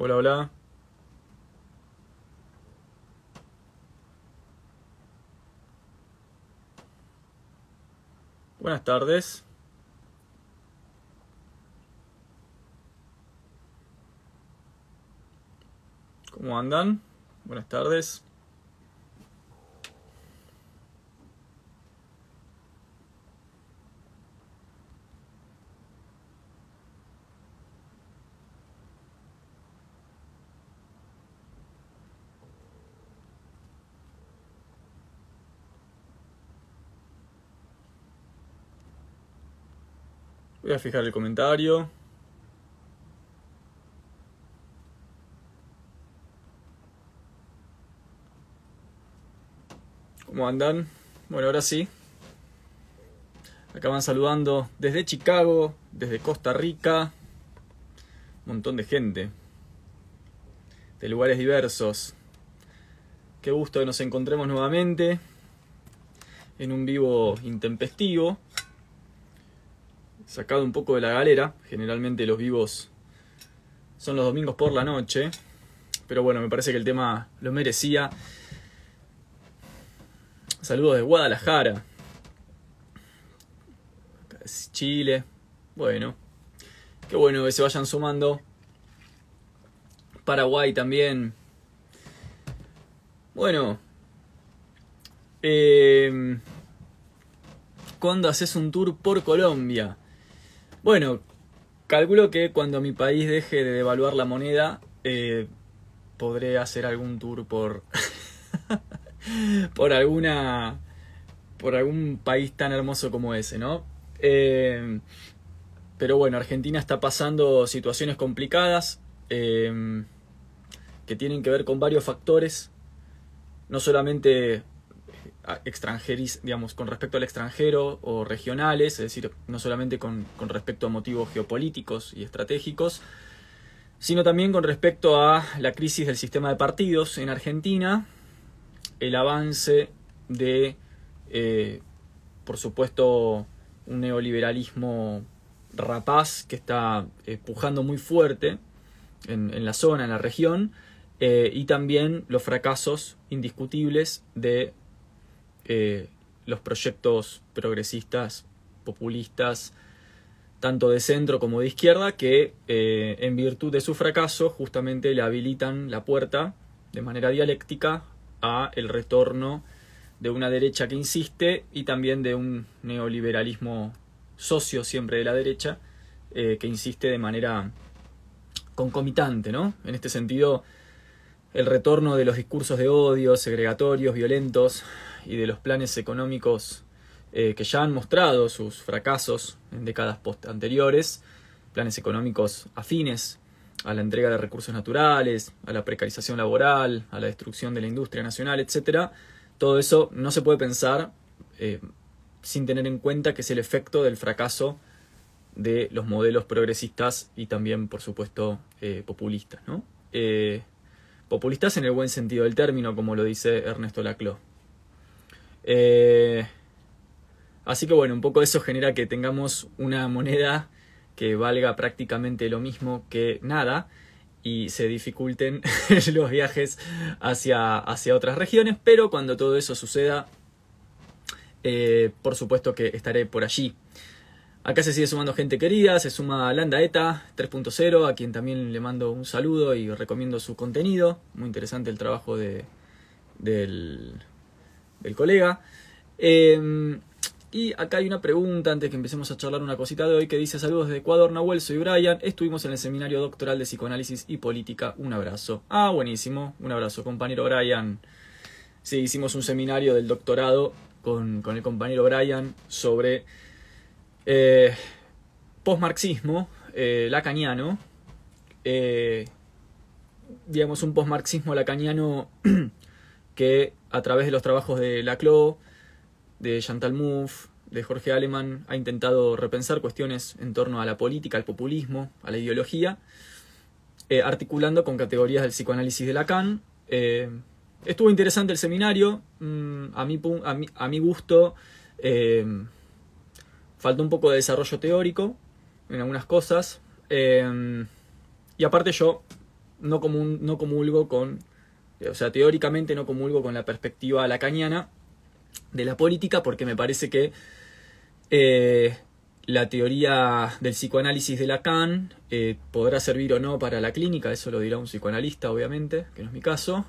Hola, hola. Buenas tardes. ¿Cómo andan? Buenas tardes. Voy a fijar el comentario. ¿Cómo andan? Bueno, ahora sí. Acaban saludando desde Chicago, desde Costa Rica. Un montón de gente. De lugares diversos. Qué gusto que nos encontremos nuevamente. En un vivo intempestivo sacado un poco de la galera. Generalmente los vivos son los domingos por la noche. Pero bueno, me parece que el tema lo merecía. Saludos de Guadalajara. Chile. Bueno. Qué bueno que se vayan sumando. Paraguay también. Bueno. Eh, ¿Cuándo haces un tour por Colombia? Bueno, calculo que cuando mi país deje de devaluar la moneda, eh, podré hacer algún tour por. por alguna. por algún país tan hermoso como ese, ¿no? Eh, pero bueno, Argentina está pasando situaciones complicadas eh, que tienen que ver con varios factores, no solamente extranjeris, digamos, con respecto al extranjero o regionales, es decir, no solamente con, con, respecto a motivos geopolíticos y estratégicos, sino también con respecto a la crisis del sistema de partidos en Argentina, el avance de, eh, por supuesto, un neoliberalismo rapaz que está eh, pujando muy fuerte en, la zona, en la región, eh, y también los fracasos indiscutibles de eh, los proyectos progresistas, populistas, tanto de centro como de izquierda, que eh, en virtud de su fracaso justamente le habilitan la puerta de manera dialéctica a el retorno de una derecha que insiste y también de un neoliberalismo socio siempre de la derecha eh, que insiste de manera concomitante, ¿no? En este sentido, el retorno de los discursos de odio, segregatorios, violentos, y de los planes económicos eh, que ya han mostrado sus fracasos en décadas anteriores, planes económicos afines a la entrega de recursos naturales, a la precarización laboral, a la destrucción de la industria nacional, etc. Todo eso no se puede pensar eh, sin tener en cuenta que es el efecto del fracaso de los modelos progresistas y también, por supuesto, eh, populistas. ¿no? populistas en el buen sentido del término, como lo dice Ernesto Laclau. Eh, así que bueno, un poco eso genera que tengamos una moneda que valga prácticamente lo mismo que nada y se dificulten los viajes hacia, hacia otras regiones, pero cuando todo eso suceda, eh, por supuesto que estaré por allí. Acá se sigue sumando gente querida, se suma Landa Eta 3.0, a quien también le mando un saludo y recomiendo su contenido. Muy interesante el trabajo de, del, del colega. Em, y acá hay una pregunta antes que empecemos a charlar una cosita de hoy que dice saludos desde Ecuador, Nahuel, soy Brian, estuvimos en el seminario doctoral de psicoanálisis y política, un abrazo. Ah, buenísimo, un abrazo, compañero Brian. Sí, hicimos un seminario del doctorado con, el compañero Brian sobre eh, postmarxismo eh, lacaniano, eh, digamos un postmarxismo lacaniano que a través de los trabajos de Laclau, de Chantal Mouffe, de Jorge Aleman, ha intentado repensar cuestiones en torno a la política, al populismo, a la ideología, eh, articulando con categorías del psicoanálisis de Lacan. Eh, estuvo interesante el seminario, mm, a, mi, a, mi, gusto eh, faltó un poco de desarrollo teórico en algunas cosas, y aparte yo no, no comulgo con, o sea, teóricamente no comulgo con la perspectiva lacaniana de la política porque me parece que eh, la teoría del psicoanálisis de Lacan eh, podrá servir o no para la clínica, eso lo dirá un psicoanalista, obviamente, que no es mi caso,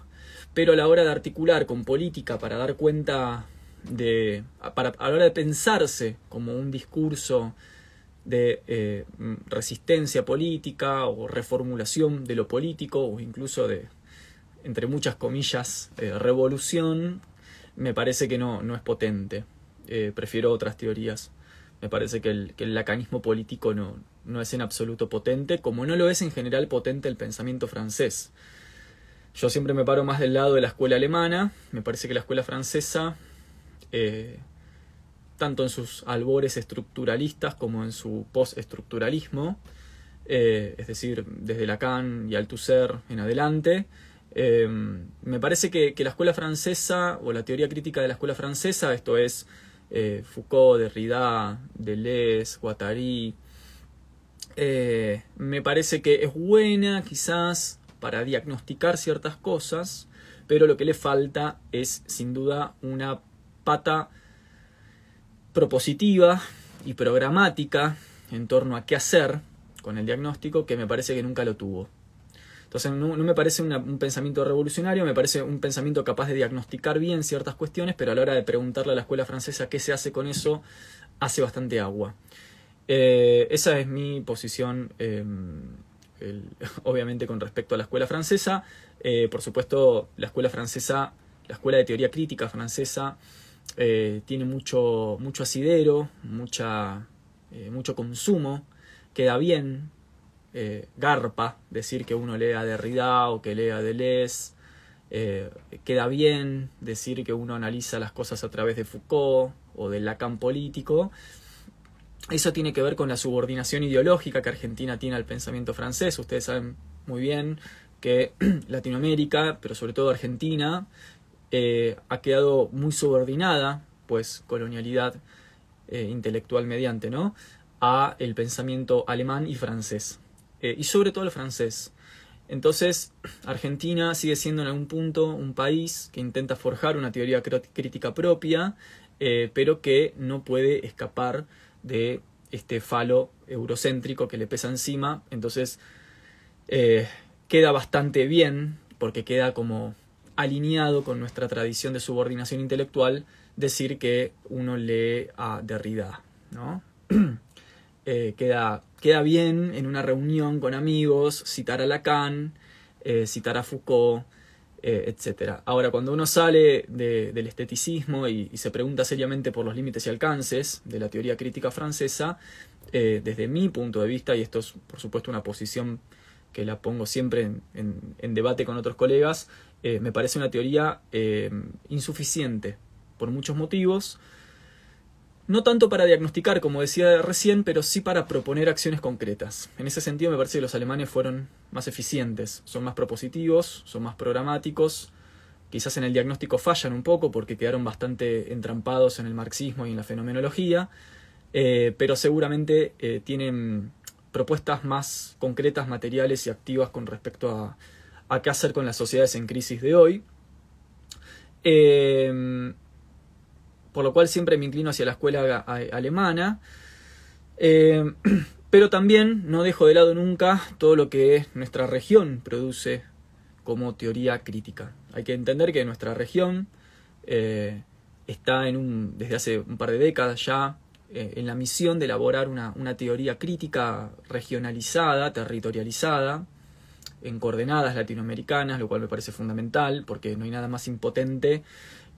pero a la hora de articular con política para dar cuenta de. A la hora de pensarse como un discurso de eh, resistencia política o reformulación de lo político o incluso de, entre muchas comillas, eh, revolución, me parece que no, no es potente. prefiero otras teorías me parece que el, que el lacanismo político no, no es en absoluto potente, como no lo es en general potente el pensamiento francés. Yo siempre me paro más del lado de la escuela alemana, me parece que la escuela francesa, eh, tanto en sus albores estructuralistas como en su postestructuralismo, eh, es decir, desde Lacan y Althusser en adelante, eh, me parece que, que la escuela francesa o la teoría crítica de la escuela francesa, esto es eh, Foucault, Derrida, Deleuze, Guattari. Eh, me parece que es buena quizás para diagnosticar ciertas cosas, pero lo que le falta es sin duda una pata propositiva y programática en torno a qué hacer con el diagnóstico que me parece que nunca lo tuvo. Entonces no, me parece un pensamiento revolucionario, me parece un pensamiento capaz de diagnosticar bien ciertas cuestiones, pero a la hora de preguntarle a la escuela francesa qué se hace con eso, hace bastante agua. Eh, esa es mi posición, em, obviamente con respecto a la escuela francesa. Eh, por supuesto, la escuela francesa, la escuela de teoría crítica francesa, eh, tiene mucho, mucho asidero, mucha, mucho consumo, queda bien, eh, garpa decir que uno lea Derrida o que lea Deleuze. Eh, queda bien decir que uno analiza las cosas a través de Foucault o del Lacan político. Eso tiene que ver con la subordinación ideológica que Argentina tiene al pensamiento francés. Ustedes saben muy bien que Latinoamérica, pero sobre todo Argentina, eh, ha quedado muy subordinada, pues colonialidad intelectual mediante, ¿no? a el pensamiento alemán y francés. Eh, y sobre todo el francés. Entonces, Argentina sigue siendo en algún punto un país que intenta forjar una teoría crítica propia, eh, pero que no puede escapar de este falo eurocéntrico que le pesa encima. Entonces, eh, queda bastante bien, porque queda como alineado con nuestra tradición de subordinación intelectual, decir que uno lee a Derrida, ¿no? queda queda bien en una reunión con amigos citar a Lacan, eh, citar a Foucault, eh, etc. Ahora, cuando uno sale del esteticismo y, se pregunta seriamente por los límites y alcances de la teoría crítica francesa, eh, desde mi punto de vista, y esto es por supuesto una posición que la pongo siempre en debate con otros colegas, me parece una teoría insuficiente por muchos motivos, no tanto para diagnosticar, como decía recién, pero sí para proponer acciones concretas. En ese sentido me parece que los alemanes fueron más eficientes, son más propositivos, son más programáticos, quizás en el diagnóstico fallan un poco porque quedaron bastante entrampados en el marxismo y en la fenomenología, eh, pero seguramente eh, tienen propuestas más concretas, materiales y activas con respecto a, a qué hacer con las sociedades en crisis de hoy. Eh, por lo cual siempre me inclino hacia la escuela alemana. Eh, pero también no dejo de lado nunca todo lo que nuestra región produce como teoría crítica. Hay que entender que nuestra región eh, está en un, desde hace un par de décadas ya eh, en la misión de elaborar una, una, teoría crítica regionalizada, territorializada, en coordenadas latinoamericanas, lo cual me parece fundamental porque no hay nada más impotente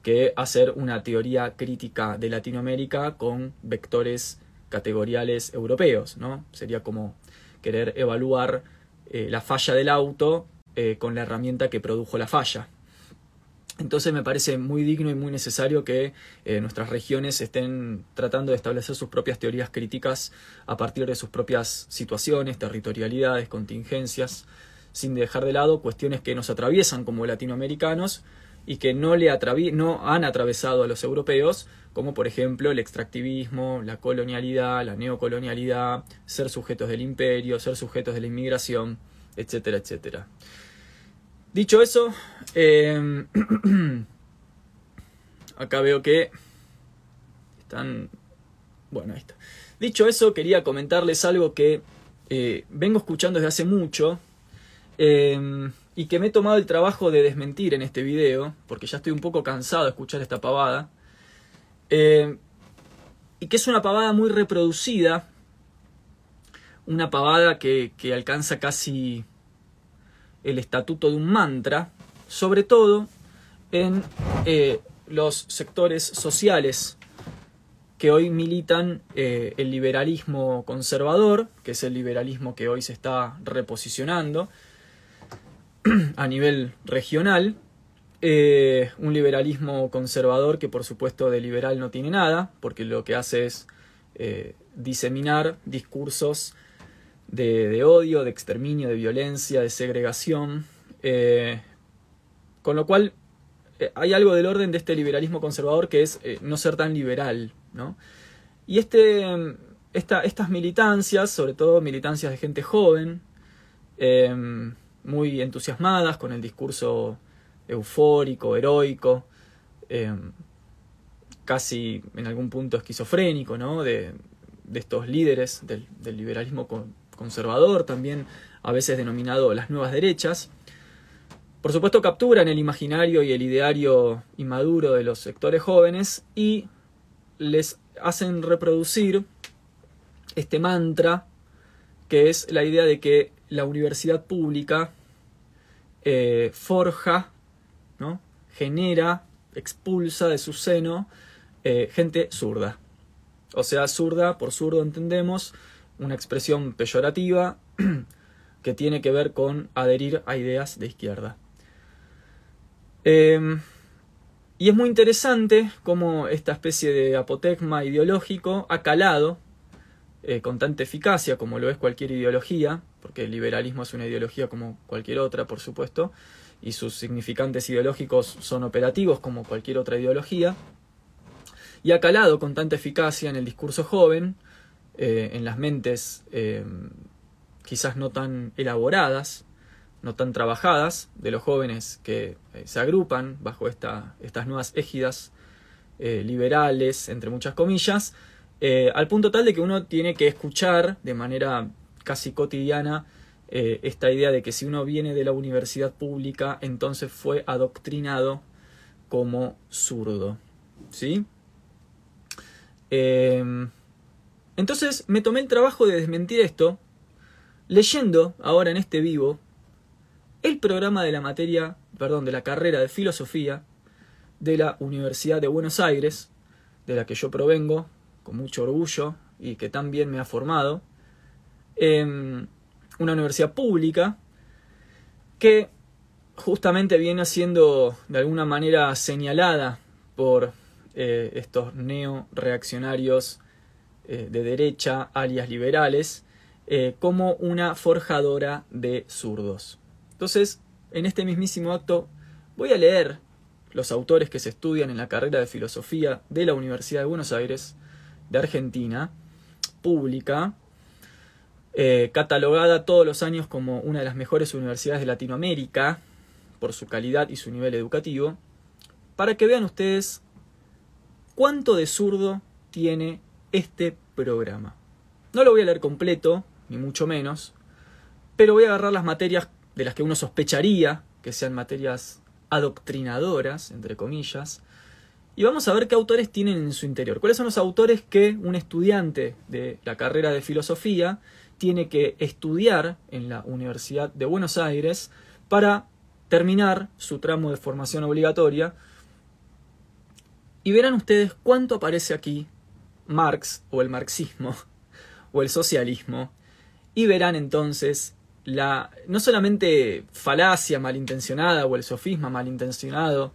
que hacer una teoría crítica de Latinoamérica con vectores categoriales europeos, ¿no? Sería como querer evaluar eh, la falla del auto eh, con la herramienta que produjo la falla. Entonces me parece muy digno y muy necesario que eh, nuestras regiones estén tratando de establecer sus propias teorías críticas a partir de sus propias situaciones, territorialidades, contingencias, sin dejar de lado cuestiones que nos atraviesan como latinoamericanos, y que no, le no han atravesado a los europeos, como por ejemplo el extractivismo, la colonialidad, la neocolonialidad, ser sujetos del imperio, ser sujetos de la inmigración, etcétera, etcétera. Dicho eso, em, acá veo que están... Bueno, ahí está. Dicho eso, quería comentarles algo que eh, vengo escuchando desde hace mucho em, y que me he tomado el trabajo de desmentir en este video, porque ya estoy un poco cansado de escuchar esta pavada, em, y que es una pavada muy reproducida, una pavada que, que alcanza casi el estatuto de un mantra, sobre todo en eh, los sectores sociales que hoy militan eh, el liberalismo conservador, que es el liberalismo que hoy se está reposicionando a nivel regional, eh, un liberalismo conservador que por supuesto de liberal no tiene nada, porque lo que hace es diseminar discursos de, odio, de exterminio, de violencia, de segregación. Eh, con lo cual eh, hay algo del orden de este liberalismo conservador que es eh, no ser tan liberal. ¿no? Y este, estas militancias, sobre todo militancias de gente joven, muy entusiasmadas con el discurso eufórico, heroico, casi en algún punto esquizofrénico, ¿no? de, estos líderes del liberalismo conservador, también a veces denominado las nuevas derechas. Por supuesto capturan el imaginario y el ideario inmaduro de los sectores jóvenes y les hacen reproducir este mantra que es la idea de que la universidad pública eh, forja, ¿no? genera, expulsa de su seno eh, gente zurda. O sea, zurda, por zurdo entendemos, una expresión peyorativa que tiene que ver con adherir a ideas de izquierda. Em, y es muy interesante cómo esta especie de apotegma ideológico ha calado eh, con tanta eficacia como lo es cualquier ideología, porque el liberalismo es una ideología como cualquier otra, por supuesto, y sus significantes ideológicos son operativos como cualquier otra ideología, y ha calado con tanta eficacia en el discurso joven, eh, en las mentes eh, quizás no tan elaboradas, no tan trabajadas de los jóvenes que eh, se agrupan bajo esta, estas nuevas égidas liberales, entre muchas comillas, al punto tal de que uno tiene que escuchar de manera casi cotidiana esta idea de que si uno viene de la universidad pública, entonces fue adoctrinado como zurdo. ¿Sí? Entonces me tomé el trabajo de desmentir esto, leyendo ahora en este vivo el programa de la materia, perdón, de la carrera de filosofía de la Universidad de Buenos Aires, de la que yo provengo con mucho orgullo y que también me ha formado, una universidad pública que justamente viene siendo de alguna manera señalada por eh, estos neo-reaccionarios eh, de derecha, alias liberales, eh, como una forjadora de zurdos. Entonces, en este mismísimo acto, voy a leer los autores que se estudian en la carrera de filosofía de la Universidad de Buenos Aires, de Argentina, pública, eh, catalogada todos los años como una de las mejores universidades de Latinoamérica por su calidad y su nivel educativo, para que vean ustedes cuánto de zurdo tiene este programa. No lo voy a leer completo, ni mucho menos, pero voy a agarrar las materias de las que uno sospecharía que sean materias adoctrinadoras, entre comillas, y vamos a ver qué autores tienen en su interior. ¿Cuáles son los autores que un estudiante de la carrera de filosofía tiene que estudiar en la Universidad de Buenos Aires para terminar su tramo de formación obligatoria? Y verán ustedes cuánto aparece aquí Marx o el marxismo o el socialismo y verán entonces la no solamente falacia malintencionada o el sofisma malintencionado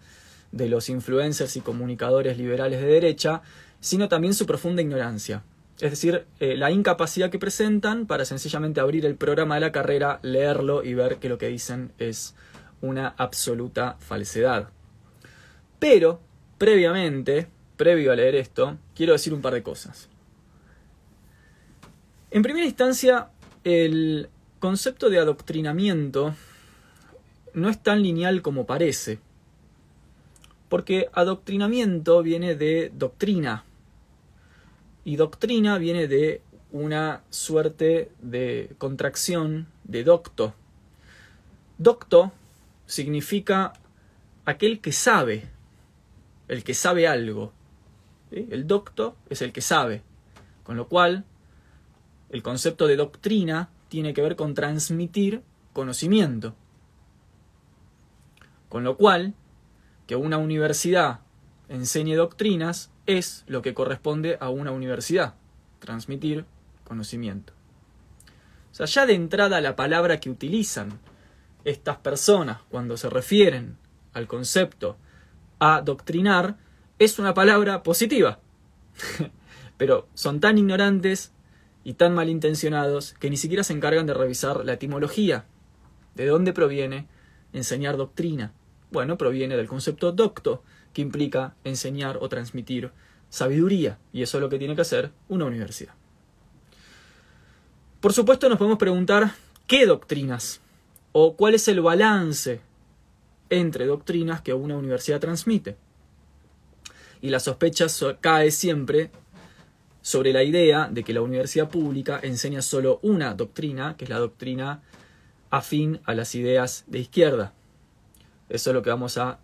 de los influencers y comunicadores liberales de derecha, sino también su profunda ignorancia. Es decir, eh, la incapacidad que presentan para sencillamente abrir el programa de la carrera, leerlo y ver que lo que dicen es una absoluta falsedad. Pero, previamente, previo a leer esto, quiero decir un par de cosas. En primera instancia, el concepto de adoctrinamiento no es tan lineal como parece, porque adoctrinamiento viene de doctrina, y doctrina viene de una suerte de contracción de docto. Docto significa aquel que sabe, el que sabe algo. El docto es el que sabe, con lo cual el concepto de doctrina tiene que ver con transmitir conocimiento. Con lo cual, que una universidad enseñe doctrinas es lo que corresponde a una universidad, transmitir conocimiento. O sea, ya de entrada la palabra que utilizan estas personas cuando se refieren al concepto adoctrinar es una palabra positiva. Pero son tan ignorantes y tan malintencionados que ni siquiera se encargan de revisar la etimología. ¿De dónde proviene enseñar doctrina? Bueno, proviene del concepto docto, que implica enseñar o transmitir sabiduría, y eso es lo que tiene que hacer una universidad. Por supuesto nos podemos preguntar qué doctrinas o cuál es el balance entre doctrinas que una universidad transmite. Y la sospecha cae siempre sobre la idea de que la universidad pública enseña solo una doctrina, que es la doctrina afín a las ideas de izquierda. Eso es lo que vamos a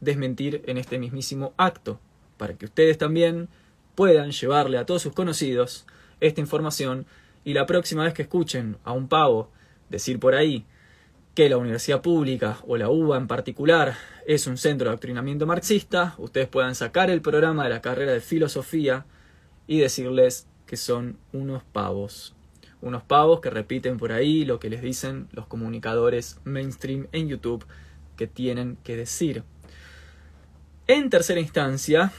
desmentir en este mismísimo acto, para que ustedes también puedan llevarle a todos sus conocidos esta información y la próxima vez que escuchen a un pavo decir por ahí que la universidad pública o la UBA en particular es un centro de adoctrinamiento marxista, ustedes puedan sacar el programa de la carrera de filosofía y decirles que son unos pavos. Unos pavos que repiten por ahí lo que les dicen los comunicadores mainstream en YouTube que tienen que decir. En tercera instancia,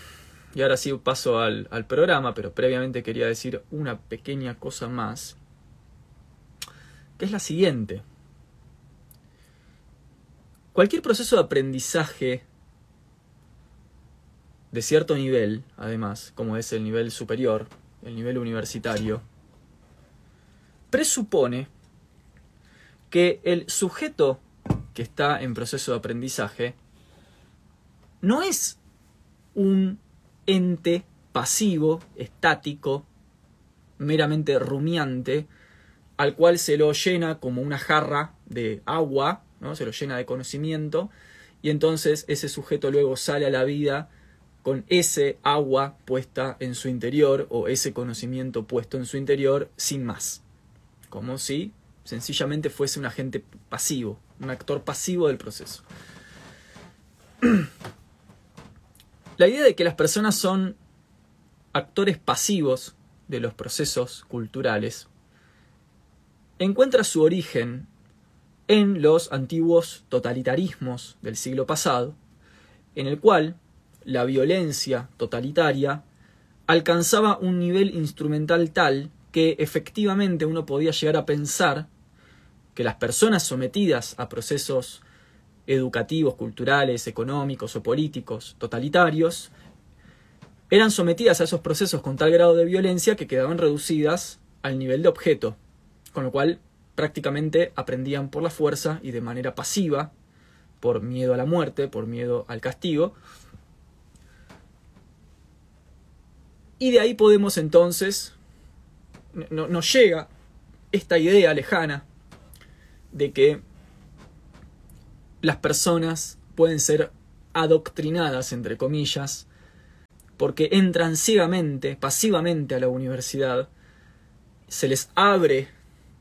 y ahora sí paso al, programa, pero previamente quería decir una pequeña cosa más, que es la siguiente. Cualquier proceso de aprendizaje de cierto nivel, además, como es el nivel superior, el nivel universitario, presupone que el sujeto que está en proceso de aprendizaje no es un ente pasivo, estático, meramente rumiante, al cual se lo llena como una jarra de agua, ¿no? se lo llena de conocimiento, y entonces ese sujeto luego sale a la vida con ese agua puesta en su interior o ese conocimiento puesto en su interior sin más. Como si sencillamente fuese un agente pasivo, un actor pasivo del proceso. La idea de que las personas son actores pasivos de los procesos culturales encuentra su origen en los antiguos totalitarismos del siglo pasado, en el cual la violencia totalitaria alcanzaba un nivel instrumental tal que efectivamente uno podía llegar a pensar que las personas sometidas a procesos educativos, culturales, económicos o políticos totalitarios, eran sometidas a esos procesos con tal grado de violencia que quedaban reducidas al nivel de objeto, con lo cual prácticamente aprendían por la fuerza y de manera pasiva, por miedo a la muerte, por miedo al castigo. Y de ahí podemos entonces, nos llega esta idea lejana de que las personas pueden ser adoctrinadas, entre comillas, porque entran ciegamente, pasivamente a la universidad, se les abre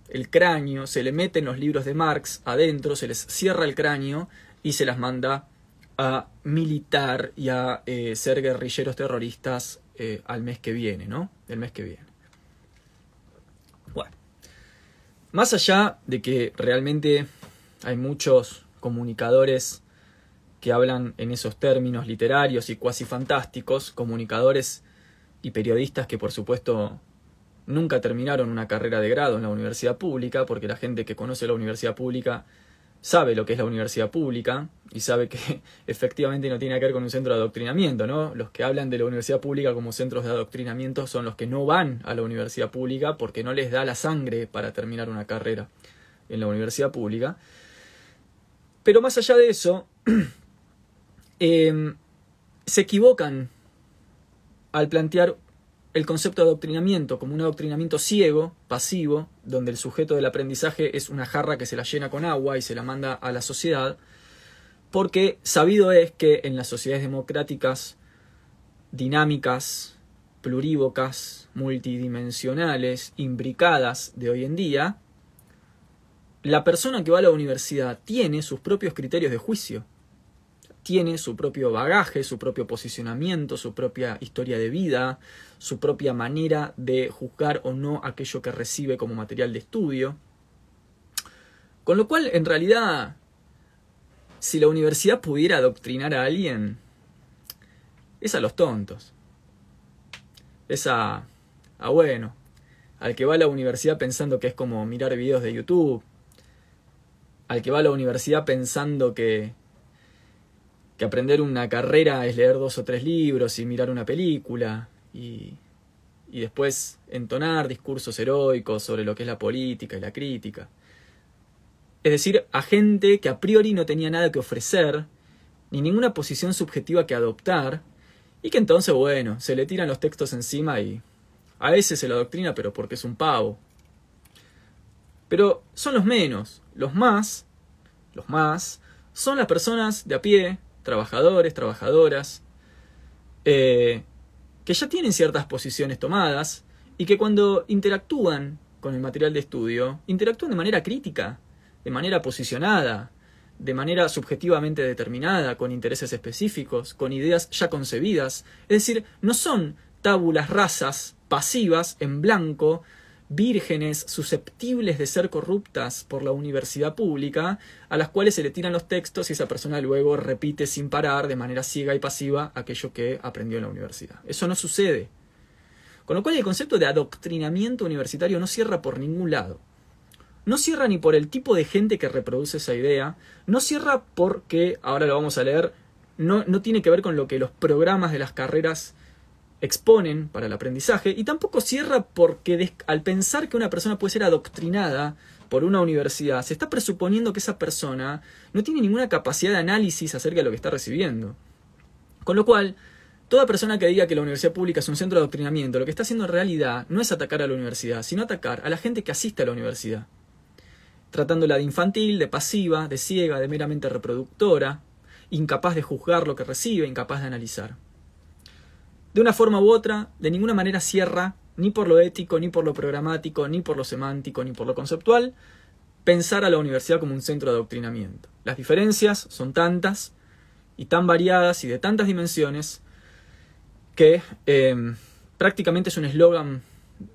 el cráneo, se le meten los libros de Marx adentro, se les cierra el cráneo y se las manda a militar y a eh, ser guerrilleros terroristas eh, al mes que viene, ¿no? El mes que viene. Bueno, más allá de que realmente hay muchos comunicadores que hablan en esos términos literarios y cuasi fantásticos, comunicadores y periodistas que por supuesto nunca terminaron una carrera de grado en la universidad pública, porque la gente que conoce la universidad pública sabe lo que es la universidad pública y sabe que efectivamente no tiene que ver con un centro de adoctrinamiento, ¿no? Los que hablan de la universidad pública como centros de adoctrinamiento son los que no van a la universidad pública porque no les da la sangre para terminar una carrera. en la universidad pública. Pero más allá de eso, em, se equivocan al plantear el concepto de adoctrinamiento como un adoctrinamiento ciego, pasivo, donde el sujeto del aprendizaje es una jarra que se la llena con agua y se la manda a la sociedad, porque sabido es que en las sociedades democráticas dinámicas, plurívocas, multidimensionales, imbricadas de hoy en día, la persona que va a la universidad tiene sus propios criterios de juicio, tiene su propio bagaje, su propio posicionamiento, su propia historia de vida, su propia manera de juzgar o no aquello que recibe como material de estudio. Con lo cual, en realidad, si la universidad pudiera adoctrinar a alguien, es a los tontos. Es a, a bueno, al que va a la universidad pensando que es como mirar videos de YouTube, al que va a la universidad pensando que, que aprender una carrera es leer dos o tres libros y mirar una película y, y después entonar discursos heroicos sobre lo que es la política y la crítica. Es decir, a gente que a priori no tenía nada que ofrecer, ni ninguna posición subjetiva que adoptar, y que entonces, bueno, se le tiran los textos encima y a veces se lo doctrina, pero porque es un pavo. Pero son los menos. Los más, los más, son las personas de a pie, trabajadores, trabajadoras, eh, que ya tienen ciertas posiciones tomadas y que cuando interactúan con el material de estudio, interactúan de manera crítica, de manera posicionada, de manera subjetivamente determinada, con intereses específicos, con ideas ya concebidas. Es decir, no son tábulas rasas pasivas en blanco, vírgenes susceptibles de ser corruptas por la universidad pública, a las cuales se le tiran los textos y esa persona luego repite sin parar, de manera ciega y pasiva, aquello que aprendió en la universidad. Eso no sucede. Con lo cual el concepto de adoctrinamiento universitario no cierra por ningún lado. No cierra ni por el tipo de gente que reproduce esa idea, no cierra porque, ahora lo vamos a leer, no, no tiene que ver con lo que los programas de las carreras exponen para el aprendizaje, y tampoco cierra porque al pensar que una persona puede ser adoctrinada por una universidad, se está presuponiendo que esa persona no tiene ninguna capacidad de análisis acerca de lo que está recibiendo. Con lo cual, toda persona que diga que la universidad pública es un centro de adoctrinamiento, lo que está haciendo en realidad no es atacar a la universidad, sino atacar a la gente que asiste a la universidad tratándola de infantil, de pasiva, de ciega, de meramente reproductora, incapaz de juzgar lo que recibe, incapaz de analizar. De una forma u otra, de ninguna manera cierra, ni por lo ético, ni por lo programático, ni por lo semántico, ni por lo conceptual, pensar a la universidad como un centro de adoctrinamiento. Las diferencias son tantas y tan variadas y de tantas dimensiones que eh, prácticamente es un eslogan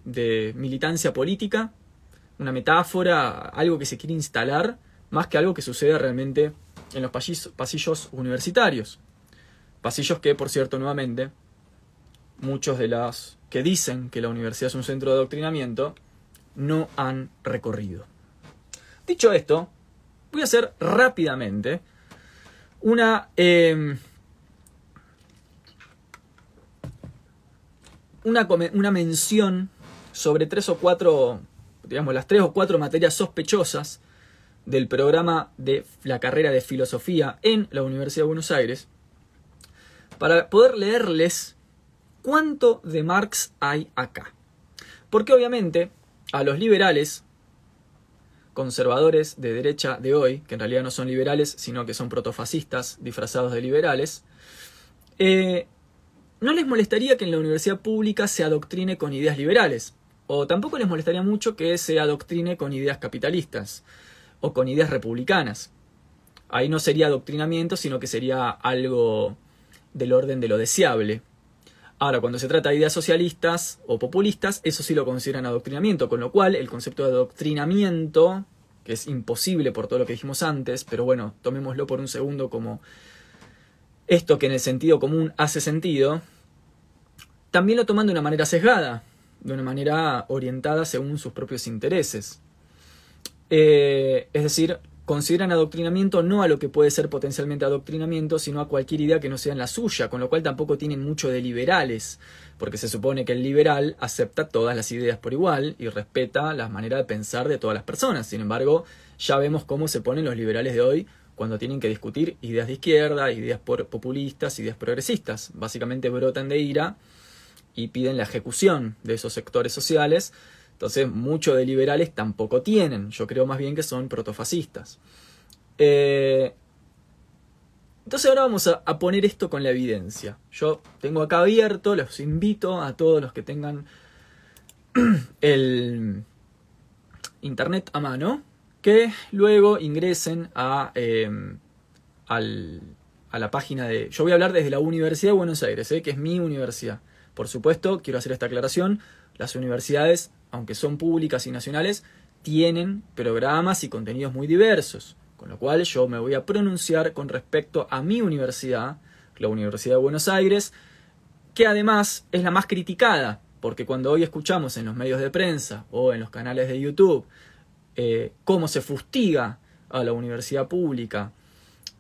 de militancia política una metáfora, algo que se quiere instalar, más que algo que suceda realmente en los pasillos, universitarios. Pasillos que, por cierto, nuevamente, muchos de los que dicen que la universidad es un centro de adoctrinamiento no han recorrido. Dicho esto, voy a hacer rápidamente una, em, una, una mención sobre tres o cuatro digamos, las tres o cuatro materias sospechosas del programa de la carrera de filosofía en la Universidad de Buenos Aires, para poder leerles cuánto de Marx hay acá. Porque obviamente a los liberales, conservadores de derecha de hoy, que en realidad no son liberales, sino que son protofascistas disfrazados de liberales, eh, no les molestaría que en la universidad pública se adoctrine con ideas liberales. O tampoco les molestaría mucho que se adoctrine con ideas capitalistas o con ideas republicanas. Ahí no sería adoctrinamiento, sino que sería algo del orden de lo deseable. Ahora, cuando se trata de ideas socialistas o populistas, eso sí lo consideran adoctrinamiento, con lo cual el concepto de adoctrinamiento, que es imposible por todo lo que dijimos antes, pero bueno, tomémoslo por un segundo como esto que en el sentido común hace sentido, también lo toman de una manera sesgada, de una manera orientada según sus propios intereses. Eh, es decir, consideran adoctrinamiento no a lo que puede ser potencialmente adoctrinamiento, sino a cualquier idea que no sea la suya, con lo cual tampoco tienen mucho de liberales, porque se supone que el liberal acepta todas las ideas por igual y respeta la manera de pensar de todas las personas. Sin embargo, ya vemos cómo se ponen los liberales de hoy cuando tienen que discutir ideas de izquierda, ideas populistas, ideas progresistas. Básicamente brotan de ira y piden la ejecución de esos sectores sociales entonces, muchos de liberales tampoco tienen. Yo creo más bien que son protofascistas. Eh, entonces ahora vamos a, poner esto con la evidencia. Yo tengo acá abierto, los invito a todos los que tengan el internet a mano, que luego ingresen a, eh, a la página de... Yo voy a hablar desde la Universidad de Buenos Aires, eh, que es mi universidad. Por supuesto, quiero hacer esta aclaración, las universidades aunque son públicas y nacionales, tienen programas y contenidos muy diversos, con lo cual yo me voy a pronunciar con respecto a mi universidad, la Universidad de Buenos Aires, que además es la más criticada, porque cuando hoy escuchamos en los medios de prensa o en los canales de YouTube eh, cómo se fustiga a la universidad pública,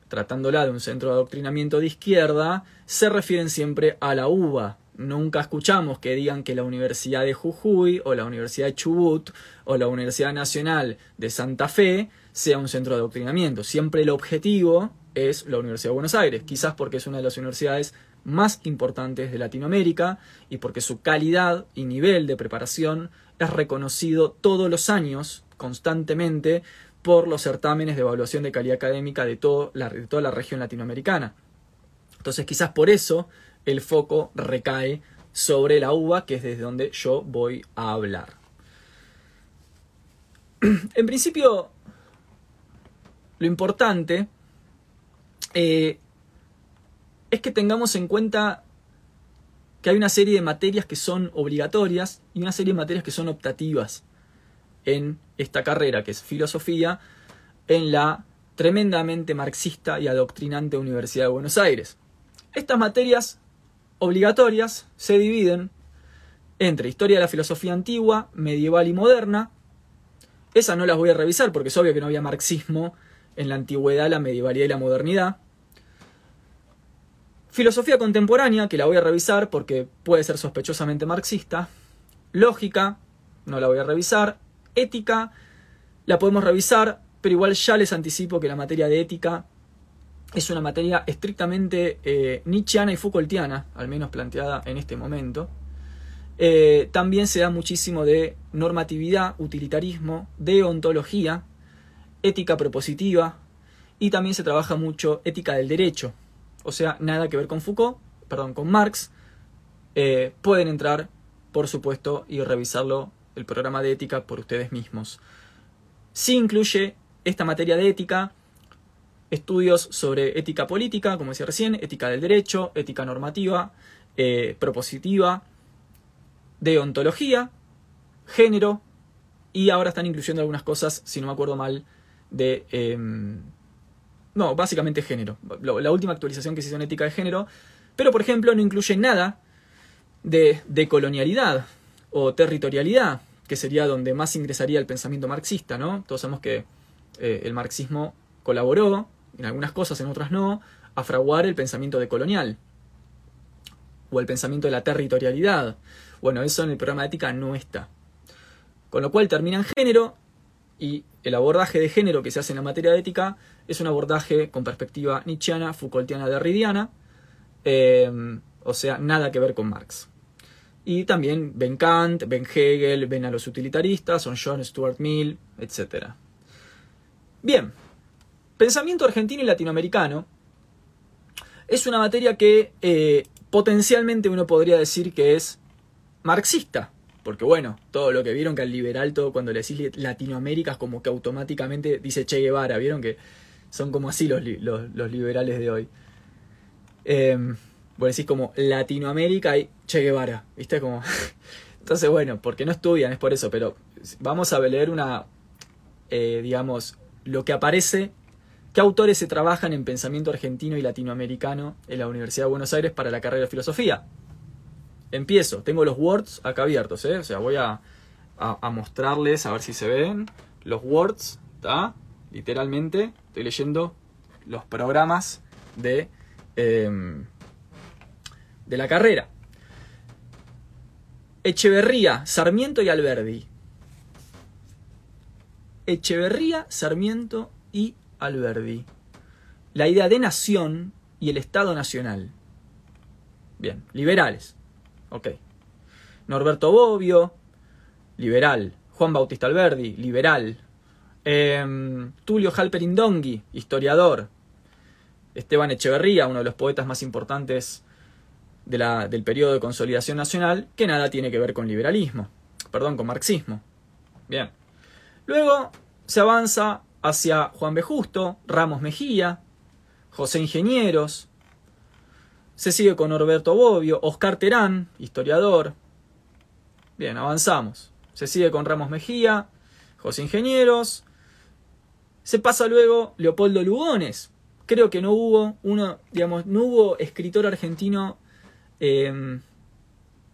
tratándola de un centro de adoctrinamiento de izquierda, se refieren siempre a la UBA, Nunca escuchamos que digan que la Universidad de Jujuy o la Universidad de Chubut o la Universidad Nacional de Santa Fe sea un centro de adoctrinamiento. Siempre el objetivo es la Universidad de Buenos Aires, quizás porque es una de las universidades más importantes de Latinoamérica y porque su calidad y nivel de preparación es reconocido todos los años, constantemente, por los certámenes de evaluación de calidad académica de, la, de toda la región latinoamericana. Entonces quizás por eso el foco recae sobre la uva, que es desde donde yo voy a hablar. En principio, lo importante eh, es que tengamos en cuenta que hay una serie de materias que son obligatorias y una serie de materias que son optativas en esta carrera, que es filosofía, en la tremendamente marxista y adoctrinante Universidad de Buenos Aires. Estas materias obligatorias se dividen entre historia de la filosofía antigua, medieval y moderna. Esas no las voy a revisar porque es obvio que no había marxismo en la antigüedad, la medievalidad y la modernidad. Filosofía contemporánea, que la voy a revisar porque puede ser sospechosamente marxista. Lógica, no la voy a revisar. Ética, la podemos revisar, pero igual ya les anticipo que la materia de ética es una materia estrictamente eh, nietzscheana y Foucaultiana, al menos planteada en este momento. Eh, también se da muchísimo de normatividad, utilitarismo, deontología, ética propositiva y también se trabaja mucho ética del derecho. O sea, nada que ver con Foucault, perdón, con Marx. Eh, pueden entrar, por supuesto, y revisarlo, el programa de ética, por ustedes mismos. Sí incluye esta materia de ética estudios sobre ética política, como decía recién, ética del derecho, ética normativa, eh, propositiva, deontología, género, y ahora están incluyendo algunas cosas, si no me acuerdo mal, de... Em, no, básicamente género. La última actualización que se hizo en ética de género, pero por ejemplo no incluye nada de, de colonialidad o territorialidad, que sería donde más ingresaría el pensamiento marxista, ¿no? Todos sabemos que eh, el marxismo colaboró en algunas cosas, en otras no, a fraguar el pensamiento de colonial o el pensamiento de la territorialidad. Bueno, eso en el programa de ética no está. Con lo cual termina en género y el abordaje de género que se hace en la materia de ética es un abordaje con perspectiva nietzscheana, Foucaultiana, derridiana, eh, o sea, nada que ver con Marx. Y también ven Kant, ven Hegel, ven a los utilitaristas, son John Stuart Mill, etc. Bien, Pensamiento argentino y latinoamericano es una materia que eh, potencialmente uno podría decir que es marxista. Porque bueno, todo lo que vieron que al liberal, todo cuando le decís Latinoamérica es como que automáticamente dice Che Guevara. Vieron que son como así los, los, liberales de hoy. Eh, vos decís como Latinoamérica y Che Guevara. ¿Viste? Como... Entonces bueno, porque no estudian, es por eso. Pero vamos a leer una, eh, digamos, lo que aparece ¿Qué autores se trabajan en pensamiento argentino y latinoamericano en la Universidad de Buenos Aires para la carrera de filosofía? Empiezo, tengo los words acá abiertos, ¿eh? o sea, voy a, mostrarles, a ver si se ven, los words, ¿está? literalmente estoy leyendo los programas de, em, de la carrera. Echeverría, Sarmiento y Alberdi. Echeverría, Sarmiento y Alberdi. La idea de nación y el Estado Nacional. Bien, liberales. Ok. Norberto Bobbio, liberal. Juan Bautista Alberdi, liberal. Em, Tulio Halperin Dongui, historiador. Esteban Echeverría, uno de los poetas más importantes del periodo de consolidación nacional, que nada tiene que ver con liberalismo, perdón, con marxismo. Bien. Luego se avanza hacia Juan B. Justo, Ramos Mejía, José Ingenieros, se sigue con Norberto Bobbio, Oscar Terán, historiador. Bien, avanzamos. Se sigue con Ramos Mejía, José Ingenieros. Se pasa luego Leopoldo Lugones. Creo que no hubo uno, digamos, no hubo escritor argentino em,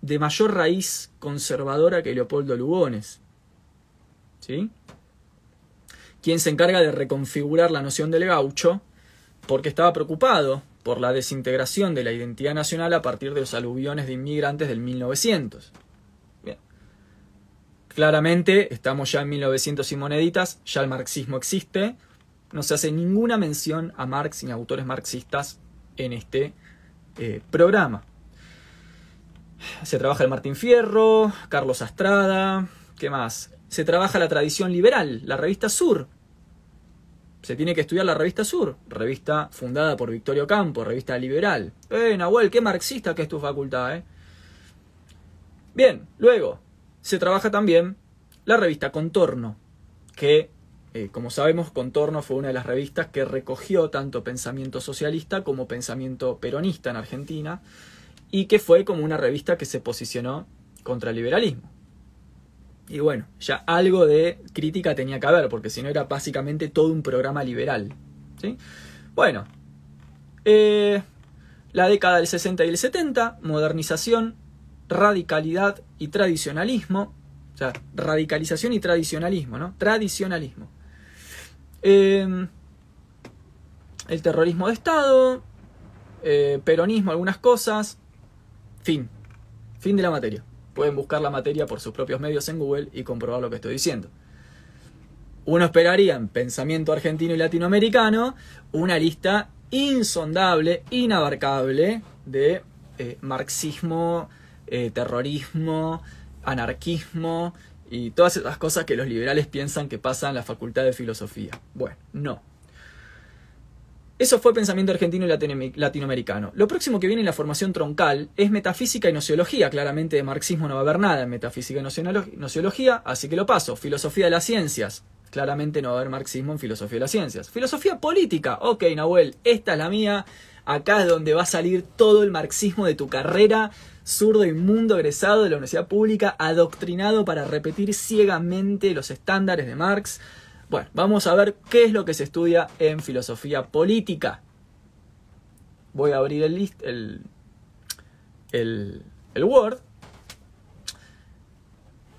de mayor raíz conservadora que Leopoldo Lugones. ¿Sí? Quien se encarga de reconfigurar la noción del gaucho porque estaba preocupado por la desintegración de la identidad nacional a partir de los aluviones de inmigrantes del 1900. Bien. Claramente estamos ya en 1900 y moneditas, ya el marxismo existe, no se hace ninguna mención a Marx ni a autores marxistas en este eh, programa. Se trabaja el Martín Fierro, Carlos Astrada, ¿qué más? Se trabaja la tradición liberal, la revista Sur, se tiene que estudiar la revista Sur, revista fundada por Victorio Campo, revista liberal. Eh, Nahuel, qué marxista que es tu facultad, eh. Bien, luego se trabaja también la revista Contorno, que, eh, como sabemos, Contorno fue una de las revistas que recogió tanto pensamiento socialista como pensamiento peronista en Argentina, y que fue como una revista que se posicionó contra el liberalismo. Y bueno, ya algo de crítica tenía que haber, porque si no era básicamente todo un programa liberal. ¿sí? Bueno, eh, la década del 60 y el 70, modernización, radicalidad y tradicionalismo. O sea, radicalización y tradicionalismo, ¿no? Tradicionalismo. Eh, el terrorismo de Estado, eh, peronismo, algunas cosas. Fin. Fin de la materia. Pueden buscar la materia por sus propios medios en Google y comprobar lo que estoy diciendo. Uno esperaría en pensamiento argentino y latinoamericano una lista insondable, inabarcable de eh, marxismo, eh, terrorismo, anarquismo y todas esas cosas que los liberales piensan que pasan en la facultad de filosofía. Bueno, no. Eso fue pensamiento argentino y latinoamericano. Lo próximo que viene en la formación troncal es metafísica y nociología. Claramente de marxismo no va a haber nada en metafísica y nociología, así que lo paso. Filosofía de las ciencias. Claramente no va a haber marxismo en filosofía de las ciencias. Filosofía política. Ok, Nahuel, esta es la mía. Acá es donde va a salir todo el marxismo de tu carrera. Zurdo inmundo egresado de la universidad pública, adoctrinado para repetir ciegamente los estándares de Marx bueno, vamos a ver qué es lo que se estudia en filosofía política. Voy a abrir el, list, el, el, el Word.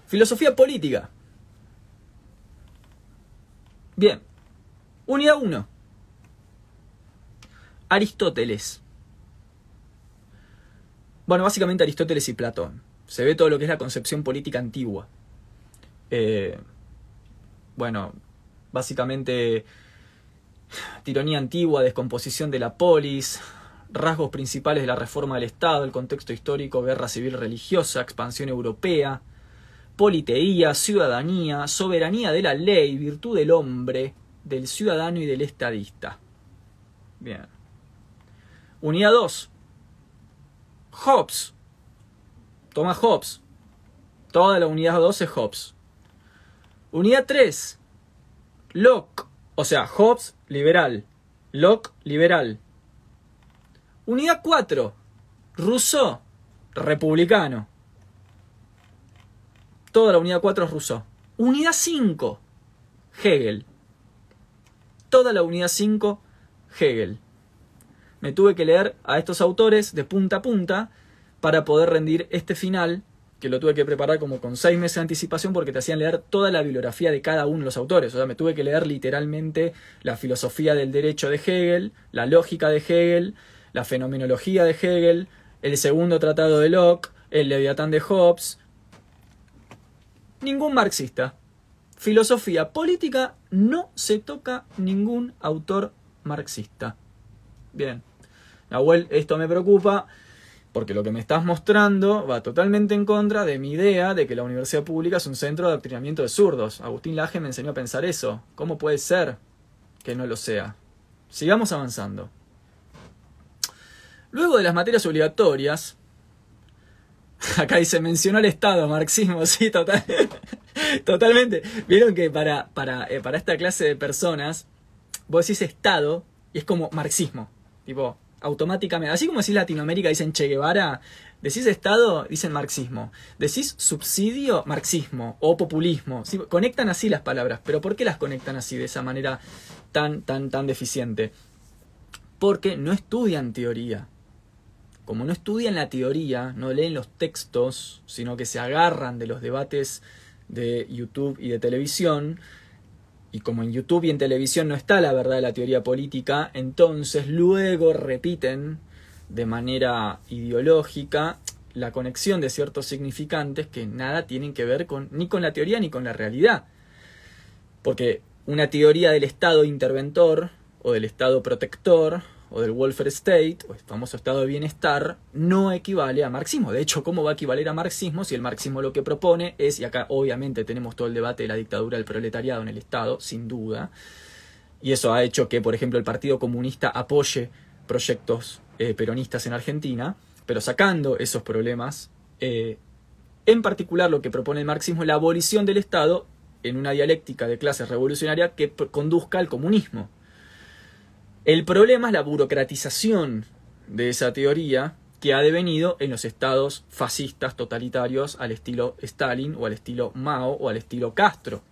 Filosofía política. Bien. Unidad 1. Aristóteles. Bueno, básicamente Aristóteles y Platón. Se ve todo lo que es la concepción política antigua. Eh, bueno, básicamente tironía antigua, descomposición de la polis, rasgos principales de la reforma del Estado, el contexto histórico, guerra civil religiosa, expansión europea, politeía, ciudadanía, soberanía de la ley, virtud del hombre, del ciudadano y del estadista. Bien. Unidad 2. Hobbes. Toma Hobbes. Toda la unidad 2 es Hobbes. Unidad 3. Locke, o sea, Hobbes, liberal. Locke, liberal. Unidad 4. Rousseau, republicano. Toda la unidad 4 es Rousseau. Unidad 5. Hegel. Toda la unidad 5, Hegel. Me tuve que leer a estos autores de punta a punta para poder rendir este final que lo tuve que preparar como con seis meses de anticipación porque te hacían leer toda la bibliografía de cada uno de los autores. O sea, me tuve que leer literalmente la filosofía del derecho de Hegel, la lógica de Hegel, la fenomenología de Hegel, el segundo tratado de Locke, el Leviatán de Hobbes. Ningún marxista. Filosofía política no se toca ningún autor marxista. Bien. Nahuel, esto me preocupa porque lo que me estás mostrando va totalmente en contra de mi idea de que la universidad pública es un centro de adoctrinamiento de zurdos. Agustín Laje me enseñó a pensar eso. ¿Cómo puede ser que no lo sea? Sigamos avanzando. Luego de las materias obligatorias, acá dice, mencionó el Estado, marxismo, sí, total, totalmente. Vieron que para, para, eh, para esta clase de personas, vos decís Estado y es como marxismo. Tipo, automáticamente. Así como decís Latinoamérica, dicen Che Guevara, decís Estado, dicen marxismo. Decís subsidio, marxismo o populismo. Conectan así las palabras, pero ¿por qué las conectan así, de esa manera tan, tan, tan deficiente? Porque no estudian teoría. Como no estudian la teoría, no leen los textos, sino que se agarran de los debates de YouTube y de televisión, y como en YouTube y en televisión no está la verdad de la teoría política, entonces luego repiten de manera ideológica la conexión de ciertos significantes que nada tienen que ver con, ni con la teoría ni con la realidad. Porque una teoría del Estado interventor o del Estado protector o del welfare state, o el famoso estado de bienestar, no equivale a marxismo. De hecho, ¿cómo va a equivaler a marxismo si el marxismo lo que propone es, y acá obviamente tenemos todo el debate de la dictadura del proletariado en el Estado, sin duda, y eso ha hecho que, por ejemplo, el Partido Comunista apoye proyectos eh, peronistas en Argentina, pero sacando esos problemas, eh, en particular lo que propone el marxismo es la abolición del Estado en una dialéctica de clases revolucionaria que conduzca al comunismo. El problema es la burocratización de esa teoría que ha devenido en los estados fascistas totalitarios al estilo Stalin o al estilo Mao o al estilo Castro.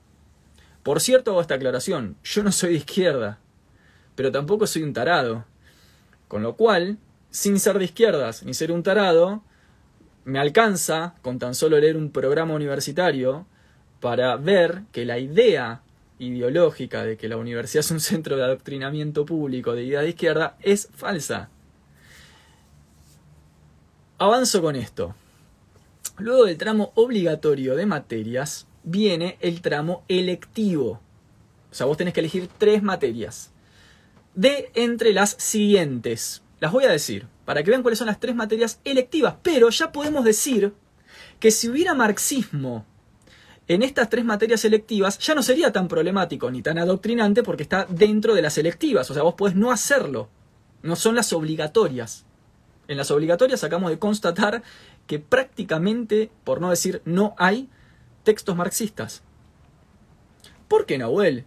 Por cierto, hago esta aclaración, yo no soy de izquierda, pero tampoco soy un tarado. Con lo cual, sin ser de izquierdas ni ser un tarado, me alcanza con tan solo leer un programa universitario para ver que la idea ideológica de que la universidad es un centro de adoctrinamiento público de idea de izquierda es falsa. Avanzo con esto. Luego del tramo obligatorio de materias viene el tramo electivo. O sea, vos tenés que elegir tres materias. De entre las siguientes. Las voy a decir, para que vean cuáles son las tres materias electivas. Pero ya podemos decir que si hubiera marxismo en estas tres materias selectivas ya no sería tan problemático ni tan adoctrinante porque está dentro de las selectivas. O sea, vos podés no hacerlo. No son las obligatorias. En las obligatorias acabamos de constatar que prácticamente, por no decir no hay, textos marxistas. ¿Por qué, Nahuel?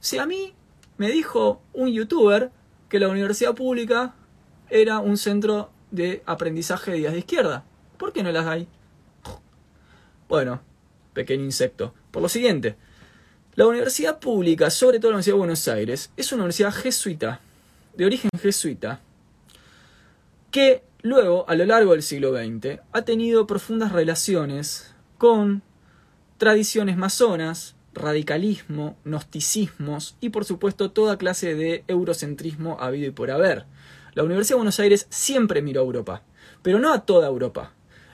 Si a mí me dijo un youtuber que la universidad pública era un centro de aprendizaje de ideas de izquierda, ¿por qué no las hay? Bueno, pequeño insecto. Por lo siguiente, la universidad pública, sobre todo la Universidad de Buenos Aires, es una universidad jesuita, de origen jesuita, que luego, a lo largo del siglo XX, ha tenido profundas relaciones con tradiciones masonas, radicalismo, gnosticismos y por supuesto toda clase de eurocentrismo habido y por haber. La Universidad de Buenos Aires siempre miró a Europa, pero no a toda Europa.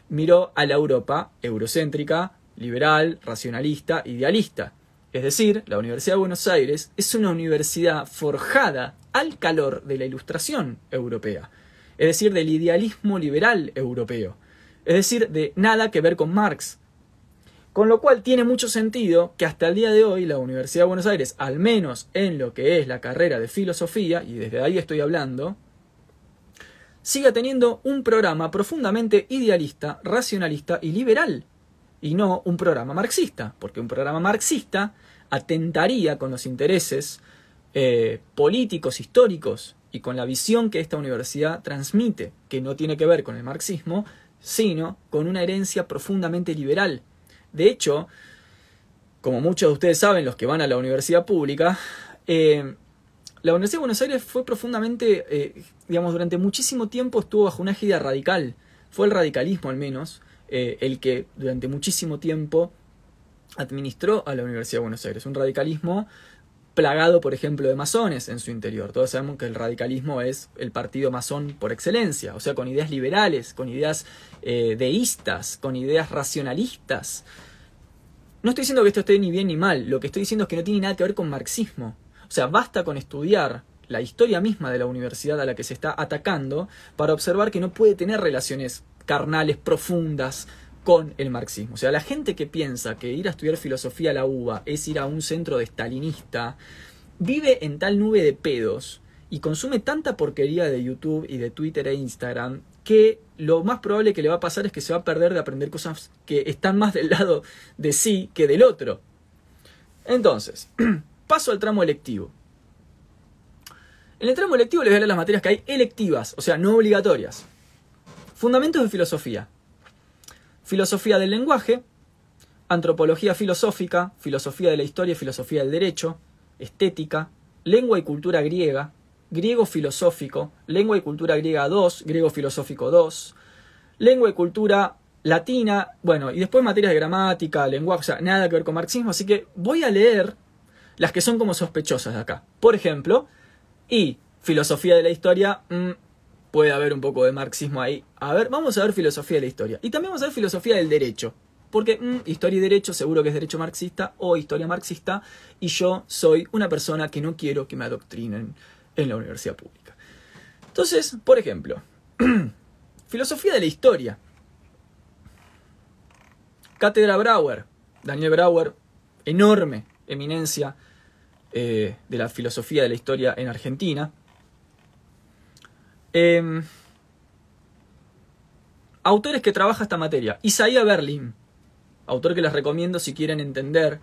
Miró a la Europa eurocéntrica, liberal, racionalista, idealista. Es decir, la Universidad de Buenos Aires es una universidad forjada al calor de la ilustración europea, es decir, del idealismo liberal europeo, es decir, de nada que ver con Marx. Con lo cual tiene mucho sentido que hasta el día de hoy la Universidad de Buenos Aires, al menos en lo que es la carrera de filosofía, y desde ahí estoy hablando, siga teniendo un programa profundamente idealista, racionalista y liberal y no un programa marxista, porque un programa marxista atentaría con los intereses eh, políticos, históricos y con la visión que esta universidad transmite, que no tiene que ver con el marxismo, sino con una herencia profundamente liberal. De hecho, como muchos de ustedes saben, los que van a la universidad pública, eh, la Universidad de Buenos Aires fue profundamente, eh, digamos, durante muchísimo tiempo estuvo bajo una égida radical, fue el radicalismo al menos, eh, el que durante muchísimo tiempo administró a la Universidad de Buenos Aires. Un radicalismo plagado, por ejemplo, de masones en su interior. Todos sabemos que el radicalismo es el partido masón por excelencia, o sea, con ideas liberales, con ideas eh, deístas, con ideas racionalistas. No estoy diciendo que esto esté ni bien ni mal, lo que estoy diciendo es que no tiene nada que ver con marxismo. O sea, basta con estudiar la historia misma de la universidad a la que se está atacando para observar que no puede tener relaciones carnales profundas con el marxismo. O sea, la gente que piensa que ir a estudiar filosofía a la UBA es ir a un centro de stalinista, vive en tal nube de pedos y consume tanta porquería de YouTube y de Twitter e Instagram que lo más probable que le va a pasar es que se va a perder de aprender cosas que están más del lado de sí que del otro. Entonces, paso al tramo electivo. En el tramo electivo les voy a leer las materias que hay electivas, o sea, no obligatorias. Fundamentos de filosofía filosofía del lenguaje, antropología filosófica, filosofía de la historia y filosofía del derecho, estética, lengua y cultura griega, griego filosófico, lengua y cultura griega 2, griego filosófico 2, lengua y cultura latina, bueno, y después materias de gramática, lenguaje, o sea, nada que ver con marxismo, así que voy a leer las que son como sospechosas de acá. Por ejemplo, y filosofía de la historia, mm, puede haber un poco de marxismo ahí. A ver, vamos a ver filosofía de la historia. Y también vamos a ver filosofía del derecho. Porque mm, historia y derecho seguro que es derecho marxista o historia marxista. Y yo soy una persona que no quiero que me adoctrinen en la universidad pública. Entonces, por ejemplo, filosofía de la historia. Cátedra Brauer. Daniel Brauer, enorme eminencia eh, de la filosofía de la historia en Argentina. Em, autores que trabaja esta materia. Isaiah Berlin, autor que les recomiendo si quieren entender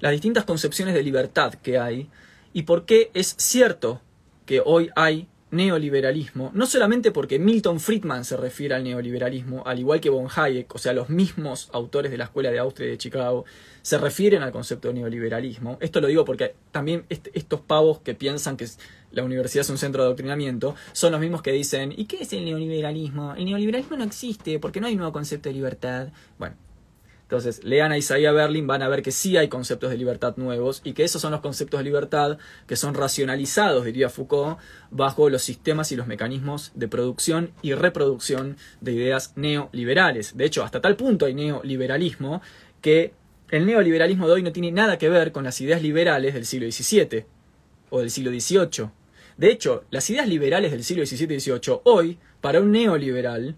las distintas concepciones de libertad que hay y por qué es cierto que hoy hay neoliberalismo, no solamente porque Milton Friedman se refiere al neoliberalismo, al igual que von Hayek, o sea, los mismos autores de la Escuela de Austria y de Chicago, se refieren al concepto de neoliberalismo. Esto lo digo porque también estos pavos que piensan que la universidad es un centro de adoctrinamiento, son los mismos que dicen, ¿y qué es el neoliberalismo? El neoliberalismo no existe porque no hay un nuevo concepto de libertad. Bueno, entonces, lean a Isaiah Berlin, van a ver que sí hay conceptos de libertad nuevos y que esos son los conceptos de libertad que son racionalizados, diría Foucault, bajo los sistemas y los mecanismos de producción y reproducción de ideas neoliberales. De hecho, hasta tal punto hay neoliberalismo que el neoliberalismo de hoy no tiene nada que ver con las ideas liberales del siglo XVII o del siglo XVIII. De hecho, las ideas liberales del siglo XVII y XVIII hoy, para un neoliberal,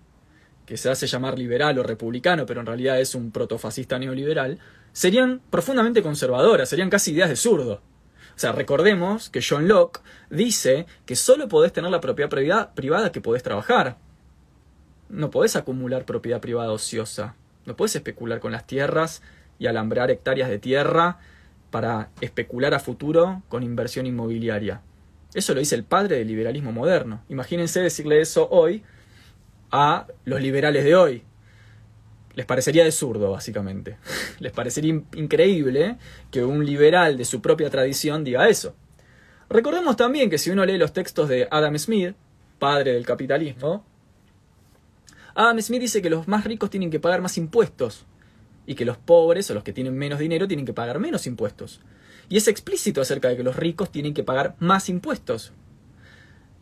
que se hace llamar liberal o republicano, pero en realidad es un protofascista neoliberal, serían profundamente conservadoras, serían casi ideas de zurdo. O sea, recordemos que John Locke dice que solo podés tener la propiedad privada que podés trabajar. No podés acumular propiedad privada ociosa. No podés especular con las tierras y alambrar hectáreas de tierra para especular a futuro con inversión inmobiliaria. Eso lo dice el padre del liberalismo moderno. Imagínense decirle eso hoy a los liberales de hoy. Les parecería de zurdo, básicamente. Les parecería increíble que un liberal de su propia tradición diga eso. Recordemos también que si uno lee los textos de Adam Smith, padre del capitalismo, Adam Smith dice que los más ricos tienen que pagar más impuestos y que los pobres o los que tienen menos dinero tienen que pagar menos impuestos. Y es explícito acerca de que los ricos tienen que pagar más impuestos.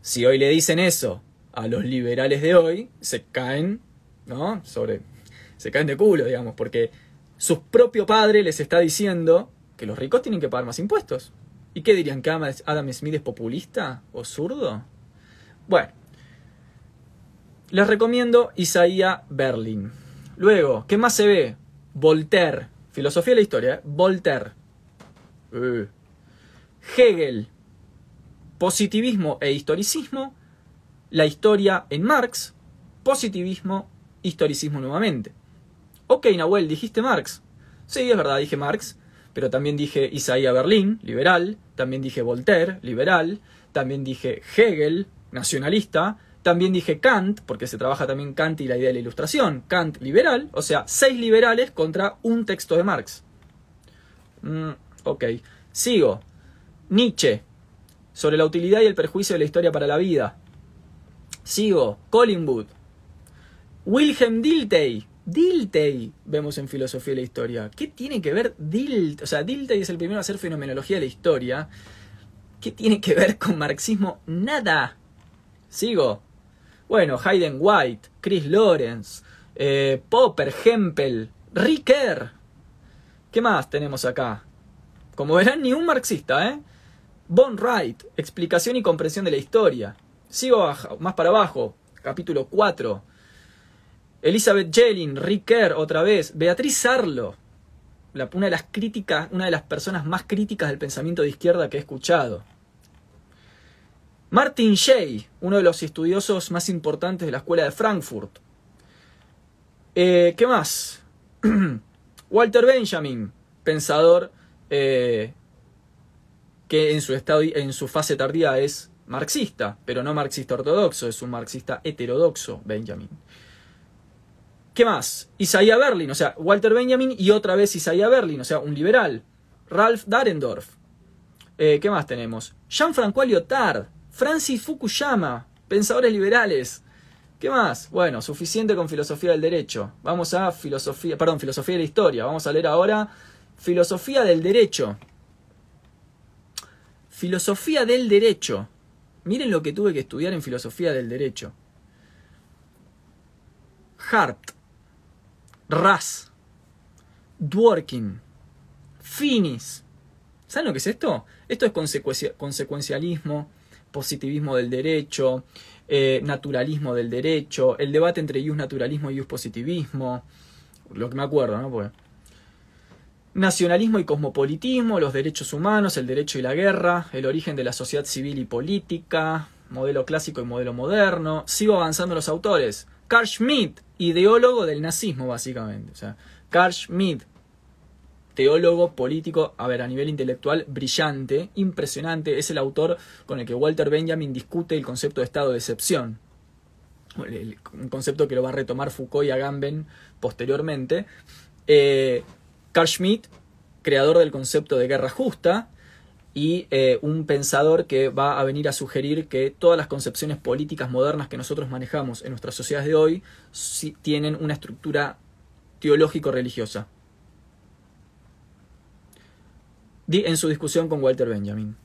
Si hoy le dicen eso a los liberales de hoy se caen, ¿no? Sobre, se caen de culo, digamos, porque su propio padre les está diciendo que los ricos tienen que pagar más impuestos. ¿Y qué dirían? ¿Que Adam Smith es populista o zurdo? Bueno, les recomiendo Isaiah Berlin. Luego, ¿qué más se ve? Voltaire. Filosofía de la historia, ¿eh? Voltaire. Uh. Hegel. Positivismo e historicismo la historia en Marx, positivismo, historicismo nuevamente. Ok, Nahuel, dijiste Marx. Sí, es verdad, dije Marx, pero también dije Isaiah Berlin, liberal, también dije Voltaire, liberal, también dije Hegel, nacionalista, también dije Kant, porque se trabaja también Kant y la idea de la ilustración, Kant liberal, o sea, seis liberales contra un texto de Marx. Mm, ok, sigo. Nietzsche, sobre la utilidad y el perjuicio de la historia para la vida. Sigo, Collingwood. Wilhelm Dilthey, Dilthey vemos en filosofía de la historia. ¿Qué tiene que ver Dilthey? O sea, Dilthey es el primero a hacer fenomenología de la historia. ¿Qué tiene que ver con marxismo? Nada. Sigo. Bueno, Hayden White, Chris Lawrence, eh, Popper, Hempel, Ricker. ¿Qué más tenemos acá? Como verán, ni un marxista, ¿eh? Von Wright, explicación y comprensión de la historia. Sigo más para abajo, capítulo 4. Elizabeth Jelin, Ricker, otra vez. Beatriz Sarlo, una de las críticas, una de las personas más críticas del pensamiento de izquierda que he escuchado. Martin Shea, uno de los estudiosos más importantes de la escuela de Frankfurt. Eh, ¿Qué más? Walter Benjamin, pensador eh, que en su, estado, en su fase tardía es marxista, pero no marxista ortodoxo, es un marxista heterodoxo, Benjamin. ¿Qué más? Isaiah Berlin, o sea, Walter Benjamin y otra vez Isaiah Berlin, o sea, un liberal. Ralph Darendorf. Eh, ¿Qué más tenemos? Jean-François Lyotard, Francis Fukuyama, pensadores liberales. ¿Qué más? Bueno, suficiente con filosofía del derecho. Vamos a filosofía, perdón, filosofía de la historia. Vamos a leer ahora filosofía del derecho. Filosofía del derecho. Miren lo que tuve que estudiar en filosofía del derecho. Hart, Ras, Dworkin, Finis. ¿Saben lo que es esto? Esto es consecuencialismo, positivismo del derecho, eh, naturalismo del derecho, el debate entre ius naturalismo y ius positivismo. Lo que me acuerdo, ¿no? Nacionalismo y cosmopolitismo, los derechos humanos, el derecho y la guerra, el origen de la sociedad civil y política, modelo clásico y modelo moderno. Sigo avanzando los autores. Carl Schmitt, ideólogo del nazismo, básicamente. O sea, Carl Schmitt, teólogo político, a ver, a nivel intelectual, brillante, impresionante. Es el autor con el que Walter Benjamin discute el concepto de estado de excepción. Un concepto que lo va a retomar Foucault y Agamben posteriormente. Eh, Carl Schmitt, creador del concepto de guerra justa, y eh, un pensador que va a venir a sugerir que todas las concepciones políticas modernas que nosotros manejamos en nuestras sociedades de hoy tienen una estructura teológico-religiosa. En su discusión con Walter Benjamin.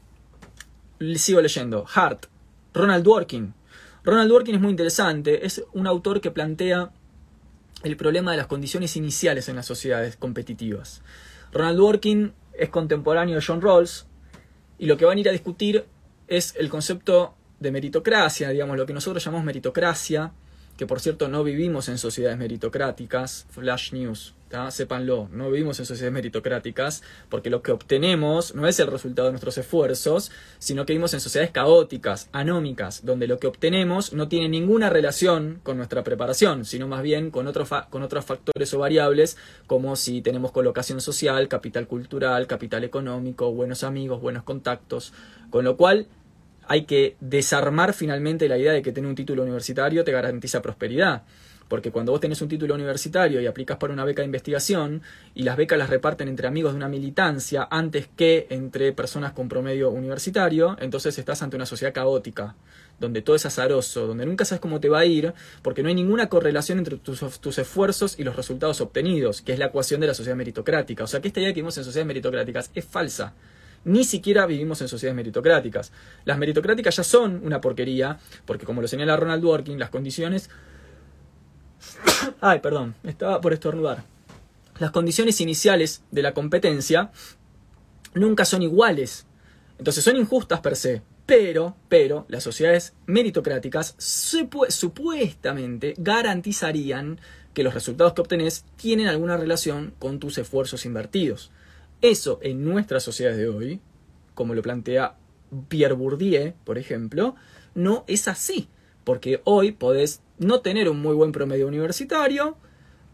Sigo leyendo. Hart. Ronald Dworkin. Ronald Dworkin es muy interesante. Es un autor que plantea el problema de las condiciones iniciales en las sociedades competitivas. Ronald Dworkin es contemporáneo de John Rawls y lo que van a ir a discutir es el concepto de meritocracia, digamos, lo que nosotros llamamos meritocracia, que por cierto no vivimos en sociedades meritocráticas, flash news, sépanlo, no vivimos en sociedades meritocráticas porque lo que obtenemos no es el resultado de nuestros esfuerzos, sino que vivimos en sociedades caóticas, anómicas, donde lo que obtenemos no tiene ninguna relación con nuestra preparación, sino más bien con, con otros factores o variables como si tenemos colocación social, capital cultural, capital económico, buenos amigos, buenos contactos, con lo cual hay que desarmar finalmente la idea de que tener un título universitario te garantiza prosperidad. Porque cuando vos tenés un título universitario y aplicas para una beca de investigación y las becas las reparten entre amigos de una militancia antes que entre personas con promedio universitario, entonces estás ante una sociedad caótica, donde todo es azaroso, donde nunca sabes cómo te va a ir, porque no hay ninguna correlación entre tus, tus esfuerzos y los resultados obtenidos, que es la ecuación de la sociedad meritocrática. O sea que esta idea que vivimos en sociedades meritocráticas es falsa ni siquiera vivimos en sociedades meritocráticas. Las meritocráticas ya son una porquería, porque como lo señala Ronald Dworkin, las condiciones Ay, perdón, estaba por estornudar. Las condiciones iniciales de la competencia nunca son iguales. Entonces son injustas per se. Pero, pero, las sociedades meritocráticas supuestamente garantizarían que los resultados que obtenés tienen alguna relación con tus esfuerzos invertidos. Eso en nuestras sociedades de hoy, como lo plantea Pierre Bourdieu, por ejemplo, no es así. Porque hoy podés no tener un muy buen promedio universitario,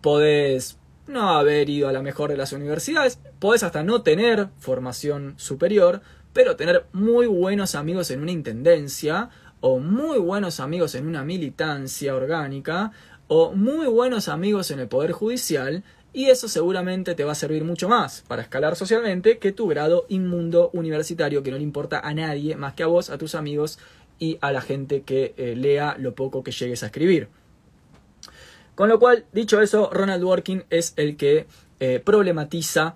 podés no haber ido a la mejor de las universidades, podés hasta no tener formación superior, pero tener muy buenos amigos en una intendencia, o muy buenos amigos en una militancia orgánica, o muy buenos amigos en el Poder Judicial, y eso seguramente te va a servir mucho más para escalar socialmente que tu grado inmundo universitario que no le importa a nadie más que a vos, a tus amigos y a la gente que eh, lea lo poco que llegues a escribir. Con lo cual, dicho eso, Ronald Dworkin es el que eh, problematiza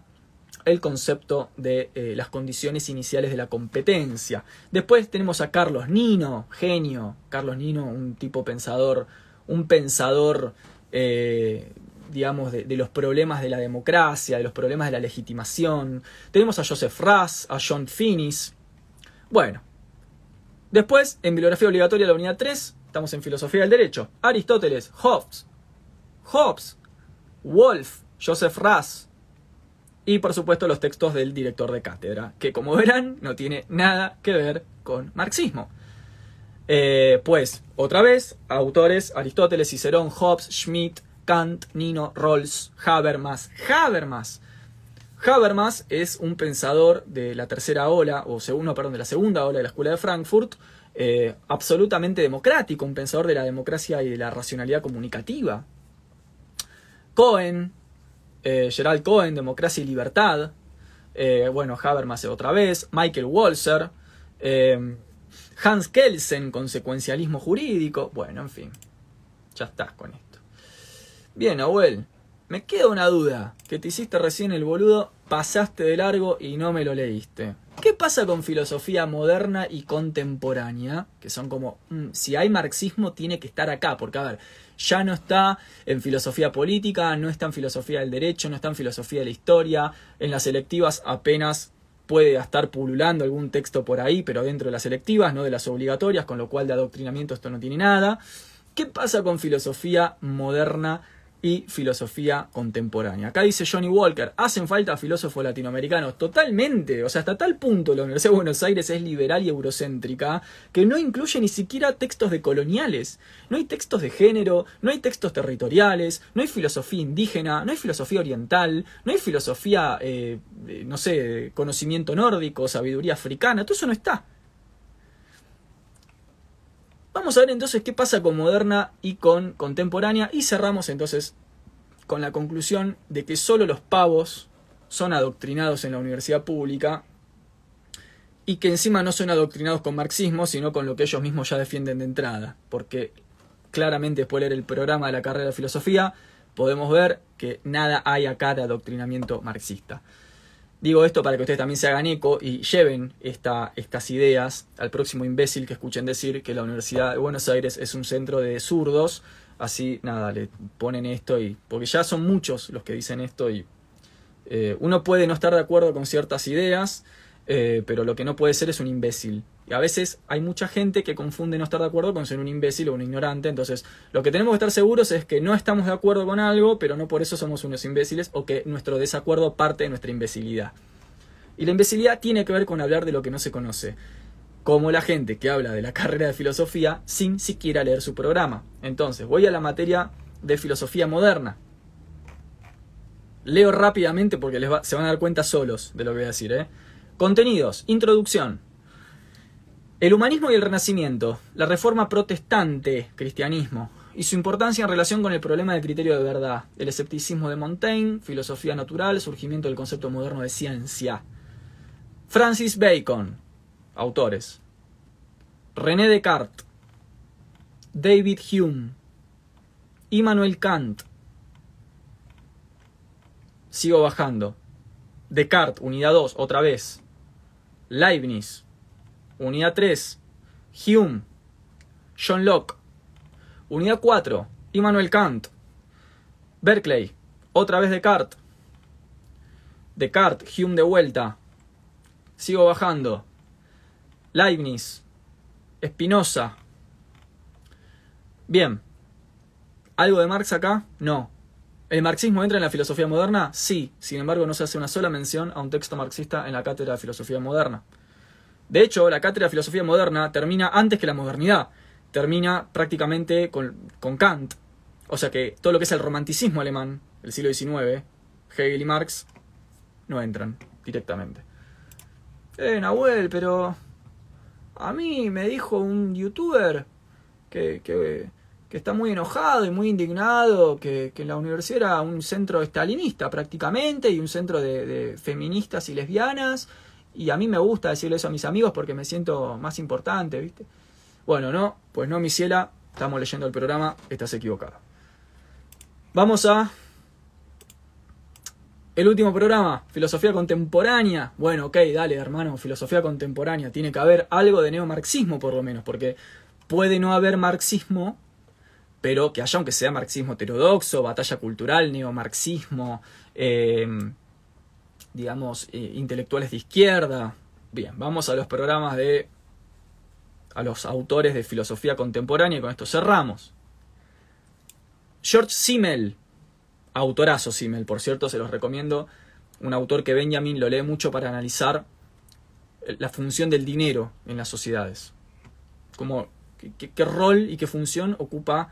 el concepto de eh, las condiciones iniciales de la competencia. Después tenemos a Carlos Nino, genio. Carlos Nino, un tipo pensador, un pensador, digamos, de, los problemas de la democracia, de los problemas de la legitimación. Tenemos a Joseph Ras, a John Finnis. Bueno. Después, en bibliografía obligatoria la unidad 3, estamos en filosofía del derecho. Aristóteles, Hobbes, Hobbes, Wolf, Joseph Ras, y por supuesto los textos del director de cátedra, que como verán no tiene nada que ver con marxismo. Eh, pues, otra vez, autores Aristóteles, Cicerón, Hobbes, Schmidt, Kant, Nino, Rawls, Habermas. Habermas. Habermas es un pensador de la tercera ola, o segundo, perdón, de la segunda ola de la Escuela de Frankfurt, eh, absolutamente democrático, un pensador de la democracia y de la racionalidad comunicativa. Cohen, eh, Gerald Cohen, Democracia y Libertad, eh, bueno, Habermas otra vez, Michael Walzer, Hans Kelsen, Consecuencialismo Jurídico, bueno, en fin, ya estás con esto. Bien, Abuel, me queda una duda, que te hiciste recién el boludo, pasaste de largo y no me lo leíste. ¿Qué pasa con filosofía moderna y contemporánea? Que son como, mm, si hay marxismo tiene que estar acá, porque a ver, ya no está en filosofía política, no está en filosofía del derecho, no está en filosofía de la historia, en las selectivas apenas puede estar pululando algún texto por ahí, pero dentro de las selectivas, no de las obligatorias, con lo cual de adoctrinamiento esto no tiene nada. ¿Qué pasa con filosofía moderna y filosofía contemporánea. Acá dice Johnny Walker, hacen falta filósofos latinoamericanos. Totalmente, o sea, hasta tal punto la Universidad de Buenos Aires es liberal y eurocéntrica que no incluye ni siquiera textos de coloniales. No hay textos de género, no hay textos territoriales, no hay filosofía indígena, no hay filosofía oriental, no hay filosofía, eh, no sé, conocimiento nórdico, sabiduría africana, todo eso no está. Vamos a ver entonces qué pasa con moderna y con contemporánea y cerramos entonces con la conclusión de que solo los pavos son adoctrinados en la universidad pública y que encima no son adoctrinados con marxismo, sino con lo que ellos mismos ya defienden de entrada, porque claramente después de leer el programa de la carrera de filosofía podemos ver que nada hay acá de adoctrinamiento marxista. Digo esto para que ustedes también se hagan eco y lleven esta, estas ideas al próximo imbécil que escuchen decir que la Universidad de Buenos Aires es un centro de zurdos. Así, nada, le ponen esto y. Porque ya son muchos los que dicen esto y. Eh, uno puede no estar de acuerdo con ciertas ideas, eh, pero lo que no puede ser es un imbécil. Y a veces hay mucha gente que confunde no estar de acuerdo con ser un imbécil o un ignorante. Entonces, lo que tenemos que estar seguros es que no estamos de acuerdo con algo, pero no por eso somos unos imbéciles o que nuestro desacuerdo parte de nuestra imbecilidad. Y la imbecilidad tiene que ver con hablar de lo que no se conoce. Como la gente que habla de la carrera de filosofía sin siquiera leer su programa. Entonces, voy a la materia de filosofía moderna. Leo rápidamente porque les se van a dar cuenta solos de lo que voy a decir. ¿eh? Contenidos. Introducción. El humanismo y el renacimiento. La reforma protestante, cristianismo. Y su importancia en relación con el problema del criterio de verdad. El escepticismo de Montaigne, filosofía natural, surgimiento del concepto moderno de ciencia. Francis Bacon. Autores. René Descartes. David Hume. Immanuel Kant. Sigo bajando. Descartes, unidad 2, otra vez. Leibniz, unidad 3. Hume, John Locke. Unidad 4, Immanuel Kant. Berkeley, otra vez Descartes. Descartes, Hume de vuelta. Sigo bajando. Leibniz, Spinoza. Bien. ¿Algo de Marx acá? No. ¿El marxismo entra en la filosofía moderna? Sí, sin embargo no se hace una sola mención a un texto marxista en la cátedra de filosofía moderna. De hecho, la cátedra de filosofía moderna termina antes que la modernidad, termina prácticamente con, Kant. O sea que todo lo que es el romanticismo alemán del siglo XIX, Hegel y Marx, no entran directamente. Eh, Nahuel, pero a mí me dijo un youtuber que, que que está muy enojado y muy indignado, que, que la universidad era un centro estalinista prácticamente y un centro de, feministas y lesbianas. Y a mí me gusta decirle eso a mis amigos porque me siento más importante, ¿viste? Bueno, no, pues no, mi ciela, estamos leyendo el programa, estás equivocado. Vamos a el último programa, filosofía contemporánea. Bueno, ok, dale, hermano, filosofía contemporánea. Tiene que haber algo de neomarxismo, por lo menos, porque puede no haber marxismo, pero que haya, aunque sea marxismo heterodoxo, batalla cultural, neomarxismo, em, digamos, eh, intelectuales de izquierda. Bien, vamos a los programas de. a los autores de filosofía contemporánea y con esto cerramos. George Simmel, autorazo Simmel, por cierto, se los recomiendo. Un autor que Benjamin lo lee mucho para analizar la función del dinero en las sociedades. Como, qué, rol y qué función ocupa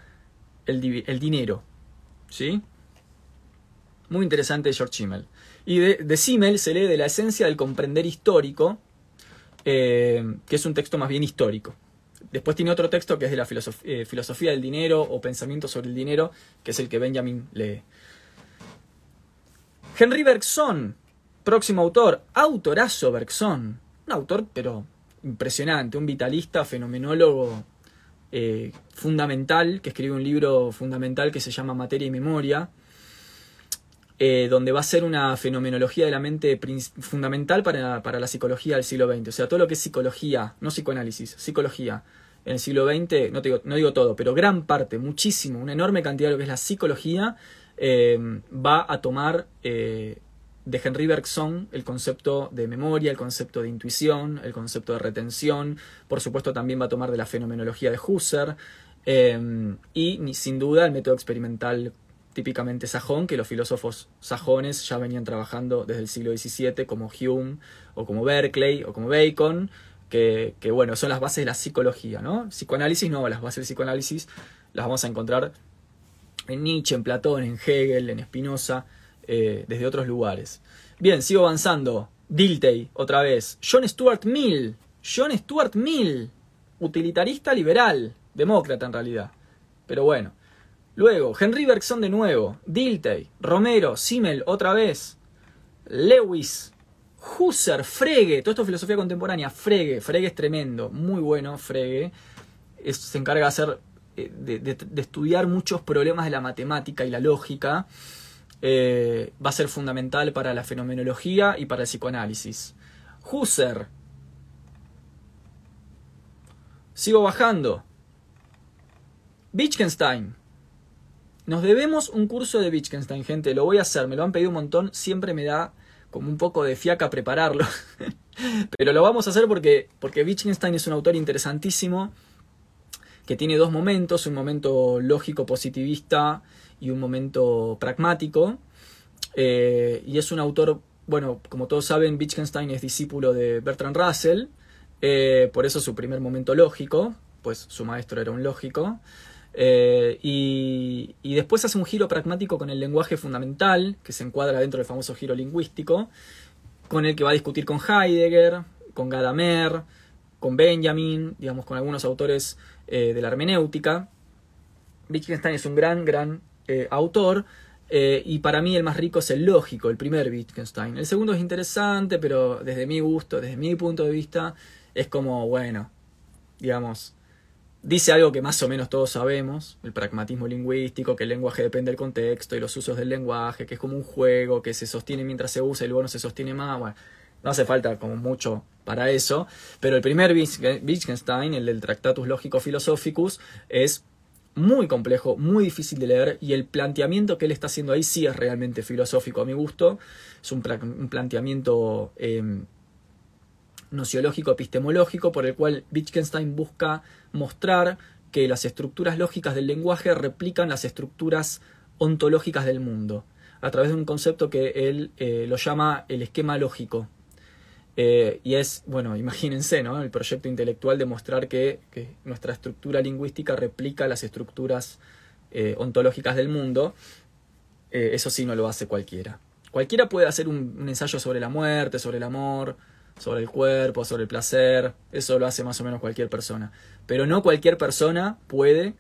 el, el, dinero. ¿Sí? Muy interesante George Simmel. Y de, Simmel se lee de la esencia del comprender histórico, eh, que es un texto más bien histórico. Después tiene otro texto que es de la eh, filosofía del dinero o pensamiento sobre el dinero, que es el que Benjamin lee. Henry Bergson, próximo autor, autorazo Bergson, un autor pero impresionante, un vitalista, fenomenólogo eh, fundamental, que escribe un libro fundamental que se llama Materia y Memoria, eh, donde va a ser una fenomenología de la mente fundamental para, para, la psicología del siglo XX. O sea, todo lo que es psicología, no psicoanálisis, psicología en el siglo XX, no, digo, no digo todo, pero gran parte, muchísimo, una enorme cantidad de lo que es la psicología eh, va a tomar eh, de Henry Bergson el concepto de memoria, el concepto de intuición, el concepto de retención, por supuesto también va a tomar de la fenomenología de Husserl y sin duda el método experimental típicamente sajón, que los filósofos sajones ya venían trabajando desde el siglo XVII como Hume o como Berkeley o como Bacon, que, bueno, son las bases de la psicología, ¿no? Psicoanálisis no, las bases del psicoanálisis las vamos a encontrar en Nietzsche, en Platón, en Hegel, en Spinoza, eh, desde otros lugares. Bien, sigo avanzando. Dilthey, otra vez. John Stuart Mill. John Stuart Mill. Utilitarista liberal. Demócrata en realidad. Pero bueno. Luego, Henry Bergson de nuevo. Dilthey. Romero. Simmel otra vez. Lewis. Husserl. Frege. Todo esto es filosofía contemporánea. Frege. Frege es tremendo. Muy bueno, Frege. se encarga de hacer eh, de, estudiar muchos problemas de la matemática y la lógica eh, va a ser fundamental para la fenomenología y para el psicoanálisis. Husserl. Sigo bajando. Wittgenstein. Nos debemos un curso de Wittgenstein, gente. Lo voy a hacer, me lo han pedido un montón. Siempre me da como un poco de fiaca prepararlo. Pero lo vamos a hacer porque, porque Wittgenstein es un autor interesantísimo que tiene dos momentos, un momento lógico positivista y un momento pragmático. Eh, y es un autor, bueno, como todos saben, Wittgenstein es discípulo de Bertrand Russell, eh, por eso su primer momento lógico, pues su maestro era un lógico. Eh, y, después hace un giro pragmático con el lenguaje fundamental, que se encuadra dentro del famoso giro lingüístico, con el que va a discutir con Heidegger, con Gadamer, con Benjamin, digamos, con algunos autores eh, de la hermenéutica. Wittgenstein es un gran, gran eh, autor. Y para mí el más rico es el lógico, el primer Wittgenstein. El segundo es interesante, pero desde mi gusto, desde mi punto de vista, es como, bueno, digamos, dice algo que más o menos todos sabemos, el pragmatismo lingüístico, que el lenguaje depende del contexto y los usos del lenguaje, que es como un juego, que se sostiene mientras se usa y luego no se sostiene más. Bueno, no hace falta como mucho para eso, pero el primer Wittgenstein, el del Tractatus Lógico Philosophicus, es muy complejo, muy difícil de leer y el planteamiento que él está haciendo ahí sí es realmente filosófico a mi gusto. Es un, planteamiento em, nociológico epistemológico por el cual Wittgenstein busca mostrar que las estructuras lógicas del lenguaje replican las estructuras ontológicas del mundo a través de un concepto que él eh, lo llama el esquema lógico. Eh, y es, bueno, imagínense, ¿no? El proyecto intelectual de mostrar que, nuestra estructura lingüística replica las estructuras eh, ontológicas del mundo. Eso sí no lo hace cualquiera. Cualquiera puede hacer un, ensayo sobre la muerte, sobre el amor, sobre el cuerpo, sobre el placer. Eso lo hace más o menos cualquier persona. Pero no cualquier persona puede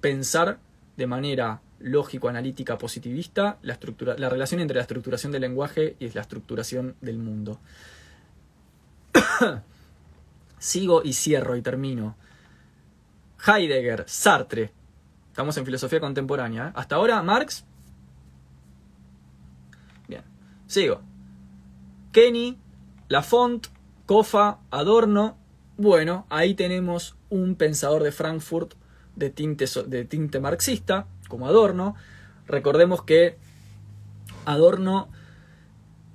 pensar de manera lógico-analítica positivista la, estructura, la relación entre la estructuración del lenguaje y la estructuración del mundo. Sigo y cierro y termino. Heidegger, Sartre. Estamos en filosofía contemporánea. ¿eh? Hasta ahora, Marx. Bien. Sigo. Kenny, Lafont, Kofa, Adorno. Bueno, ahí tenemos un pensador de Frankfurt de tinte, de tinte marxista, como Adorno. Recordemos que Adorno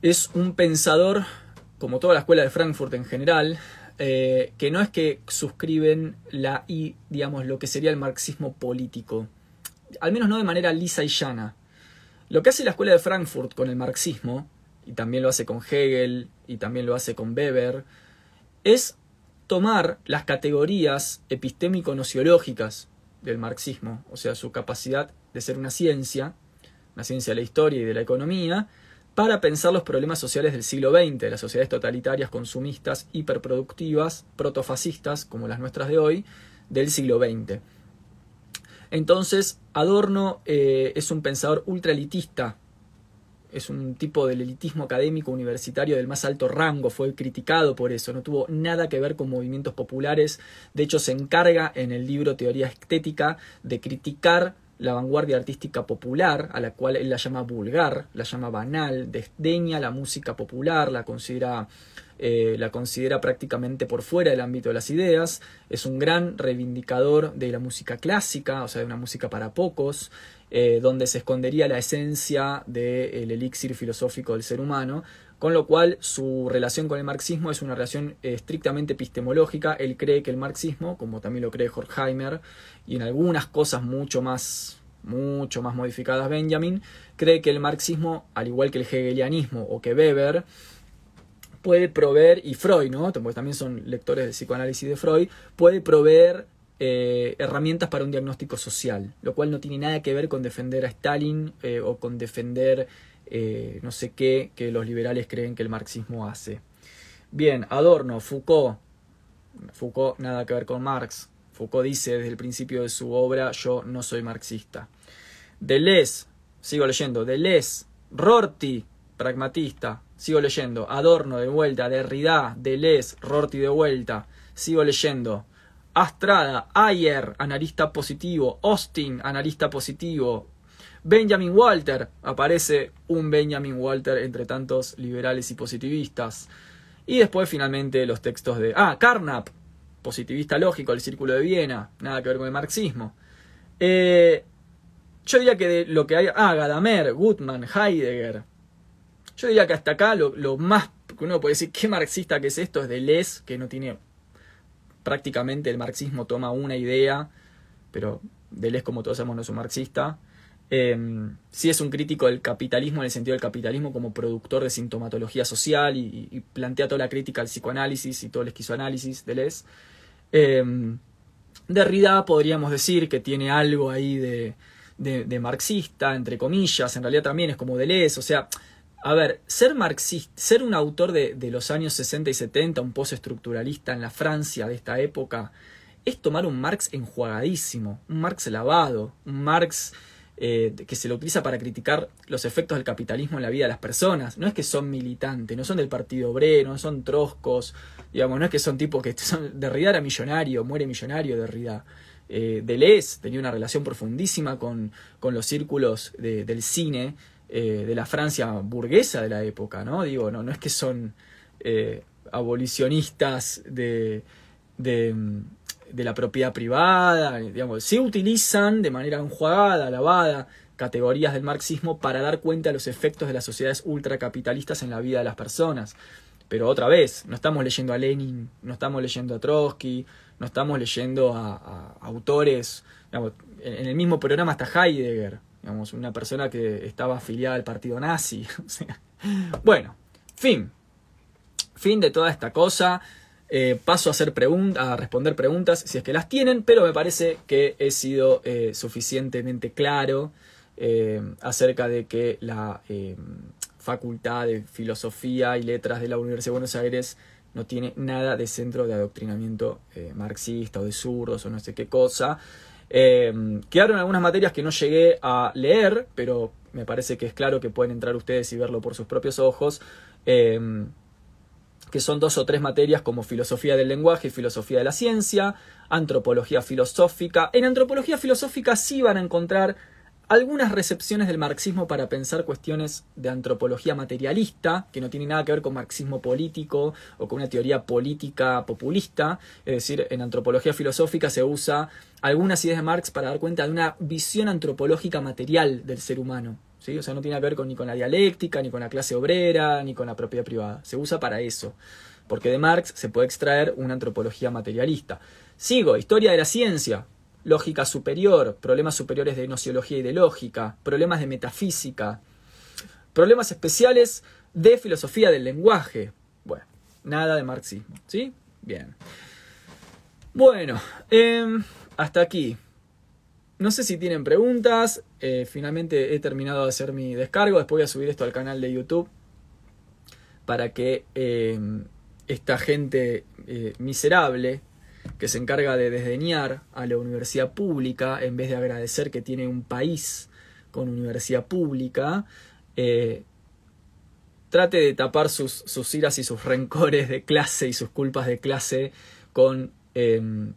es un pensador, como toda la escuela de Frankfurt en general, eh, que no es que suscriben la y digamos lo que sería el marxismo político, al menos no de manera lisa y llana. Lo que hace la escuela de Frankfurt con el marxismo, y también lo hace con Hegel, y también lo hace con Weber, es tomar las categorías epistémico-nociológicas del marxismo, o sea, su capacidad de ser una ciencia, una ciencia de la historia y de la economía, para pensar los problemas sociales del siglo XX, las sociedades totalitarias, consumistas, hiperproductivas, protofascistas, como las nuestras de hoy, del siglo XX. Entonces, Adorno eh, es un pensador ultraelitista, es un tipo del elitismo académico universitario del más alto rango, fue criticado por eso, no tuvo nada que ver con movimientos populares, de hecho se encarga en el libro Teoría Estética de criticar la vanguardia artística popular, a la cual él la llama vulgar, la llama banal, desdeña la música popular, la considera, eh, la considera prácticamente por fuera del ámbito de las ideas, es un gran reivindicador de la música clásica, o sea, de una música para pocos, eh, donde se escondería la esencia del elixir filosófico del ser humano, con lo cual su relación con el marxismo es una relación estrictamente epistemológica. Él cree que el marxismo, como también lo cree Horkheimer, y en algunas cosas mucho más, mucho más modificadas Benjamin, cree que el marxismo, al igual que el hegelianismo o que Weber, puede proveer, y Freud, ¿no? Porque también son lectores de psicoanálisis de Freud, puede proveer eh, herramientas para un diagnóstico social, lo cual no tiene nada que ver con defender a Stalin eh, o con defender eh, no sé qué que los liberales creen que el marxismo hace. Bien, Adorno, Foucault. Foucault nada que ver con Marx. Foucault dice desde el principio de su obra, yo no soy marxista. Deleuze, sigo leyendo, Deleuze, Rorty, pragmatista, sigo leyendo, Adorno de vuelta, Derrida, Deleuze, Rorty de vuelta, sigo leyendo, Astrada, Ayer, analista positivo, Austin, analista positivo, Benjamin Walter, aparece un Benjamin Walter entre tantos liberales y positivistas. Y después finalmente los textos de... Ah, Carnap, positivista lógico, el Círculo de Viena, nada que ver con el marxismo. Eh, yo diría que de lo que hay... Ah, Gadamer, Gutmann, Heidegger. Yo diría que hasta acá lo, más que uno puede decir, qué marxista que es esto, es de Les, que no tiene... Prácticamente el marxismo toma una idea, pero Deleuze, como todos sabemos, no es un marxista. Eh, sí es un crítico del capitalismo en el sentido del capitalismo como productor de sintomatología social y, plantea toda la crítica al psicoanálisis y todo el esquizoanálisis de Les. Eh, Derrida podríamos decir que tiene algo ahí de, de, marxista, entre comillas, en realidad también es como Deleuze, o sea, a ver, ser marxista, ser un autor de, de los años 60 y 70, un postestructuralista en la Francia de esta época, es tomar un Marx enjuagadísimo, un Marx lavado, un Marx eh, que se lo utiliza para criticar los efectos del capitalismo en la vida de las personas. No es que son militantes, no son del Partido Obrero, no son troscos, digamos, no es que son tipos que son. Derrida era millonario, muere millonario Derrida. Eh, Deleuze tenía una relación profundísima con, con los círculos del cine eh, de la Francia burguesa de la época, ¿no? Digo, no, no es que son eh, abolicionistas de, de de la propiedad privada, digamos, se utilizan de manera enjuagada, lavada, categorías del marxismo para dar cuenta de los efectos de las sociedades ultracapitalistas en la vida de las personas. Pero otra vez, no estamos leyendo a Lenin, no estamos leyendo a Trotsky, no estamos leyendo a, autores, en, el mismo programa está Heidegger, digamos, una persona que estaba afiliada al partido nazi. bueno, fin. Fin de toda esta cosa. Eh, paso a, hacer a responder preguntas si es que las tienen, pero me parece que he sido eh, suficientemente claro eh, acerca de que la Facultad de Filosofía y Letras de la Universidad de Buenos Aires no tiene nada de centro de adoctrinamiento marxista o de zurdos o no sé qué cosa. Quedaron algunas materias que no llegué a leer, pero me parece que es claro que pueden entrar ustedes y verlo por sus propios ojos que son dos o tres materias como filosofía del lenguaje y filosofía de la ciencia, antropología filosófica. En antropología filosófica sí van a encontrar algunas recepciones del marxismo para pensar cuestiones de antropología materialista, que no tiene nada que ver con marxismo político o con una teoría política populista. Es decir, en antropología filosófica se usa algunas ideas de Marx para dar cuenta de una visión antropológica material del ser humano. ¿sí? O sea, no tiene que ver con, ni con la dialéctica, ni con la clase obrera, ni con la propiedad privada. Se usa para eso. Porque de Marx se puede extraer una antropología materialista. Sigo, historia de la ciencia lógica superior, problemas superiores de nociología y de lógica, problemas de metafísica, problemas especiales de filosofía del lenguaje. Bueno, nada de marxismo, ¿sí? Bien. Bueno, em, hasta aquí. No sé si tienen preguntas. Eh, finalmente he terminado de hacer mi descargo. Después voy a subir esto al canal de YouTube para que em, esta gente eh, miserable que se encarga de desdeñar a la universidad pública en vez de agradecer que tiene un país con universidad pública, eh, trate de tapar sus, sus, iras y sus rencores de clase y sus culpas de clase con em,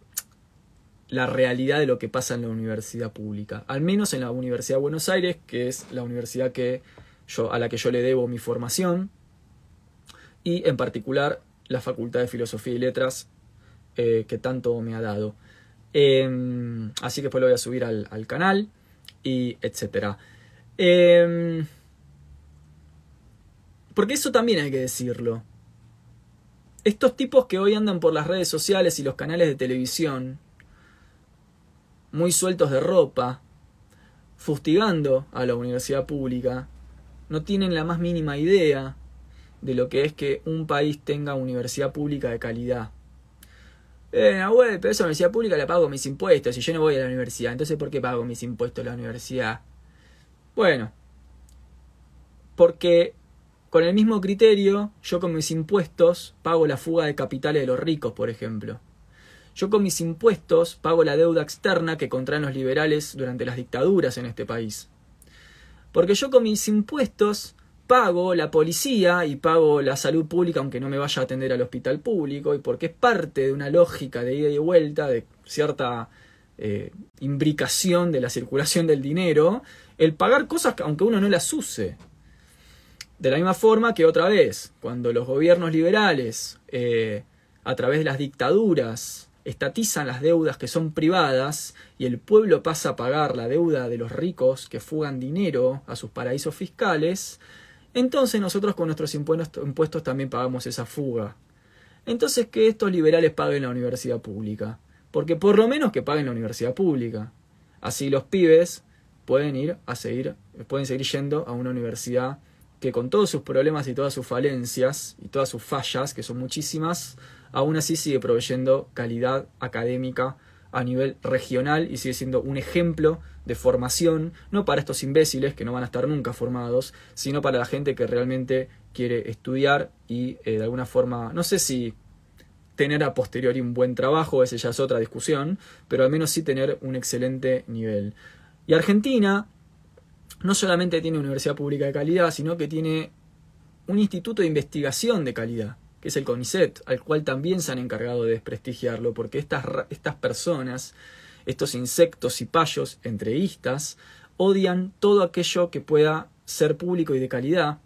la realidad de lo que pasa en la universidad pública. Al menos en la Universidad de Buenos Aires, que es la universidad que yo, a la que yo le debo mi formación, y en particular la Facultad de Filosofía y Letras eh, que tanto me ha dado. Em, así que después lo voy a subir al, canal y etcétera. Em, porque eso también hay que decirlo. Estos tipos que hoy andan por las redes sociales y los canales de televisión, muy sueltos de ropa, fustigando a la universidad pública, no tienen la más mínima idea de lo que es que un país tenga universidad pública de calidad. Eh, web, pero esa universidad pública la pago mis impuestos y yo no voy a la universidad. Entonces, ¿por qué pago mis impuestos a la universidad? Bueno, porque con el mismo criterio, yo con mis impuestos pago la fuga de capitales de los ricos, por ejemplo. Yo con mis impuestos pago la deuda externa que contraen los liberales durante las dictaduras en este país. Porque yo con mis impuestos pago la policía y pago la salud pública aunque no me vaya a atender al hospital público y porque es parte de una lógica de ida y vuelta, de cierta eh, imbricación de la circulación del dinero, el pagar cosas aunque uno no las use. De la misma forma que otra vez, cuando los gobiernos liberales, eh, a través de las dictaduras, estatizan las deudas que son privadas y el pueblo pasa a pagar la deuda de los ricos que fugan dinero a sus paraísos fiscales, entonces nosotros con nuestros impuestos también pagamos esa fuga. Entonces que estos liberales paguen la universidad pública. Porque por lo menos que paguen la universidad pública. Así los pibes pueden ir a seguir, pueden seguir yendo a una universidad que con todos sus problemas y todas sus falencias y todas sus fallas, que son muchísimas, aún así sigue proveyendo calidad académica a nivel regional y sigue siendo un ejemplo de formación, no para estos imbéciles que no van a estar nunca formados, sino para la gente que realmente quiere estudiar y eh, de alguna forma, no sé si tener a posteriori un buen trabajo, esa ya es otra discusión, pero al menos sí tener un excelente nivel. Y Argentina no solamente tiene universidad pública de calidad, sino que tiene un instituto de investigación de calidad que es el CONICET, al cual también se han encargado de desprestigiarlo, porque estas, estas personas, estos insectos y payos entreístas, odian todo aquello que pueda ser público y de calidad,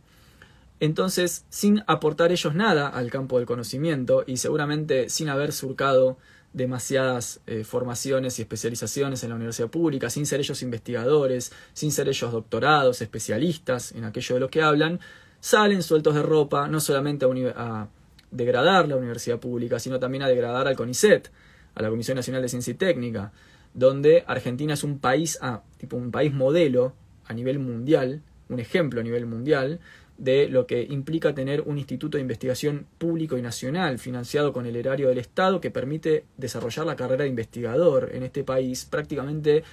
entonces sin aportar ellos nada al campo del conocimiento y seguramente sin haber surcado demasiadas eh, formaciones y especializaciones en la universidad pública, sin ser ellos investigadores, sin ser ellos doctorados, especialistas en aquello de lo que hablan, salen sueltos de ropa, no solamente a, a degradar la universidad pública, sino también a degradar al CONICET, a la Comisión Nacional de Ciencia y Técnica, donde Argentina es un país, ah, tipo un país modelo a nivel mundial, un ejemplo a nivel mundial, de lo que implica tener un instituto de investigación público y nacional financiado con el erario del Estado que permite desarrollar la carrera de investigador en este país prácticamente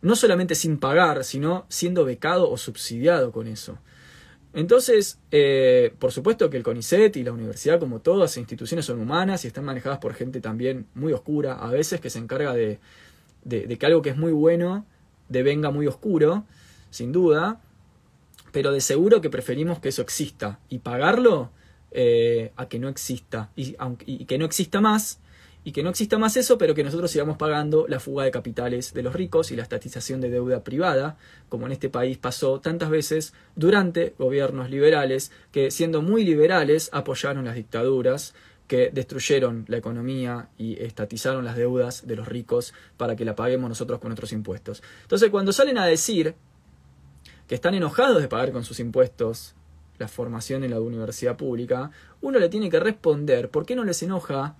no solamente sin pagar, sino siendo becado o subsidiado con eso. Entonces, eh, por supuesto que el CONICET y la universidad, como todas instituciones, son humanas y están manejadas por gente también muy oscura, a veces que se encarga de, de, que algo que es muy bueno devenga muy oscuro, sin duda, pero de seguro que preferimos que eso exista y pagarlo eh, a que no exista. Y, y que no exista más y que no exista más eso, pero que nosotros sigamos pagando la fuga de capitales de los ricos y la estatización de deuda privada, como en este país pasó tantas veces durante gobiernos liberales que, siendo muy liberales, apoyaron las dictaduras que destruyeron la economía y estatizaron las deudas de los ricos para que la paguemos nosotros con nuestros impuestos. Entonces, cuando salen a decir que están enojados de pagar con sus impuestos la formación en la universidad pública, uno le tiene que responder por qué no les enoja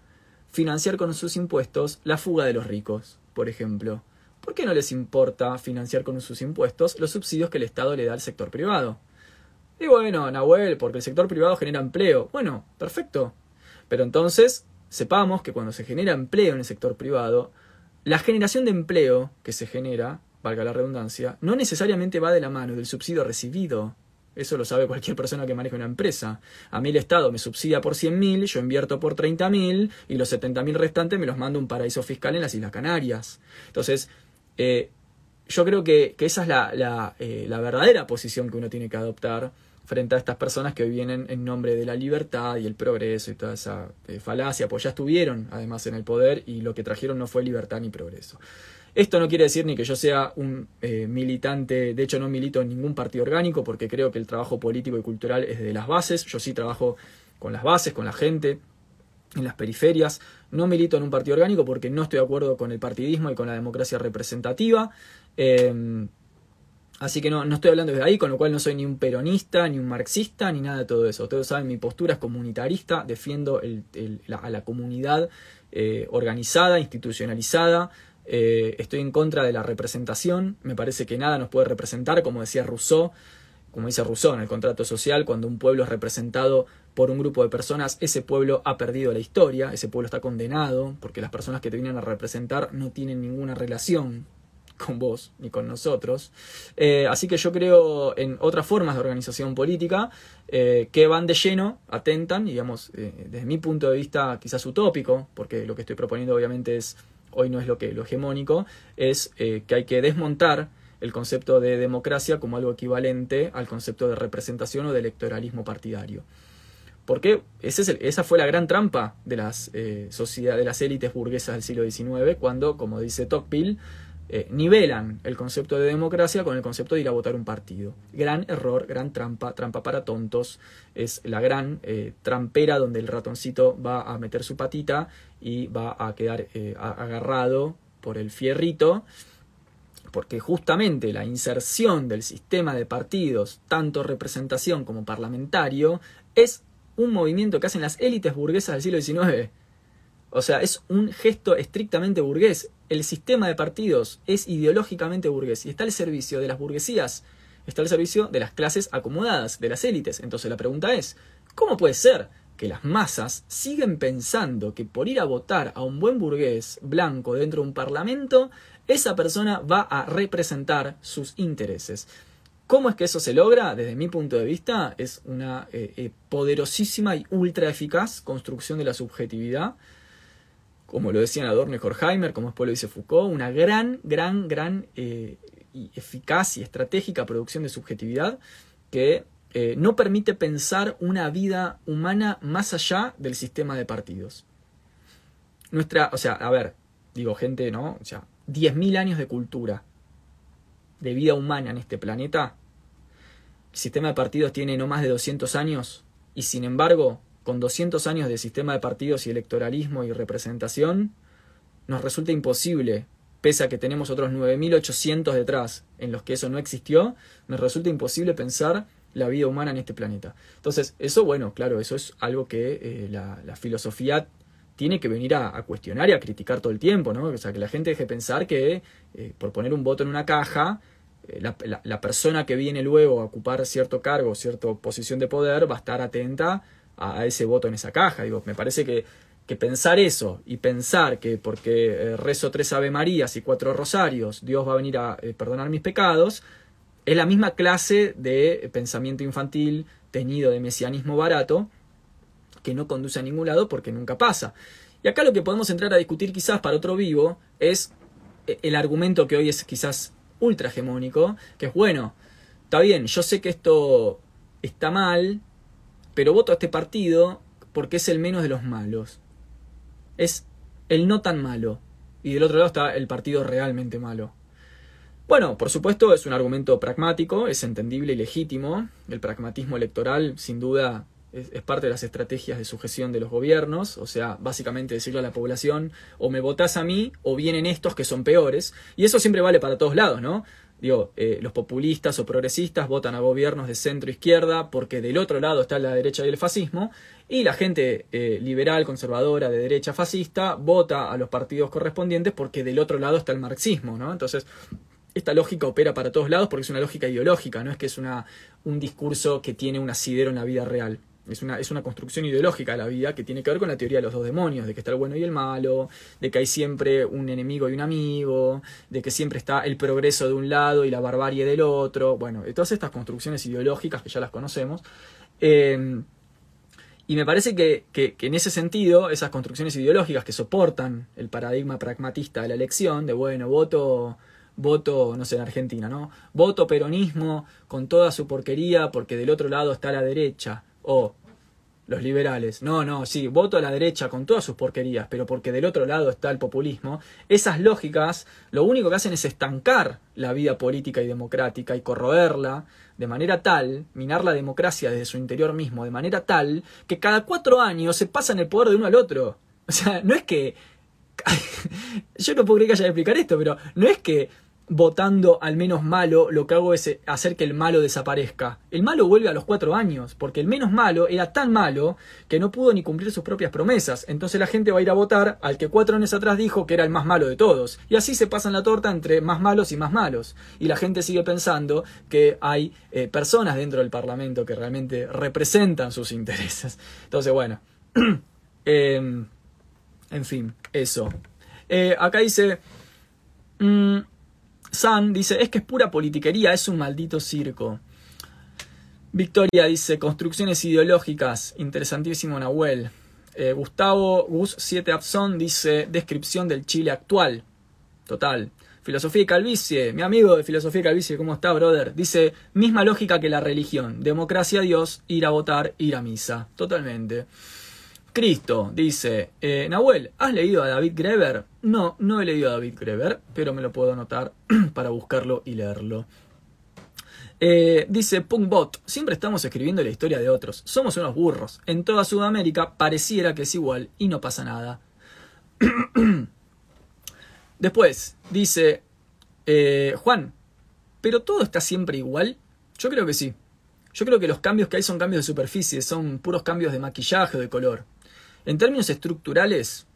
financiar con sus impuestos la fuga de los ricos, por ejemplo. ¿Por qué no les importa financiar con sus impuestos los subsidios que el Estado le da al sector privado? Y bueno, Nahuel, porque el sector privado genera empleo. Bueno, perfecto. Pero entonces, sepamos que cuando se genera empleo en el sector privado, la generación de empleo que se genera, valga la redundancia, no necesariamente va de la mano del subsidio recibido. Eso lo sabe cualquier persona que maneje una empresa. A mí el Estado me subsidia por 100.000, yo invierto por 30.000 y los 70.000 restantes me los mando un paraíso fiscal en las Islas Canarias. Entonces, eh, yo creo que, esa es la, eh, la, verdadera posición que uno tiene que adoptar frente a estas personas que hoy vienen en nombre de la libertad y el progreso y toda esa eh, falacia, pues ya estuvieron además en el poder y lo que trajeron no fue libertad ni progreso. Esto no quiere decir ni que yo sea un eh, militante, de hecho no milito en ningún partido orgánico porque creo que el trabajo político y cultural es de las bases, yo sí trabajo con las bases, con la gente, en las periferias, no milito en un partido orgánico porque no estoy de acuerdo con el partidismo y con la democracia representativa. Em, así que no, no estoy hablando desde ahí, con lo cual no soy ni un peronista, ni un marxista, ni nada de todo eso. Ustedes saben, mi postura es comunitarista, defiendo a la comunidad eh, organizada, institucionalizada, eh, estoy en contra de la representación, me parece que nada nos puede representar, como decía Rousseau, como dice Rousseau en el contrato social, cuando un pueblo es representado por un grupo de personas, ese pueblo ha perdido la historia, ese pueblo está condenado, porque las personas que te vienen a representar no tienen ninguna relación con vos ni con nosotros. Eh, así que yo creo en otras formas de organización política eh, que van de lleno, atentan, digamos, desde mi punto de vista quizás utópico, porque lo que estoy proponiendo obviamente es hoy no es lo que lo hegemónico, es eh, que hay que desmontar el concepto de democracia como algo equivalente al concepto de representación o de electoralismo partidario. Porque esa fue la gran trampa de las, eh, de las élites burguesas del siglo XIX, cuando, como dice Tocqueville, eh, nivelan el concepto de democracia con el concepto de ir a votar un partido. Gran error, gran trampa, trampa para tontos. Es la gran eh, trampera donde el ratoncito va a meter su patita y va a quedar eh, agarrado por el fierrito. Porque justamente la inserción del sistema de partidos, tanto representación como parlamentario, es un movimiento que hacen las élites burguesas del siglo XIX o sea, es un gesto estrictamente burgués. El sistema de partidos es ideológicamente burgués y está al servicio de las burguesías, está al servicio de las clases acomodadas, de las élites. Entonces la pregunta es, ¿cómo puede ser que las masas siguen pensando que por ir a votar a un buen burgués blanco dentro de un parlamento, esa persona va a representar sus intereses? ¿Cómo es que eso se logra? Desde mi punto de vista, es una eh, eh, poderosísima y ultra eficaz construcción de la subjetividad como lo decían Adorno y Horkheimer, como después lo dice Foucault, una gran, gran, gran eh, eficaz y estratégica producción de subjetividad que eh, no permite pensar una vida humana más allá del sistema de partidos. Nuestra, o sea, a ver, digo gente, ¿no? O sea, 10.000 años de cultura, de vida humana en este planeta. El sistema de partidos tiene no más de 200 años y sin embargo con 200 años de sistema de partidos y electoralismo y representación, nos resulta imposible, pese a que tenemos otros 9.800 detrás en los que eso no existió, nos resulta imposible pensar la vida humana en este planeta. Entonces, eso, bueno, claro, eso es algo que eh, la, filosofía tiene que venir a, cuestionar y a criticar todo el tiempo, ¿no? O sea, que la gente deje pensar que eh, por poner un voto en una caja, eh, la, la, persona que viene luego a ocupar cierto cargo, cierta posición de poder, va a estar atenta a, ese voto en esa caja. Digo, me parece que, que pensar eso y pensar que porque eh, rezo tres Ave Marías y cuatro Rosarios, Dios va a venir a eh, perdonar mis pecados, es la misma clase de pensamiento infantil teñido de mesianismo barato que no conduce a ningún lado porque nunca pasa. Y acá lo que podemos entrar a discutir quizás para otro vivo es eh, el argumento que hoy es quizás ultra hegemónico, que es bueno, está bien, yo sé que esto está mal, pero voto a este partido porque es el menos de los malos. Es el no tan malo. Y del otro lado está el partido realmente malo. Bueno, por supuesto es un argumento pragmático, es entendible y legítimo. El pragmatismo electoral, sin duda, es, parte de las estrategias de sujeción de los gobiernos. O sea, básicamente decirle a la población, o me votás a mí, o vienen estos que son peores. Y eso siempre vale para todos lados, ¿no? Digo, eh, los populistas o progresistas votan a gobiernos de centro izquierda porque del otro lado está la derecha y el fascismo, y la gente eh, liberal, conservadora, de derecha fascista, vota a los partidos correspondientes porque del otro lado está el marxismo, ¿no? Entonces, esta lógica opera para todos lados porque es una lógica ideológica, no es que es una, un discurso que tiene un asidero en la vida real. Es una, es una construcción ideológica de la vida que tiene que ver con la teoría de los dos demonios, de que está el bueno y el malo, de que hay siempre un enemigo y un amigo, de que siempre está el progreso de un lado y la barbarie del otro. Bueno, todas estas construcciones ideológicas que ya las conocemos. Eh, y me parece que, que, en ese sentido, esas construcciones ideológicas que soportan el paradigma pragmatista de la elección, de bueno, voto voto, no sé, en Argentina, ¿no? Voto peronismo con toda su porquería porque del otro lado está la derecha o los liberales. No, no, sí, voto a la derecha con todas sus porquerías, pero porque del otro lado está el populismo. Esas lógicas lo único que hacen es estancar la vida política y democrática y corroerla de manera tal, minar la democracia desde su interior mismo, de manera tal que cada cuatro años se pasan el poder de uno al otro. O sea, no es que... Yo no puedo creer que haya explicar esto, pero no es que votando al menos malo, lo que hago es hacer que el malo desaparezca. El malo vuelve a los cuatro años, porque el menos malo era tan malo que no pudo ni cumplir sus propias promesas. Entonces la gente va a ir a votar al que cuatro años atrás dijo que era el más malo de todos. Y así se pasan la torta entre más malos y más malos. Y la gente sigue pensando que hay eh, personas dentro del Parlamento que realmente representan sus intereses. Entonces, bueno. Em, en fin, eso. Eh, acá dice... Mm, San dice, es que es pura politiquería, es un maldito circo. Victoria dice, construcciones ideológicas, interesantísimo Nahuel. Eh, Gustavo Gus 7 Abson dice, descripción del Chile actual. Total. Filosofía y Calvicie, mi amigo de Filosofía y Calvicie, ¿cómo está, brother? Dice, misma lógica que la religión, democracia, Dios, ir a votar, ir a misa. Totalmente. Cristo dice, eh, Nahuel, ¿has leído a David Greber? No, no he leído a David Greber, pero me lo puedo anotar para buscarlo y leerlo. Eh, dice Punkbot, siempre estamos escribiendo la historia de otros, somos unos burros. En toda Sudamérica pareciera que es igual y no pasa nada. Después dice eh, Juan, ¿pero todo está siempre igual? Yo creo que sí. Yo creo que los cambios que hay son cambios de superficie, son puros cambios de maquillaje o de color. En términos estructurales,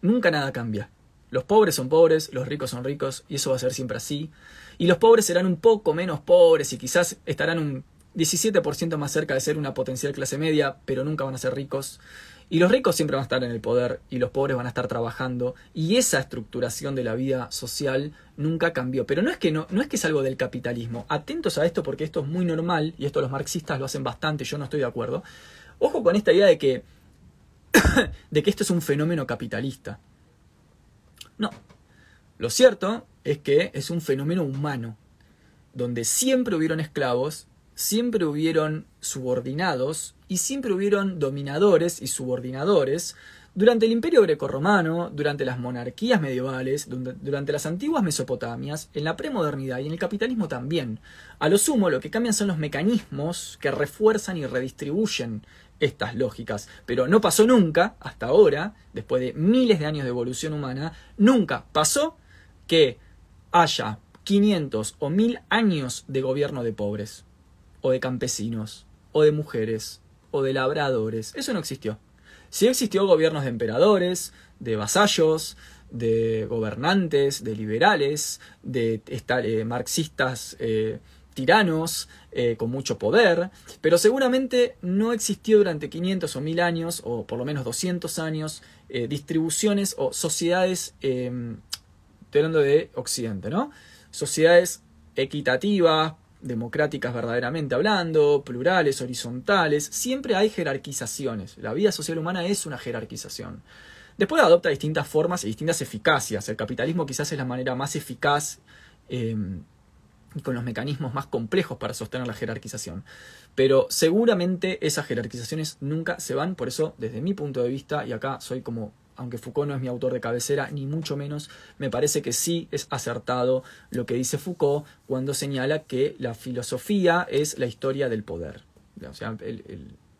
nunca nada cambia. Los pobres son pobres, los ricos son ricos, y eso va a ser siempre así. Y los pobres serán un poco menos pobres y quizás estarán un 17% más cerca de ser una potencial clase media, pero nunca van a ser ricos. Y los ricos siempre van a estar en el poder y los pobres van a estar trabajando. Y esa estructuración de la vida social nunca cambió. Pero no es que no, no es que es algo del capitalismo. Atentos a esto porque esto es muy normal y esto los marxistas lo hacen bastante, yo no estoy de acuerdo. Ojo con esta idea de que de que esto es un fenómeno capitalista. No. Lo cierto es que es un fenómeno humano, donde siempre hubieron esclavos, siempre hubieron subordinados y siempre hubieron dominadores y subordinadores durante el imperio grecorromano, durante las monarquías medievales, durante las antiguas Mesopotamias, en la premodernidad y en el capitalismo también. A lo sumo, lo que cambian son los mecanismos que refuerzan y redistribuyen estas lógicas. Pero no pasó nunca, hasta ahora, después de miles de años de evolución humana, nunca pasó que haya 500 o 1000 años de gobierno de pobres, o de campesinos, o de mujeres, o de labradores. Eso no existió. Sí existió gobiernos de emperadores, de vasallos, de gobernantes, de liberales, de eh, marxistas eh, tiranos eh, con mucho poder, pero seguramente no existió durante 500 o 1000 años, o por lo menos 200 años, distribuciones o sociedades, estoy hablando de Occidente, ¿no? Sociedades equitativas, democráticas verdaderamente hablando, plurales, horizontales, siempre hay jerarquizaciones. La vida social humana es una jerarquización. Después adopta distintas formas y distintas eficacias. El capitalismo quizás es la manera más eficaz em, y con los mecanismos más complejos para sostener la jerarquización. Pero seguramente esas jerarquizaciones nunca se van, por eso desde mi punto de vista, y acá soy como, aunque Foucault no es mi autor de cabecera, ni mucho menos, me parece que sí es acertado lo que dice Foucault cuando señala que la filosofía es la historia del poder. O sea,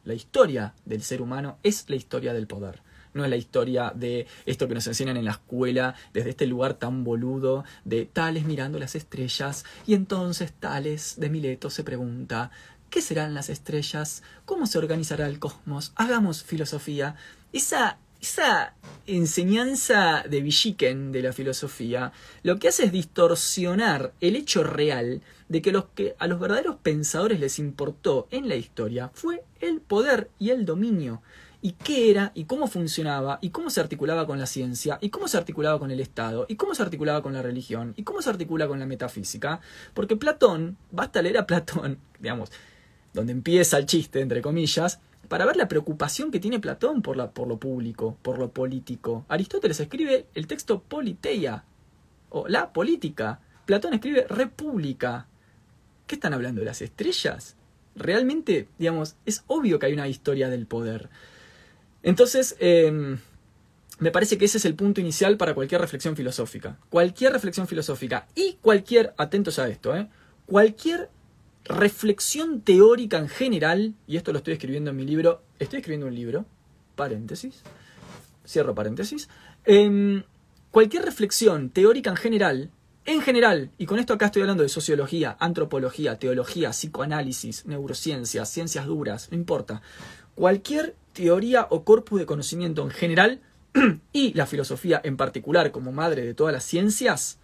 la historia del ser humano es la historia del poder no es la historia de esto que nos enseñan en la escuela, desde este lugar tan boludo, de Tales mirando las estrellas, y entonces Tales de Mileto se pregunta, ¿qué serán las estrellas? ¿Cómo se organizará el cosmos? Hagamos filosofía. Esa esa enseñanza de Villiquen de la filosofía lo que hace es distorsionar el hecho real de que, los que a los verdaderos pensadores les importó en la historia fue el poder y el dominio y qué era y cómo funcionaba y cómo se articulaba con la ciencia y cómo se articulaba con el Estado y cómo se articulaba con la religión y cómo se articula con la metafísica, porque Platón, basta leer a Platón, digamos, donde empieza el chiste, entre comillas, para ver la preocupación que tiene Platón por, la, por lo público, por lo político. Aristóteles escribe el texto Politeia, o la política. Platón escribe República. ¿Qué están hablando las estrellas? Realmente, digamos, es obvio que hay una historia del poder. Entonces, em, me parece que ese es el punto inicial para cualquier reflexión filosófica. Cualquier reflexión filosófica y cualquier, atentos a esto, ¿eh? cualquier reflexión teórica en general, y esto lo estoy escribiendo en mi libro, estoy escribiendo un libro, paréntesis, cierro paréntesis, em, cualquier reflexión teórica en general, en general, y con esto acá estoy hablando de sociología, antropología, teología, psicoanálisis, neurociencias, ciencias duras, no importa, cualquier teoría o corpus de conocimiento en general y la filosofía en particular como madre de todas las ciencias,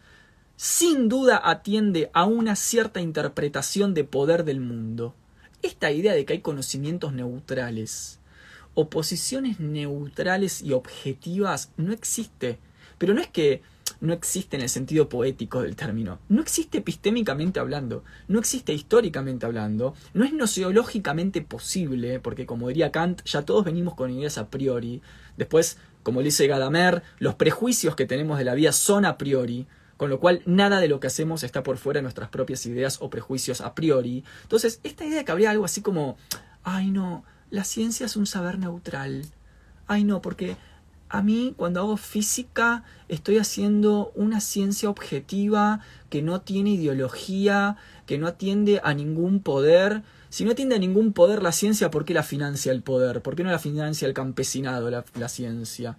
sin duda atiende a una cierta interpretación de poder del mundo. Esta idea de que hay conocimientos neutrales o posiciones neutrales y objetivas no existe. Pero no es que no existe en el sentido poético del término. No existe epistémicamente hablando, no existe históricamente hablando, no es nociológicamente posible, porque como diría Kant, ya todos venimos con ideas a priori. Después, como dice Gadamer, los prejuicios que tenemos de la vida son a priori, con lo cual nada de lo que hacemos está por fuera de nuestras propias ideas o prejuicios a priori. Entonces, esta idea de que habría algo así como, ay no, la ciencia es un saber neutral. Ay no, porque a mí cuando hago física estoy haciendo una ciencia objetiva que no tiene ideología, que no atiende a ningún poder. Si no atiende a ningún poder la ciencia, ¿por qué la financia el poder? ¿Por qué no la financia el campesinado, la, la ciencia?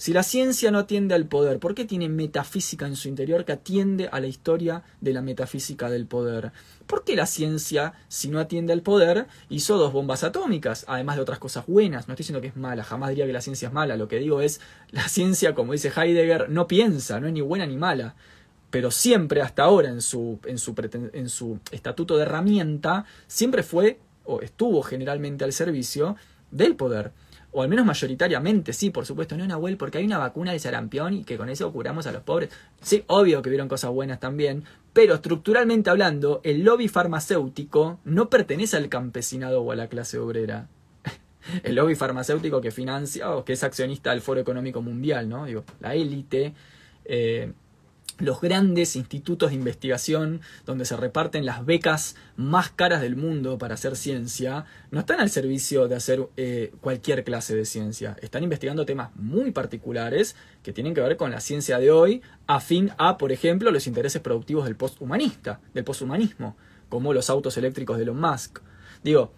Si la ciencia no atiende al poder, ¿por qué tiene metafísica en su interior que atiende a la historia de la metafísica del poder? ¿Por qué la ciencia, si no atiende al poder, hizo dos bombas atómicas, además de otras cosas buenas? No estoy diciendo que es mala, jamás diría que la ciencia es mala, lo que digo es, la ciencia, como dice Heidegger, no piensa, no es ni buena ni mala pero siempre hasta ahora en su, en su, en su estatuto de herramienta, siempre fue o estuvo generalmente al servicio del poder o al menos mayoritariamente, sí, por supuesto, no Nahuel, porque hay una vacuna de sarampión y que con eso curamos a los pobres. Sí, obvio que vieron cosas buenas también, pero estructuralmente hablando, el lobby farmacéutico no pertenece al campesinado o a la clase obrera. El lobby farmacéutico que financia o que es accionista del Foro Económico Mundial, ¿no? Digo, la élite. Eh, los grandes institutos de investigación donde se reparten las becas más caras del mundo para hacer ciencia, no están al servicio de hacer eh, cualquier clase de ciencia. Están investigando temas muy particulares que tienen que ver con la ciencia de hoy, afín a, por ejemplo, los intereses productivos del posthumanista, del posthumanismo, como los autos eléctricos de Elon Musk. Digo,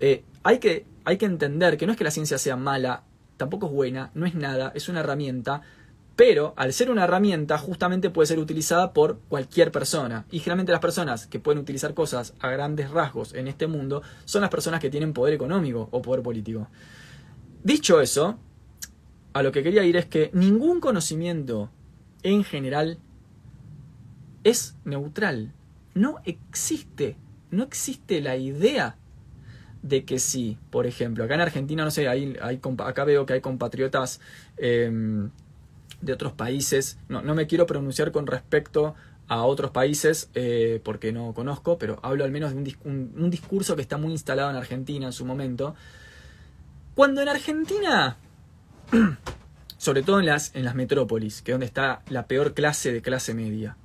eh, hay, que, hay que entender que no es que la ciencia sea mala, tampoco es buena, no es nada, es una herramienta pero al ser una herramienta justamente puede ser utilizada por cualquier persona. Y generalmente las personas que pueden utilizar cosas a grandes rasgos en este mundo son las personas que tienen poder económico o poder político. Dicho eso, a lo que quería ir es que ningún conocimiento en general es neutral. No existe, no existe la idea de que sí, por ejemplo, acá en Argentina, no sé, hay, acá veo que hay compatriotas em, de otros países. No, no me quiero pronunciar con respecto a otros países eh, porque no conozco, pero hablo al menos de un, discurso que está muy instalado en Argentina en su momento. Cuando en Argentina, sobre todo en las, en las metrópolis, que es donde está la peor clase de clase media,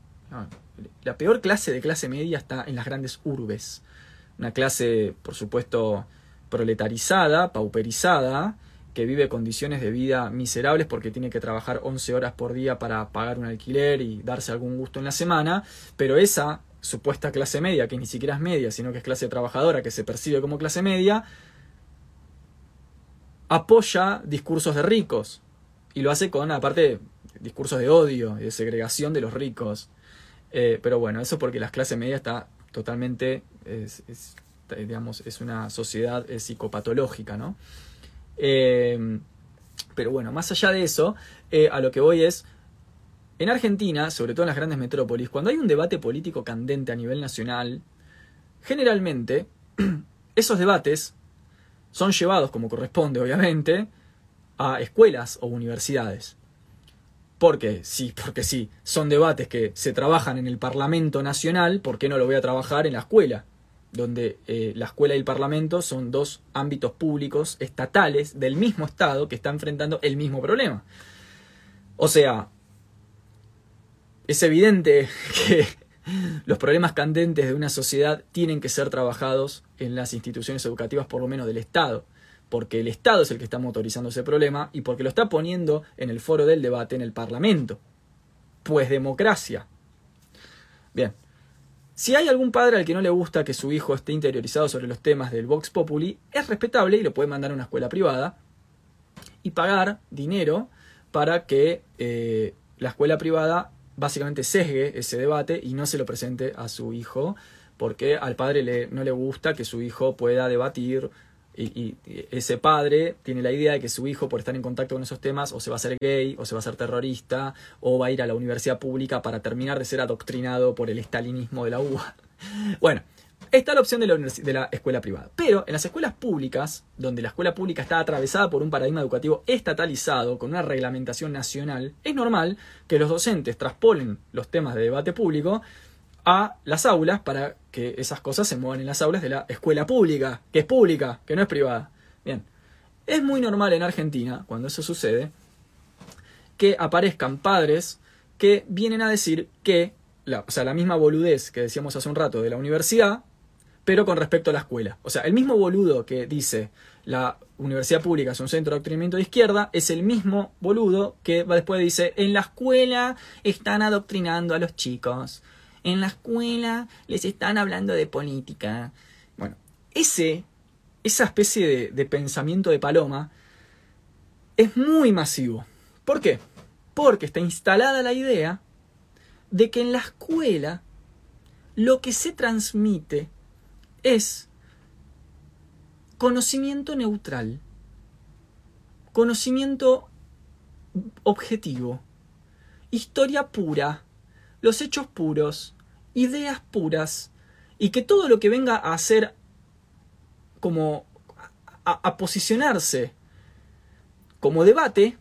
la peor clase de clase media está en las grandes urbes. Una clase, por supuesto, proletarizada, pauperizada, que vive condiciones de vida miserables porque tiene que trabajar 11 horas por día para pagar un alquiler y darse algún gusto en la semana, pero esa supuesta clase media, que ni siquiera es media, sino que es clase trabajadora, que se percibe como clase media, apoya discursos de ricos. Y lo hace con, aparte, discursos de odio y de segregación de los ricos. Eh, pero bueno, eso porque la clase media está totalmente, es, digamos, es una sociedad psicopatológica, ¿no? Eh, pero bueno, más allá de eso, eh, a lo que voy es, en Argentina, sobre todo en las grandes metrópolis, cuando hay un debate político candente a nivel nacional, generalmente esos debates son llevados, como corresponde obviamente, a escuelas o universidades. Porque sí, porque sí, son debates que se trabajan en el Parlamento Nacional, ¿por qué no lo voy a trabajar en la escuela? Donde eh, la escuela y el Parlamento son dos ámbitos públicos estatales del mismo Estado que están enfrentando el mismo problema. O sea, es evidente que los problemas candentes de una sociedad tienen que ser trabajados en las instituciones educativas, por lo menos del Estado porque el Estado es el que está motorizando ese problema y porque lo está poniendo en el foro del debate en el Parlamento. Pues democracia. Bien, si hay algún padre al que no le gusta que su hijo esté interiorizado sobre los temas del Vox Populi, es respetable y lo puede mandar a una escuela privada y pagar dinero para que eh, la escuela privada básicamente sesgue ese debate y no se lo presente a su hijo, porque al padre no le gusta que su hijo pueda debatir y, ese padre tiene la idea de que su hijo, por estar en contacto con esos temas, o se va a ser gay, o se va a ser terrorista, o va a ir a la universidad pública para terminar de ser adoctrinado por el estalinismo de la UBA. Bueno, está la opción de la, de la escuela privada. Pero en las escuelas públicas, donde la escuela pública está atravesada por un paradigma educativo estatalizado, con una reglamentación nacional, es normal que los docentes traspolen los temas de debate público a las aulas para que esas cosas se muevan en las aulas de la escuela pública, que es pública, que no es privada. Bien, es muy normal en Argentina, cuando eso sucede, que aparezcan padres que vienen a decir que, o sea, la misma boludez que decíamos hace un rato de la universidad, pero con respecto a la escuela. O sea, el mismo boludo que dice la universidad pública es un centro de adoctrinamiento de izquierda, es el mismo boludo que después dice en la escuela están adoctrinando a los chicos en la escuela les están hablando de política. Bueno, ese, esa especie de, de pensamiento de paloma es muy masivo. ¿Por qué? Porque está instalada la idea de que en la escuela lo que se transmite es conocimiento neutral, conocimiento objetivo, historia pura, los hechos puros, ideas puras y que todo lo que venga a hacer como a, posicionarse como debate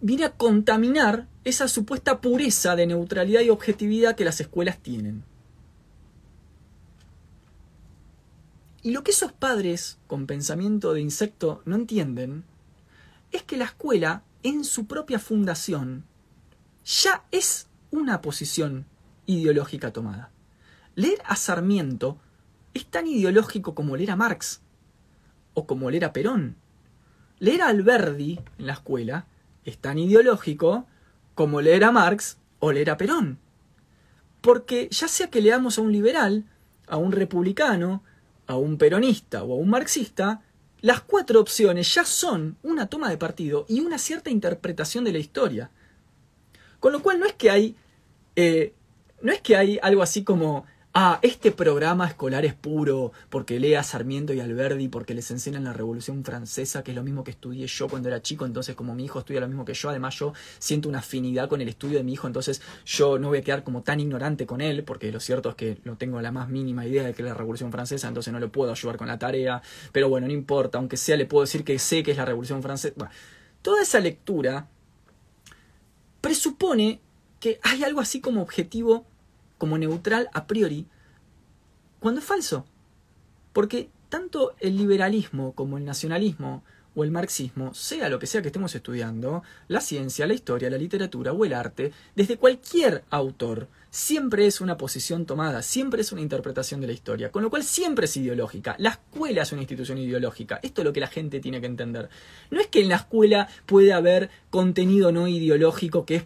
viene a contaminar esa supuesta pureza de neutralidad y objetividad que las escuelas tienen. Y lo que esos padres con pensamiento de insecto no entienden es que la escuela en su propia fundación ya es una posición ideológica tomada. Leer a Sarmiento es tan ideológico como leer a Marx o como leer a Perón. Leer a Alberdi en la escuela es tan ideológico como leer a Marx o leer a Perón. Porque ya sea que leamos a un liberal, a un republicano, a un peronista o a un marxista, las cuatro opciones ya son una toma de partido y una cierta interpretación de la historia. Con lo cual no es que hay eh, no es que hay algo así como, ah, este programa escolar es puro porque lea Sarmiento y Alberdi porque les enseñan la Revolución Francesa, que es lo mismo que estudié yo cuando era chico, entonces como mi hijo estudia lo mismo que yo, además yo siento una afinidad con el estudio de mi hijo, entonces yo no voy a quedar como tan ignorante con él, porque lo cierto es que no tengo la más mínima idea de que es la Revolución Francesa, entonces no le puedo ayudar con la tarea, pero bueno, no importa, aunque sea le puedo decir que sé que es la Revolución Francesa. Bueno, toda esa lectura presupone que hay algo así como objetivo como neutral a priori, cuando es falso. Porque tanto el liberalismo como el nacionalismo o el marxismo, sea lo que sea que estemos estudiando, la ciencia, la historia, la literatura o el arte, desde cualquier autor, siempre es una posición tomada, siempre es una interpretación de la historia, con lo cual siempre es ideológica. La escuela es una institución ideológica, esto es lo que la gente tiene que entender. No es que en la escuela puede haber contenido no ideológico que es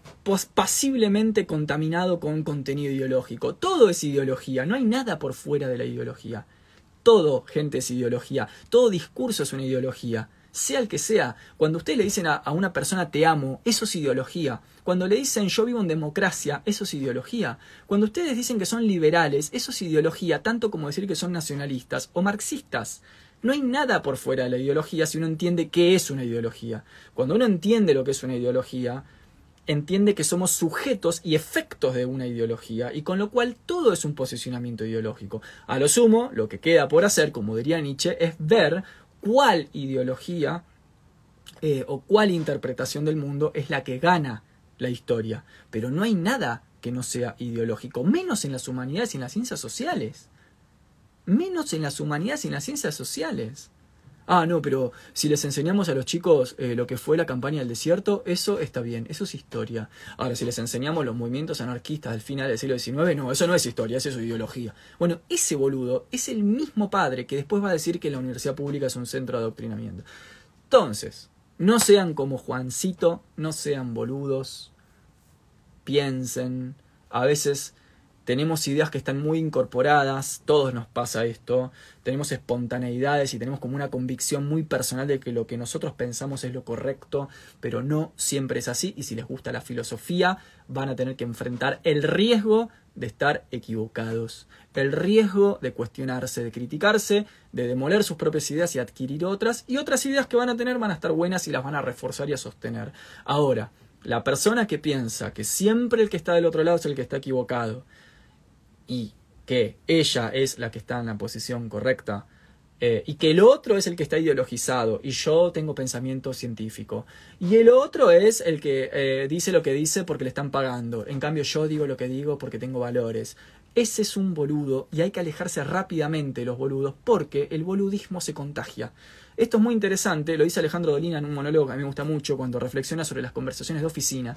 pasiblemente contaminado con contenido ideológico, todo es ideología, no hay nada por fuera de la ideología. Todo, gente, es ideología. Todo discurso es una ideología. Sea el que sea. Cuando ustedes le dicen a, una persona te amo, eso es ideología. Cuando le dicen yo vivo en democracia, eso es ideología. Cuando ustedes dicen que son liberales, eso es ideología, tanto como decir que son nacionalistas o marxistas. No hay nada por fuera de la ideología si uno entiende qué es una ideología. Cuando uno entiende lo que es una ideología, entiende que somos sujetos y efectos de una ideología y con lo cual todo es un posicionamiento ideológico. A lo sumo, lo que queda por hacer, como diría Nietzsche, es ver cuál ideología eh, o cuál interpretación del mundo es la que gana la historia. Pero no hay nada que no sea ideológico, menos en las humanidades y en las ciencias sociales. Menos en las humanidades y en las ciencias sociales. Ah, no, pero si les enseñamos a los chicos eh, lo que fue la campaña del desierto, eso está bien, eso es historia. Ahora, si les enseñamos los movimientos anarquistas del final del siglo XIX, no, eso no es historia, eso es ideología. Bueno, ese boludo es el mismo padre que después va a decir que la universidad pública es un centro de adoctrinamiento. Entonces, no sean como Juancito, no sean boludos, piensen, a veces tenemos ideas que están muy incorporadas, todos nos pasa esto, tenemos espontaneidades y tenemos como una convicción muy personal de que lo que nosotros pensamos es lo correcto, pero no siempre es así y si les gusta la filosofía van a tener que enfrentar el riesgo de estar equivocados, el riesgo de cuestionarse, de criticarse, de demoler sus propias ideas y adquirir otras, y otras ideas que van a tener van a estar buenas y las van a reforzar y a sostener. Ahora, la persona que piensa que siempre el que está del otro lado es el que está equivocado, y que ella es la que está en la posición correcta eh, y que el otro es el que está ideologizado y yo tengo pensamiento científico. Y el otro es el que eh, dice lo que dice porque le están pagando. En cambio yo digo lo que digo porque tengo valores. Ese es un boludo y hay que alejarse rápidamente de los boludos porque el boludismo se contagia. Esto es muy interesante lo dice Alejandro Dolina en un monólogo a mí me gusta mucho cuando reflexiona sobre las conversaciones de oficina.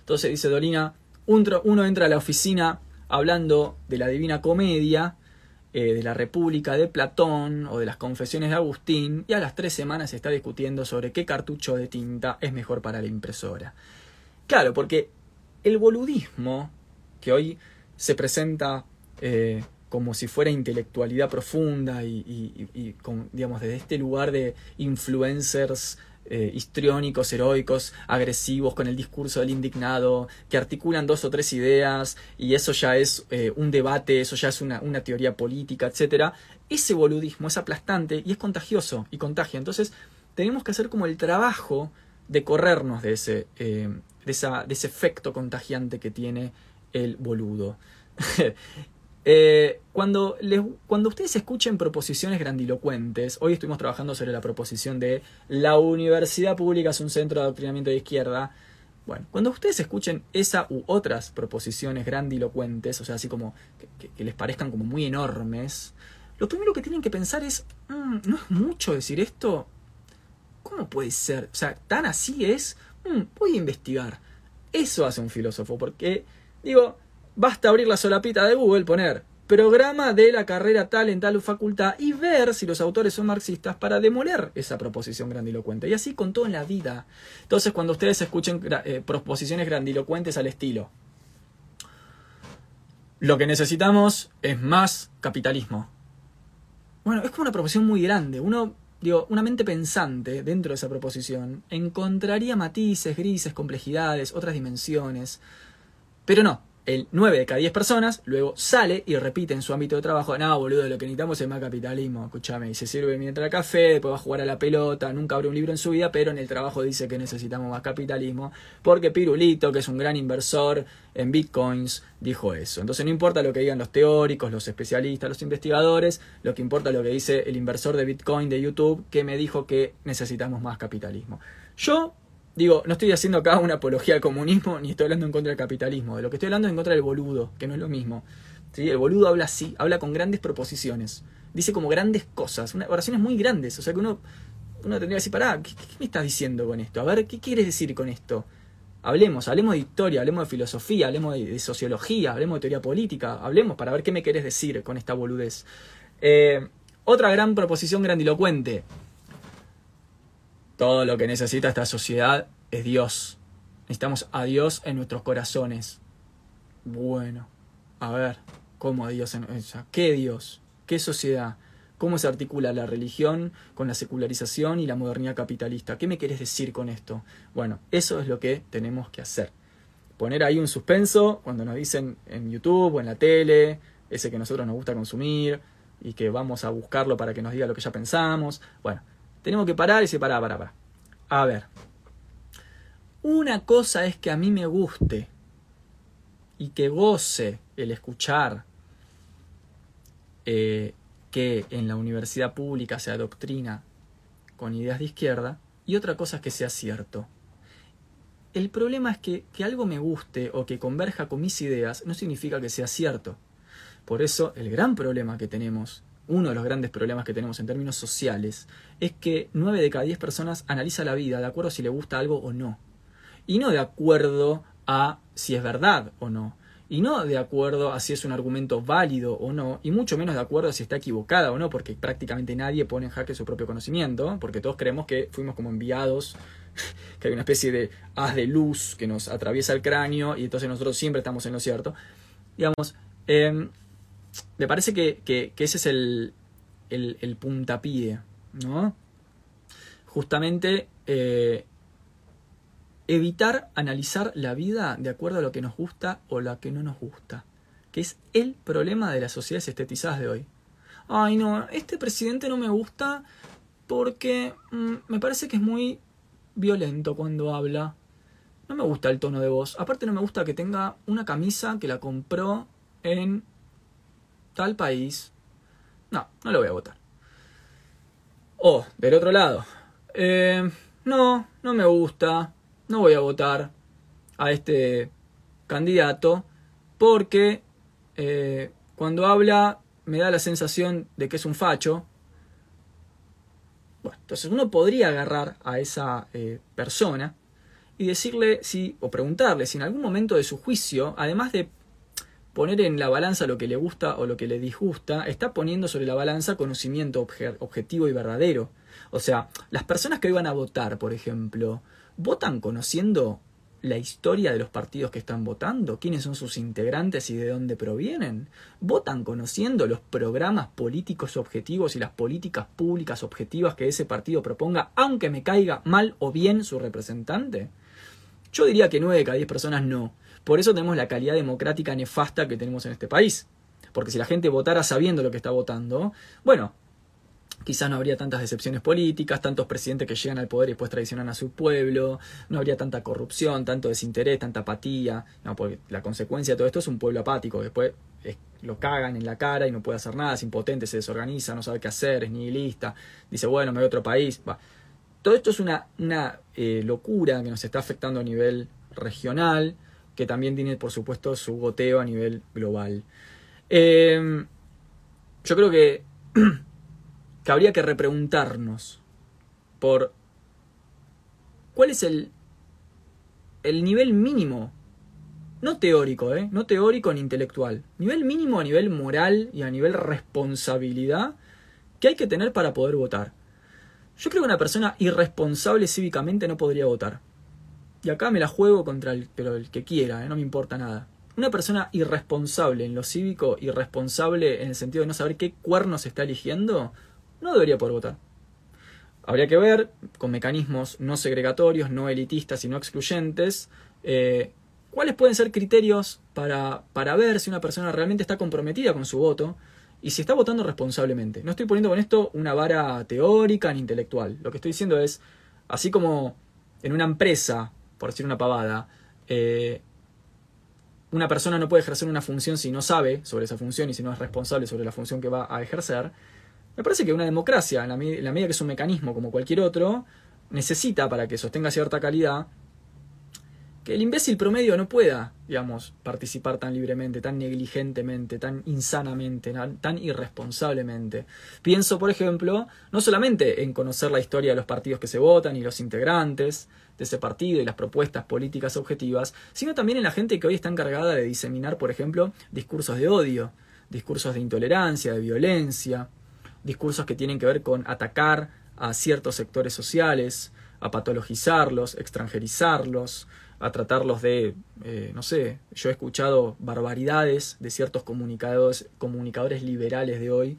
Entonces dice Dolina uno entra a la oficina hablando de la Divina Comedia, eh, de la República de Platón o de las Confesiones de Agustín, y a las tres semanas se está discutiendo sobre qué cartucho de tinta es mejor para la impresora. Claro, porque el boludismo, que hoy se presenta eh, como si fuera intelectualidad profunda y, con, digamos, desde este lugar de influencers eh, histriónicos, heroicos, agresivos, con el discurso del indignado, que articulan dos o tres ideas y eso ya es eh, un debate, eso ya es una, teoría política, etc. Ese boludismo es aplastante y es contagioso y contagia. Entonces tenemos que hacer como el trabajo de corrernos de ese, eh, de, esa, de ese efecto contagiante que tiene el boludo. Eh, cuando, cuando ustedes escuchen proposiciones grandilocuentes, hoy estuvimos trabajando sobre la proposición de la universidad pública es un centro de adoctrinamiento de izquierda. Bueno, cuando ustedes escuchen esa u otras proposiciones grandilocuentes, o sea, así como que, les parezcan como muy enormes, lo primero que tienen que pensar es, mm, ¿no es mucho decir esto? ¿Cómo puede ser? O sea, tan así es, mm, voy a investigar. Eso hace un filósofo, porque, digo, basta abrir la solapita de Google, poner programa de la carrera tal en tal facultad y ver si los autores son marxistas para demoler esa proposición grandilocuente. Y así con todo en la vida. Entonces, cuando ustedes escuchen eh, proposiciones grandilocuentes al estilo, lo que necesitamos es más capitalismo. Bueno, es como una proposición muy grande. Uno, digo, una mente pensante dentro de esa proposición encontraría matices, grises, complejidades, otras dimensiones. Pero no, el 9 de cada 10 personas luego sale y repite en su ámbito de trabajo, no, boludo, lo que necesitamos es más capitalismo, escúchame, y se sirve mientras café, después va a jugar a la pelota, nunca abre un libro en su vida, pero en el trabajo dice que necesitamos más capitalismo, porque Pirulito, que es un gran inversor en bitcoins, dijo eso. Entonces no importa lo que digan los teóricos, los especialistas, los investigadores, lo que importa es lo que dice el inversor de bitcoin de YouTube, que me dijo que necesitamos más capitalismo. Yo Digo, no estoy haciendo acá una apología al comunismo ni estoy hablando en contra del capitalismo. De lo que estoy hablando es en contra del boludo, que no es lo mismo. ¿Sí? El boludo habla así, habla con grandes proposiciones. Dice como grandes cosas, oraciones muy grandes. O sea que uno uno tendría que decir, pará, ¿qué, me estás diciendo con esto? A ver, ¿qué quieres decir con esto? Hablemos, hablemos de historia, hablemos de filosofía, hablemos de, sociología, hablemos de teoría política, hablemos para ver qué me querés decir con esta boludez. Eh, otra gran proposición grandilocuente. Todo lo que necesita esta sociedad es Dios. Necesitamos a Dios en nuestros corazones. Bueno, a ver, ¿cómo a Dios en? ¿Qué Dios? ¿Qué sociedad? ¿Cómo se articula la religión con la secularización y la modernidad capitalista? ¿Qué me querés decir con esto? Bueno, eso es lo que tenemos que hacer. Poner ahí un suspenso cuando nos dicen en YouTube o en la tele, ese que nosotros nos gusta consumir y que vamos a buscarlo para que nos diga lo que ya pensamos. Bueno, tenemos que parar y se para, para, para. A ver. Una cosa es que a mí me guste y que goce el escuchar eh, que en la universidad pública se adoctrina con ideas de izquierda y otra cosa es que sea cierto. El problema es que, que algo me guste o que converja con mis ideas no significa que sea cierto. Por eso el gran problema que tenemos, uno de los grandes problemas que tenemos en términos sociales, es que 9 de cada 10 personas analiza la vida de acuerdo a si le gusta algo o no. Y no de acuerdo a si es verdad o no y no de acuerdo a si es un argumento válido o no, y mucho menos de acuerdo a si está equivocada o no, porque prácticamente nadie pone en jaque su propio conocimiento, porque todos creemos que fuimos como enviados, que hay una especie de haz de luz que nos atraviesa el cráneo y entonces nosotros siempre estamos en lo cierto. Digamos, em, me parece que, ese es el, el, puntapié, ¿no? Justamente eh, evitar analizar la vida de acuerdo a lo que nos gusta o lo que no nos gusta, que es el problema de las sociedades estetizadas de hoy. Ay, no, este presidente no me gusta porque mm, me parece que es muy violento cuando habla. No me gusta el tono de voz. Aparte no me gusta que tenga una camisa que la compró en tal país. No, no lo voy a votar. O, del otro lado. Eh, no, no me gusta no voy a votar a este candidato porque eh, cuando habla me da la sensación de que es un facho. Bueno, entonces uno podría agarrar a esa eh, persona y decirle si, o preguntarle si en algún momento de su juicio, además de poner en la balanza lo que le gusta o lo que le disgusta, está poniendo sobre la balanza conocimiento objetivo y verdadero. O sea, las personas que hoy van a votar, por ejemplo, ¿Votan conociendo la historia de los partidos que están votando? ¿Quiénes son sus integrantes y de dónde provienen? ¿Votan conociendo los programas políticos objetivos y las políticas públicas objetivas que ese partido proponga, aunque me caiga mal o bien su representante? Yo diría que 9 de cada 10 personas no. Por eso tenemos la calidad democrática nefasta que tenemos en este país. Porque si la gente votara sabiendo lo que está votando, bueno, quizás no habría tantas decepciones políticas, tantos presidentes que llegan al poder y después traicionan a su pueblo, no habría tanta corrupción, tanto desinterés, tanta apatía, no, porque la consecuencia de todo esto es un pueblo apático, después lo cagan en la cara y no puede hacer nada, es impotente, se desorganiza, no sabe qué hacer, es nihilista, dice, bueno, me voy a otro país. Todo esto es una, una eh, locura que nos está afectando a nivel regional, que también tiene, por supuesto, su goteo a nivel global. Eh, yo creo que que habría que repreguntarnos por cuál es el, el nivel mínimo, no teórico, ¿eh? no teórico ni intelectual, nivel mínimo a nivel moral y a nivel responsabilidad que hay que tener para poder votar. Yo creo que una persona irresponsable cívicamente no podría votar. Y acá me la juego contra el, pero el que quiera, ¿eh? no me importa nada. Una persona irresponsable en lo cívico, irresponsable en el sentido de no saber qué cuernos está eligiendo, no debería poder votar. Habría que ver, con mecanismos no segregatorios, no elitistas y no excluyentes, eh, cuáles pueden ser criterios para, para ver si una persona realmente está comprometida con su voto y si está votando responsablemente. No estoy poniendo con esto una vara teórica ni intelectual. Lo que estoy diciendo es, así como en una empresa, por decir una pavada, eh, una persona no puede ejercer una función si no sabe sobre esa función y si no es responsable sobre la función que va a ejercer, me parece que una democracia, en la, medida que es un mecanismo como cualquier otro, necesita, para que sostenga cierta calidad, que el imbécil promedio no pueda, digamos, participar tan libremente, tan negligentemente, tan insanamente, tan irresponsablemente. Pienso, por ejemplo, no solamente en conocer la historia de los partidos que se votan y los integrantes de ese partido y las propuestas políticas objetivas, sino también en la gente que hoy está encargada de diseminar, por ejemplo, discursos de odio, discursos de intolerancia, de violencia, discursos que tienen que ver con atacar a ciertos sectores sociales, a patologizarlos, extranjerizarlos, a tratarlos de, eh, no sé, yo he escuchado barbaridades de ciertos comunicadores, comunicadores liberales de hoy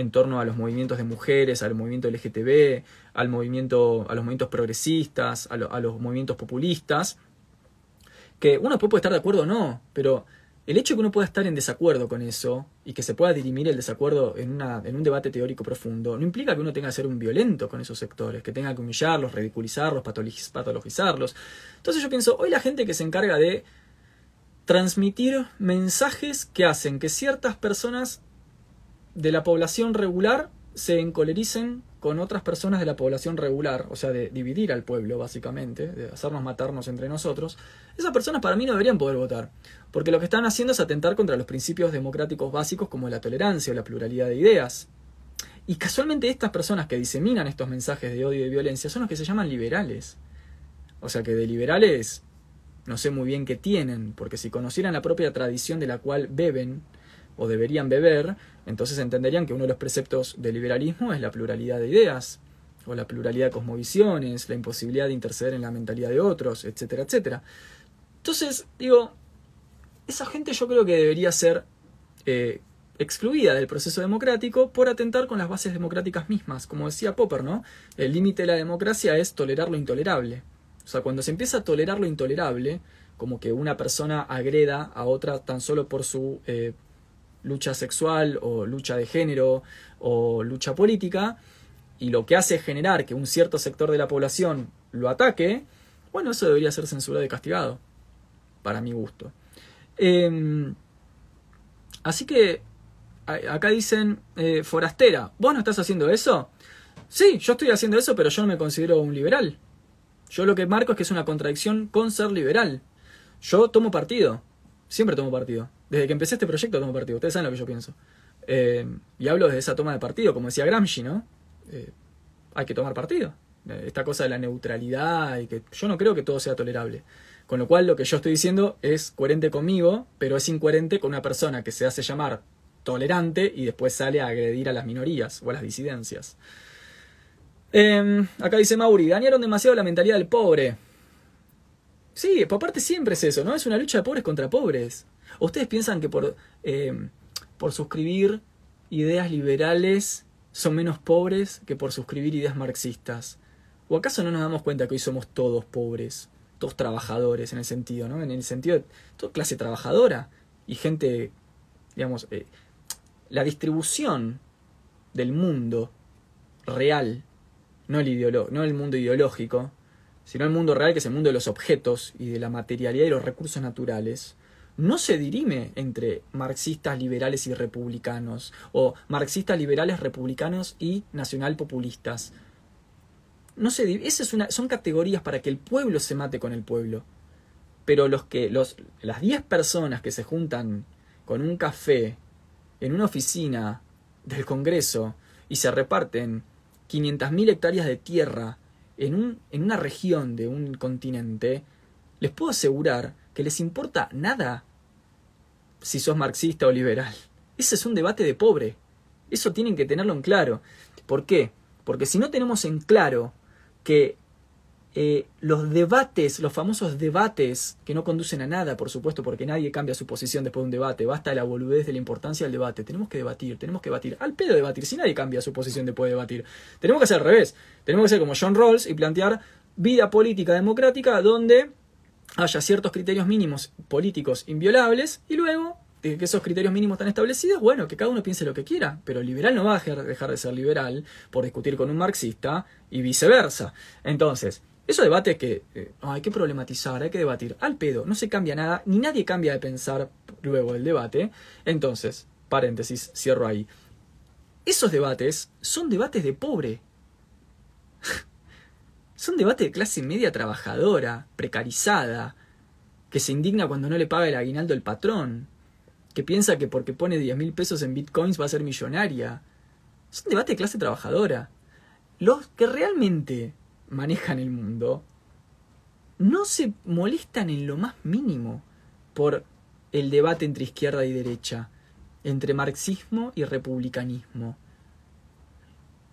en torno a los movimientos de mujeres, al movimiento LGTB, al movimiento, a los movimientos progresistas, a, los movimientos populistas, que uno puede estar de acuerdo o no, pero el hecho de que uno pueda estar en desacuerdo con eso y que se pueda dirimir el desacuerdo en, una, en un debate teórico profundo no implica que uno tenga que ser un violento con esos sectores, que tenga que humillarlos, ridiculizarlos, patologizarlos. Entonces yo pienso, hoy la gente que se encarga de transmitir mensajes que hacen que ciertas personas de la población regular se encolericen con otras personas de la población regular, o sea, de dividir al pueblo, básicamente, de hacernos matarnos entre nosotros, esas personas para mí no deberían poder votar, porque lo que están haciendo es atentar contra los principios democráticos básicos como la tolerancia o la pluralidad de ideas. Y casualmente estas personas que diseminan estos mensajes de odio y violencia son los que se llaman liberales. O sea que de liberales no sé muy bien qué tienen, porque si conocieran la propia tradición de la cual beben, o deberían beber, entonces entenderían que uno de los preceptos del liberalismo es la pluralidad de ideas, o la pluralidad de cosmovisiones, la imposibilidad de interceder en la mentalidad de otros, etcétera, etcétera. Entonces, digo, esa gente yo creo que debería ser eh, excluida del proceso democrático por atentar con las bases democráticas mismas. Como decía Popper, ¿no? El límite de la democracia es tolerar lo intolerable. O sea, cuando se empieza a tolerar lo intolerable, como que una persona agreda a otra tan solo por su eh, lucha sexual o lucha de género o lucha política, y lo que hace es generar que un cierto sector de la población lo ataque, bueno, eso debería ser censurado y castigado, para mi gusto. Em, así que acá dicen, eh, forastera, ¿vos no estás haciendo eso? Sí, yo estoy haciendo eso, pero yo no me considero un liberal. Yo lo que marco es que es una contradicción con ser liberal. Yo tomo partido, siempre tomo partido. Desde que empecé este proyecto tomo partido. Ustedes saben lo que yo pienso. Eh, y hablo de esa toma de partido, como decía Gramsci, ¿no? Eh, hay que tomar partido. Eh, esta cosa de la neutralidad y que yo no creo que todo sea tolerable. Con lo cual lo que yo estoy diciendo es coherente conmigo, pero es incoherente con una persona que se hace llamar tolerante y después sale a agredir a las minorías o a las disidencias. Em, acá dice Mauri, dañaron demasiado la mentalidad del pobre. Sí, por parte siempre es eso, ¿no? Es una lucha de pobres contra pobres. ¿Ustedes piensan que por, eh, por suscribir ideas liberales son menos pobres que por suscribir ideas marxistas? ¿O acaso no nos damos cuenta que hoy somos todos pobres? Todos trabajadores en el sentido, ¿no? En el sentido de toda clase trabajadora y gente, digamos, eh, la distribución del mundo real, no el, no el mundo ideológico, sino el mundo real, que es el mundo de los objetos y de la materialidad y los recursos naturales, no se dirime entre marxistas liberales y republicanos, o marxistas liberales republicanos y nacionalpopulistas. No se Esas son categorías para que el pueblo se mate con el pueblo. Pero los que, los, las 10 personas que se juntan con un café en una oficina del Congreso y se reparten 500.000 hectáreas de tierra en, un, en una región de un continente, les puedo asegurar que les importa nada si sos marxista o liberal. Ese es un debate de pobre. Eso tienen que tenerlo en claro. ¿Por qué? Porque si no tenemos en claro que eh, los debates, los famosos debates que no conducen a nada, por supuesto, porque nadie cambia su posición después de un debate, basta la boludez de la importancia del debate, tenemos que debatir, tenemos que debatir, al pedo debatir, si nadie cambia su posición después de debatir, tenemos que hacer al revés, tenemos que ser como John Rawls y plantear vida política democrática donde haya ciertos criterios mínimos políticos inviolables y luego que esos criterios mínimos están establecidos, bueno, que cada uno piense lo que quiera, pero el liberal no va a dejar de ser liberal por discutir con un marxista y viceversa. Entonces, esos debates que eh, hay que problematizar, hay que debatir al pedo, no se cambia nada, ni nadie cambia de pensar luego del debate. Entonces, paréntesis, cierro ahí. Esos debates son debates de pobre. Son debates de clase media trabajadora, precarizada, que se indigna cuando no le paga el aguinaldo el patrón, que piensa que porque pone 10 mil pesos en bitcoins va a ser millonaria. Es un debate de clase trabajadora. Los que realmente manejan el mundo no se molestan en lo más mínimo por el debate entre izquierda y derecha, entre marxismo y republicanismo.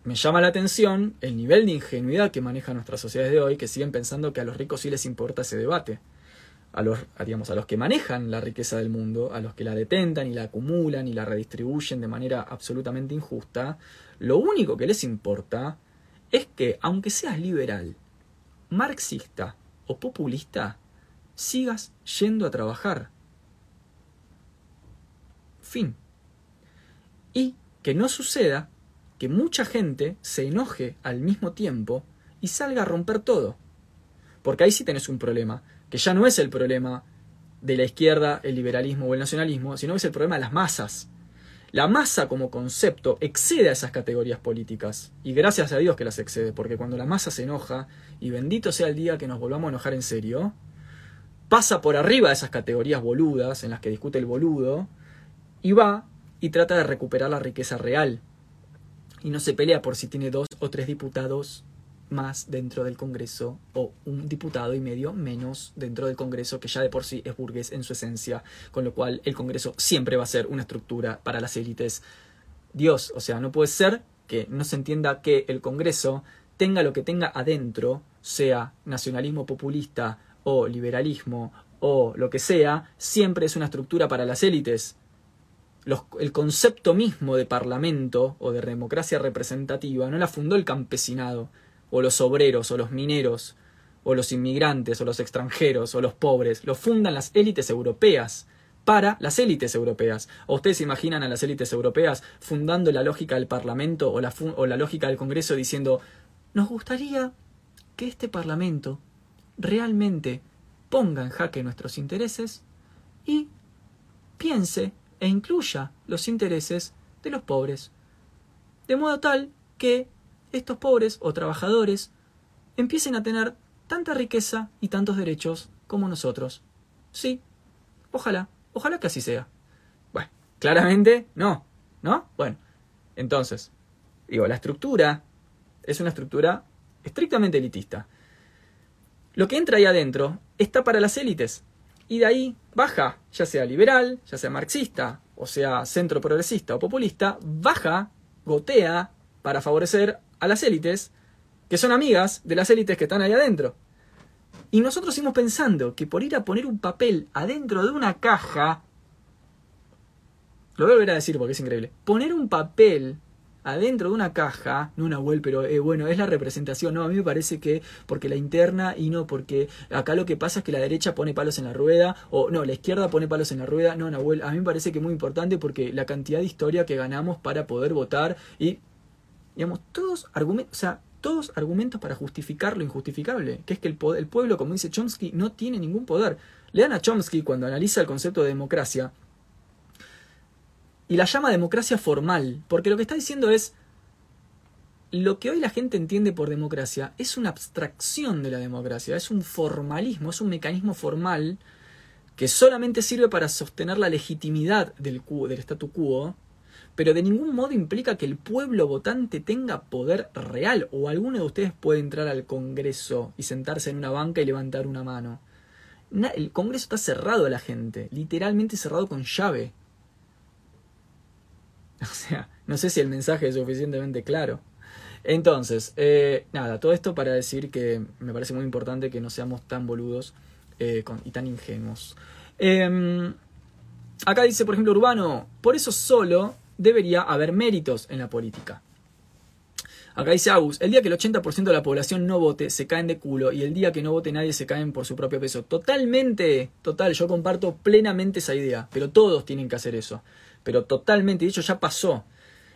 Me llama la atención el nivel de ingenuidad que manejan nuestras sociedades de hoy, que siguen pensando que a los ricos sí les importa ese debate. A los, digamos, a los que manejan la riqueza del mundo, a los que la detentan y la acumulan y la redistribuyen de manera absolutamente injusta, lo único que les importa es que, aunque seas liberal, marxista o populista, sigas yendo a trabajar. Fin. Y que no suceda que mucha gente se enoje al mismo tiempo y salga a romper todo. Porque ahí sí tenés un problema, que ya no es el problema de la izquierda, el liberalismo o el nacionalismo, sino que es el problema de las masas. La masa como concepto excede a esas categorías políticas, y gracias a Dios que las excede, porque cuando la masa se enoja, y bendito sea el día que nos volvamos a enojar en serio, pasa por arriba de esas categorías boludas en las que discute el boludo, y va y trata de recuperar la riqueza real, y no se pelea por si tiene dos o tres diputados más dentro del Congreso o un diputado y medio menos dentro del Congreso que ya de por sí es burgués en su esencia, con lo cual el Congreso siempre va a ser una estructura para las élites. Dios, o sea, no puede ser que no se entienda que el Congreso tenga lo que tenga adentro, sea nacionalismo populista o liberalismo o lo que sea, siempre es una estructura para las élites el concepto mismo de parlamento o de democracia representativa no la fundó el campesinado, o los obreros, o los mineros, o los inmigrantes, o los extranjeros, o los pobres, lo fundan las élites europeas para las élites europeas. ¿O ustedes se imaginan a las élites europeas fundando la lógica del Parlamento o la, o la lógica del Congreso diciendo, nos gustaría que este Parlamento realmente ponga en jaque nuestros intereses y piense e incluya los intereses de los pobres, de modo tal que estos pobres o trabajadores empiecen a tener tanta riqueza y tantos derechos como nosotros. Sí, ojalá, ojalá que así sea. Bueno, claramente no, ¿no? Bueno, entonces, digo, la estructura es una estructura estrictamente elitista. Lo que entra ahí adentro está para las élites, y de ahí baja, ya sea liberal, ya sea marxista, o sea centro progresista o populista, baja, gotea para favorecer a las élites que son amigas de las élites que están ahí adentro. Y nosotros seguimos pensando que por ir a poner un papel adentro de una caja, lo voy a volver a decir porque es increíble, poner un papel adentro de una caja, no una web, pero eh, bueno, es la representación, no, a mí me parece que porque la interna y no porque acá lo que pasa es que la derecha pone palos en la rueda, o no, la izquierda pone palos en la rueda, no, Nahuel, a mí me parece que es muy importante porque la cantidad de historia que ganamos para poder votar y, digamos, todos argumentos, todos argumentos para justificar lo injustificable, que es que el, el pueblo, como dice Chomsky, no tiene ningún poder. Lean a Chomsky cuando analiza el concepto de democracia, y la llama democracia formal, porque lo que está diciendo es, lo que hoy la gente entiende por democracia es una abstracción de la democracia, es un formalismo, es un mecanismo formal que solamente sirve para sostener la legitimidad del, del statu quo, pero de ningún modo implica que el pueblo votante tenga poder real o alguno de ustedes puede entrar al Congreso y sentarse en una banca y levantar una mano. El Congreso está cerrado a la gente, literalmente cerrado con llave. O sea, no sé si el mensaje es suficientemente claro. Entonces, eh, nada, todo esto para decir que me parece muy importante que no seamos tan boludos eh, y tan ingenuos. Em, acá dice, por ejemplo, Urbano, por eso solo debería haber méritos en la política. Acá dice Agus, el día que el 80% de la población no vote, se caen de culo, y el día que no vote nadie, se caen por su propio peso. Totalmente, total, yo comparto plenamente esa idea, pero todos tienen que hacer eso pero totalmente, de hecho ya pasó.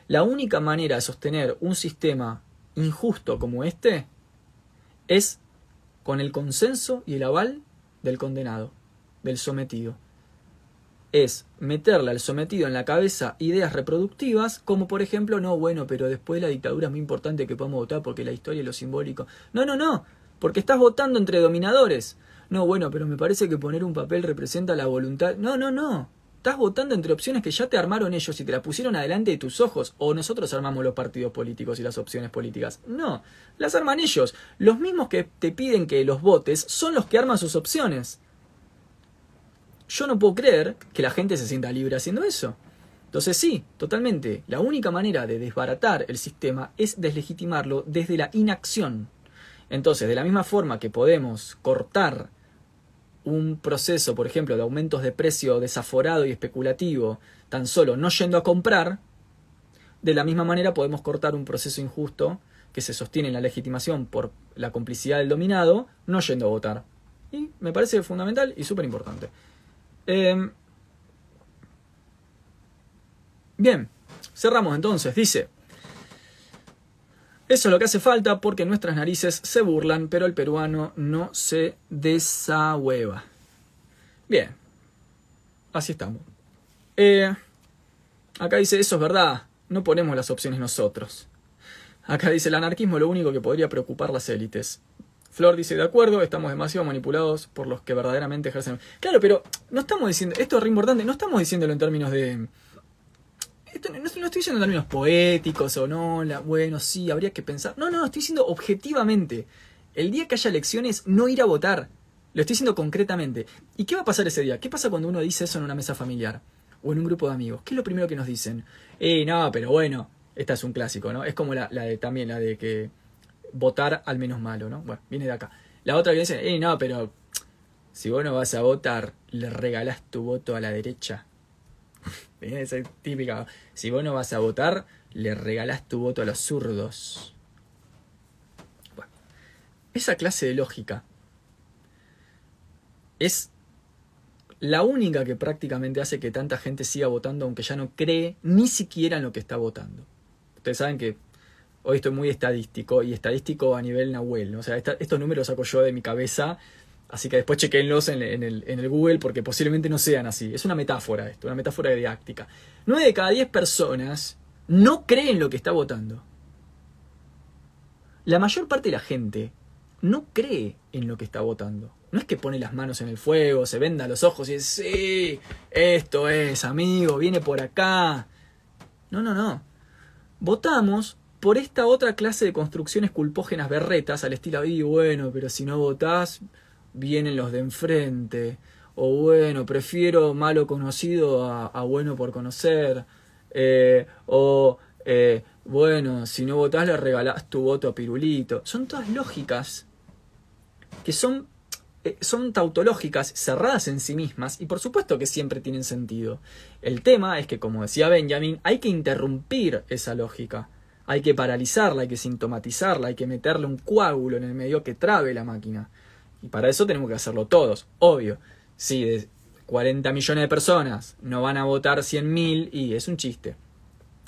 La única manera de sostener un sistema injusto como este es con el consenso y el aval del condenado, del sometido. Es meterle al sometido en la cabeza ideas reproductivas, como por ejemplo, no, bueno, pero después de la dictadura es muy importante que podamos votar porque la historia y lo simbólico. No, no, no, porque estás votando entre dominadores. no, bueno, pero me parece que poner un papel representa la voluntad. No, no, no. Estás votando entre opciones que ya te armaron ellos y te la pusieron adelante de tus ojos. O nosotros armamos los partidos políticos y las opciones políticas. No, las arman ellos. Los mismos que te piden que los votes son los que arman sus opciones. Yo no puedo creer que la gente se sienta libre haciendo eso. Entonces sí, totalmente. La única manera de desbaratar el sistema es deslegitimarlo desde la inacción. Entonces, de la misma forma que podemos cortar un proceso, por ejemplo, de aumentos de precio desaforado y especulativo, tan solo no yendo a comprar, de la misma manera podemos cortar un proceso injusto que se sostiene en la legitimación por la complicidad del dominado, no yendo a votar. Y me parece fundamental y súper importante. Eh, Bien, cerramos entonces. Dice, eso es lo que hace falta porque nuestras narices se burlan, pero el peruano no se desahueva. Bien, así estamos. Eh, acá dice, eso es verdad, no ponemos las opciones nosotros. Acá dice, el anarquismo es lo único que podría preocupar las élites. Flor dice, de acuerdo, estamos demasiado manipulados por los que verdaderamente ejercen. Claro, pero no estamos diciendo, esto es re importante, no estamos diciéndolo en términos de, no, estoy diciendo en términos poéticos o no, bueno, sí, habría que pensar. No, no, estoy diciendo objetivamente. El día que haya elecciones, no ir a votar. Lo estoy diciendo concretamente. ¿Y qué va a pasar ese día? ¿Qué pasa cuando uno dice eso en una mesa familiar? O en un grupo de amigos. ¿Qué es lo primero que nos dicen? Eh, no, pero bueno, esta es un clásico, ¿no? Es como la, la de también la de que votar al menos malo, ¿no? Bueno, viene de acá. La otra que dice, eh, no, pero si vos no vas a votar, le regalás tu voto a la derecha. Esa es típica. Si vos no vas a votar, le regalás tu voto a los zurdos. Bueno, esa clase de lógica es la única que prácticamente hace que tanta gente siga votando aunque ya no cree ni siquiera en lo que está votando. Ustedes saben que hoy estoy muy estadístico y estadístico a nivel Nahuel. O sea, estos números saco yo de mi cabeza Así que después chequenlos en, en, el, en, el, Google porque posiblemente no sean así. Es una metáfora esto, una metáfora didáctica. 9 de cada 10 personas no creen lo que está votando. La mayor parte de la gente no cree en lo que está votando. No es que pone las manos en el fuego, se venda los ojos y dice, sí, esto es, amigo, viene por acá. No, no, no. Votamos por esta otra clase de construcciones culpógenas berretas al estilo, y bueno, pero si no votás, vienen los de enfrente, o bueno, prefiero malo conocido a, bueno por conocer, eh, o eh, bueno, si no votás le regalás tu voto a Pirulito. Son todas lógicas que son, eh, son tautológicas, cerradas en sí mismas, y por supuesto que siempre tienen sentido. El tema es que, como decía Benjamin, hay que interrumpir esa lógica. Hay que paralizarla, hay que sintomatizarla, hay que meterle un coágulo en el medio que trabe la máquina. Y para eso tenemos que hacerlo todos, obvio. Si de 40 millones de personas no van a votar 100.000 y es un chiste.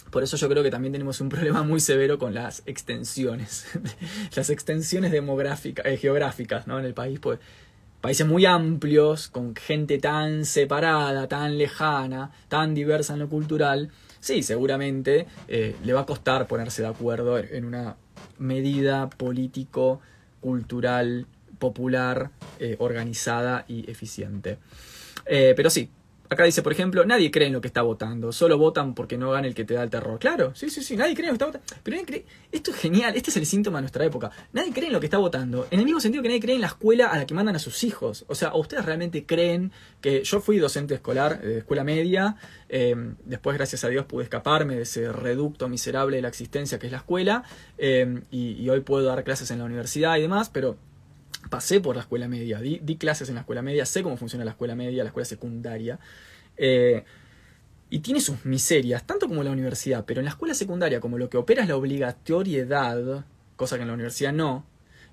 Por eso yo creo que también tenemos un problema muy severo con las extensiones, las extensiones demográficas, eh, geográficas ¿no? en el país. Pues, países muy amplios, con gente tan separada, tan lejana, tan diversa en lo cultural, sí, seguramente eh, le va a costar ponerse de acuerdo en una medida político, cultural, popular, eh, organizada y eficiente. Eh, pero sí, acá dice, por ejemplo, nadie cree en lo que está votando, solo votan porque no gana el que te da el terror. Claro, sí, sí, sí, nadie cree en lo que está votando. Pero nadie cree, esto es genial, este es el síntoma de nuestra época. Nadie cree en lo que está votando, en el mismo sentido que nadie cree en la escuela a la que mandan a sus hijos. O sea, ustedes realmente creen que yo fui docente escolar, de escuela media, después gracias a Dios pude escaparme de ese reducto miserable de la existencia que es la escuela, em, y hoy puedo dar clases en la universidad y demás, pero pasé por la escuela media, di, clases en la escuela media, sé cómo funciona la escuela media, la escuela secundaria. Eh, y tiene sus miserias, tanto como la universidad, pero en la escuela secundaria, como lo que opera es la obligatoriedad, cosa que en la universidad no,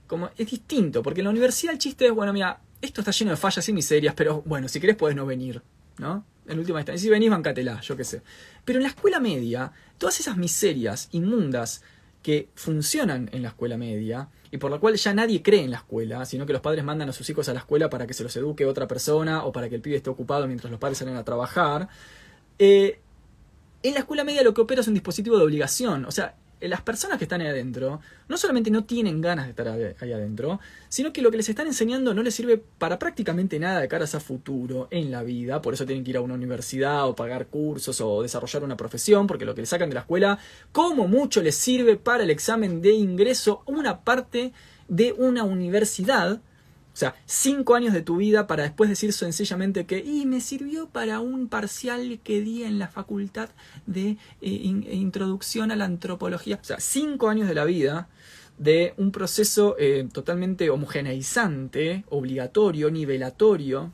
como es distinto, porque en la universidad el chiste es, bueno, mira, esto está lleno de fallas y miserias, pero bueno, si querés puedes no venir, ¿no? En última instancia, si venís, bancatela, yo qué sé. Pero en la escuela media, todas esas miserias inmundas que funcionan en la escuela media, y por la cual ya nadie cree en la escuela, sino que los padres mandan a sus hijos a la escuela para que se los eduque otra persona o para que el pibe esté ocupado mientras los padres salen a trabajar. Eh, en la escuela media lo que opera es un dispositivo de obligación, o sea, las personas que están ahí adentro no solamente no tienen ganas de estar ahí adentro, sino que lo que les están enseñando no les sirve para prácticamente nada de cara a futuro en la vida, por eso tienen que ir a una universidad o pagar cursos o desarrollar una profesión, porque lo que les sacan de la escuela, como mucho les sirve para el examen de ingreso, una parte de una universidad, sea, cinco años de tu vida para después decir sencillamente que, y me sirvió para un parcial que di en la facultad de eh, introducción a la antropología. O sea, cinco años de la vida de un proceso eh, totalmente homogeneizante, obligatorio, nivelatorio,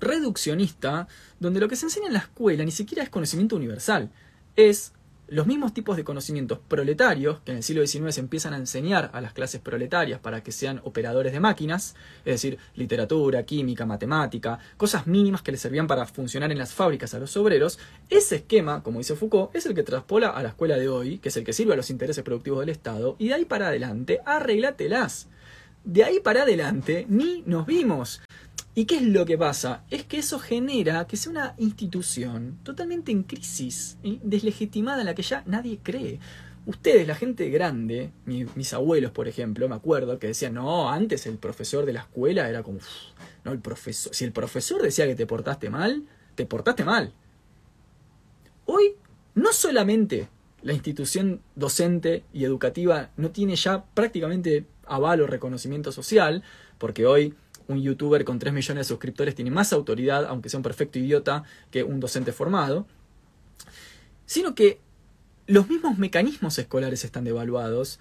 reduccionista, donde lo que se enseña en la escuela ni siquiera es conocimiento universal, es los mismos tipos de conocimientos proletarios que en el siglo XIX se empiezan a enseñar a las clases proletarias para que sean operadores de máquinas, es decir, literatura, química, matemática, cosas mínimas que les servían para funcionar en las fábricas a los obreros, ese esquema, como dice Foucault, es el que traspola a la escuela de hoy, que es el que sirve a los intereses productivos del Estado, y de ahí para adelante, arreglatelas. De ahí para adelante, ni nos vimos. ¿Y qué es lo que pasa? Es que eso genera que sea una institución totalmente en crisis, deslegitimada en la que ya nadie cree. Ustedes, la gente grande, mis abuelos, por ejemplo, me acuerdo que decían, no, antes el profesor de la escuela era como, no, el profesor, si el profesor decía que te portaste mal, te portaste mal. Hoy, no solamente la institución docente y educativa no tiene ya prácticamente aval o reconocimiento social, porque hoy un youtuber con 3 millones de suscriptores tiene más autoridad, aunque sea un perfecto idiota, que un docente formado, sino que los mismos mecanismos escolares están devaluados,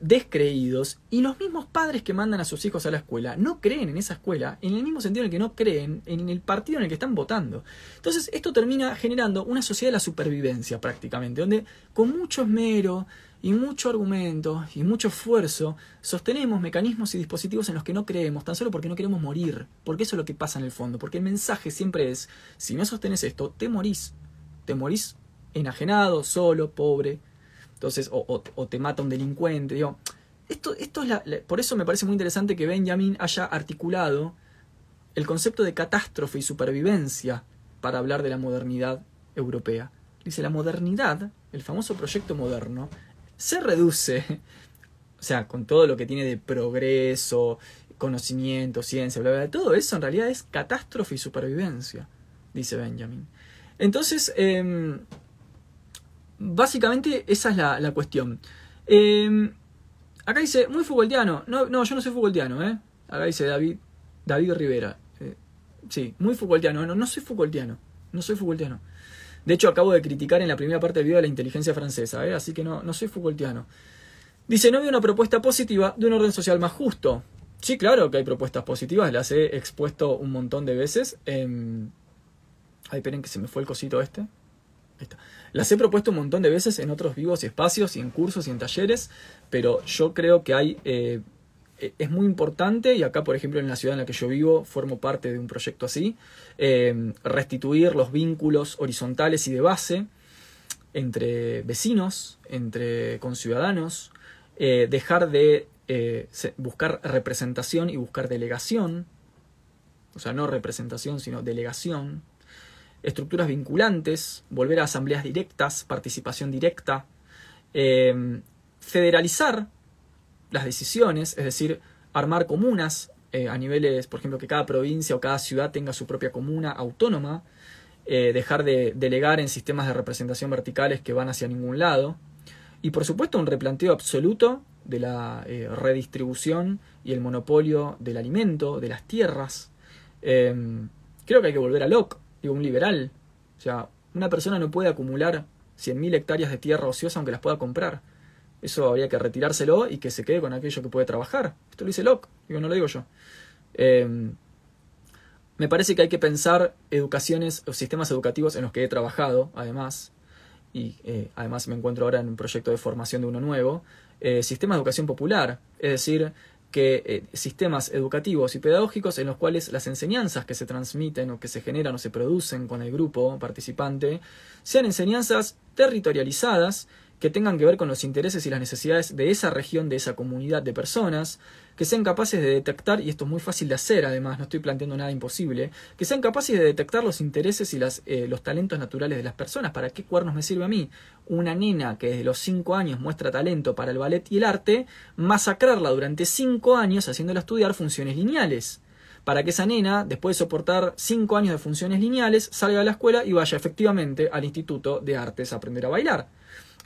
descreídos, y los mismos padres que mandan a sus hijos a la escuela no creen en esa escuela, en el mismo sentido en el que no creen en el partido en el que están votando. Entonces esto termina generando una sociedad de la supervivencia prácticamente, donde con mucho esmero, y mucho argumento y mucho esfuerzo sostenemos mecanismos y dispositivos en los que no creemos, tan solo porque no queremos morir, porque eso es lo que pasa en el fondo, porque el mensaje siempre es, si no sostenes esto, te morís, te morís enajenado, solo, pobre, entonces, o, te mata un delincuente, esto, esto es la, por eso me parece muy interesante que Benjamin haya articulado el concepto de catástrofe y supervivencia para hablar de la modernidad europea. Dice, la modernidad, el famoso proyecto moderno, se reduce, o sea, con todo lo que tiene de progreso, conocimiento, ciencia, bla, bla, todo eso en realidad es catástrofe y supervivencia, dice Benjamin. Entonces, em, básicamente esa es la, cuestión. Em, acá dice, muy Foucaultiano. No, no, yo no soy Foucaultiano, ¿eh? Acá dice David, David Rivera. Eh, sí, muy Foucaultiano. No, no soy Foucaultiano. No soy Foucaultiano. De hecho, acabo de criticar en la primera parte del video la inteligencia francesa, ¿eh? así que no, no soy Foucaultiano. Dice, no veo una propuesta positiva de un orden social más justo. Sí, claro que hay propuestas positivas, las he expuesto un montón de veces. Ay, esperen que se me fue el cosito este. Las he propuesto un montón de veces en otros vivos espacios y en cursos y en talleres, pero yo creo que hay eh, eh, es muy importante, y acá por ejemplo en la ciudad en la que yo vivo formo parte de un proyecto así, eh, restituir los vínculos horizontales y de base entre vecinos, entre conciudadanos, eh, dejar de buscar representación y buscar delegación, o sea, no representación, sino delegación, estructuras vinculantes, volver a asambleas directas, participación directa, federalizar las decisiones, es decir, armar comunas eh, a niveles, por ejemplo, que cada provincia o cada ciudad tenga su propia comuna autónoma, eh, dejar de delegar en sistemas de representación verticales que van hacia ningún lado, y por supuesto un replanteo absoluto de la eh, redistribución y el monopolio del alimento, de las tierras. Em, creo que hay que volver a Locke, digo, un liberal. O sea, una persona no puede acumular 100.000 hectáreas de tierra ociosa aunque las pueda comprar. Eso habría que retirárselo y que se quede con aquello que puede trabajar. Esto lo dice Locke, digo, no lo digo yo. Em, me parece que hay que pensar educaciones o sistemas educativos en los que he trabajado, además, y eh, además me encuentro ahora en un proyecto de formación de uno nuevo, eh, sistemas de educación popular, es decir, que eh, sistemas educativos y pedagógicos en los cuales las enseñanzas que se transmiten o que se generan o se producen con el grupo participante sean enseñanzas territorializadas que tengan que ver con los intereses y las necesidades de esa región, de esa comunidad de personas, que sean capaces de detectar, y esto es muy fácil de hacer además, no estoy planteando nada imposible, que sean capaces de detectar los intereses y las, eh, los talentos naturales de las personas. ¿Para qué cuernos me sirve a mí? Una nena que desde los 5 años muestra talento para el ballet y el arte, masacrarla durante 5 años haciéndola estudiar funciones lineales para que esa nena, después de soportar 5 años de funciones lineales, salga de la escuela y vaya efectivamente al Instituto de Artes a aprender a bailar.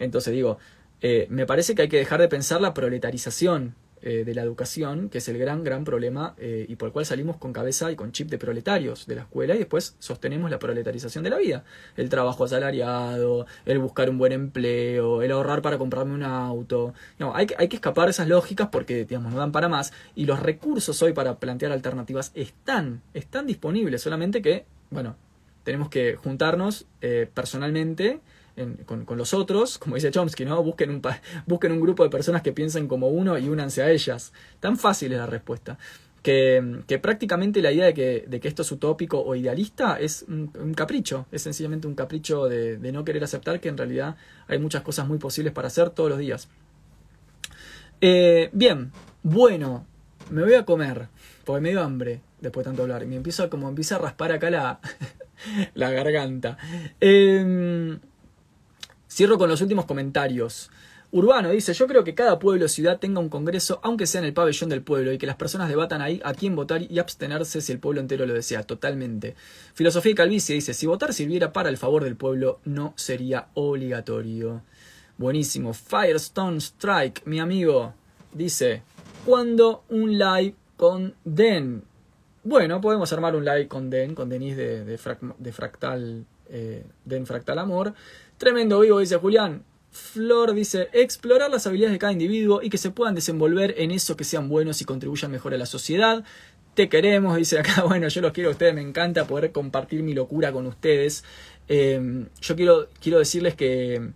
Entonces digo, eh, me parece que hay que dejar de pensar la proletarización eh, de la educación, que es el gran, gran problema eh, y por el cual salimos con cabeza y con chip de proletarios de la escuela y después sostenemos la proletarización de la vida. El trabajo asalariado, el buscar un buen empleo, el ahorrar para comprarme un auto. No, hay, hay que escapar de esas lógicas porque, digamos, no dan para más y los recursos hoy para plantear alternativas están, están disponibles, solamente que, bueno, tenemos que juntarnos personalmente con, los otros, como dice Chomsky, ¿no? Busquen un, busquen un grupo de personas que piensen como uno y únanse a ellas. Tan fácil es la respuesta. Que, que prácticamente la idea de que, de que, esto es utópico o idealista es un, capricho, es sencillamente un capricho de, de, no querer aceptar que en realidad hay muchas cosas muy posibles para hacer todos los días. Eh, bien, bueno, me voy a comer, porque me dio hambre después de tanto hablar, y me empiezo como empieza a raspar acá la, la garganta. Eh, Cierro con los últimos comentarios. Urbano dice, yo creo que cada pueblo o ciudad tenga un congreso, aunque sea en el pabellón del pueblo, y que las personas debatan ahí a quién votar y abstenerse si el pueblo entero lo desea, totalmente. Filosofía y Calvicie dice, si votar sirviera para el favor del pueblo, no sería obligatorio. Buenísimo. Firestone Strike, mi amigo, dice, ¿cuándo un live con Den? Bueno, podemos armar un live con Den, con Denise de, Fractal, eh, Fractal Amor. Tremendo vivo, dice Julián. Flor dice, explorar las habilidades de cada individuo y que se puedan desenvolver en eso que sean buenos y contribuyan mejor a la sociedad. Te queremos, dice acá, bueno, yo los quiero a ustedes, me encanta poder compartir mi locura con ustedes. Em, yo quiero, quiero decirles que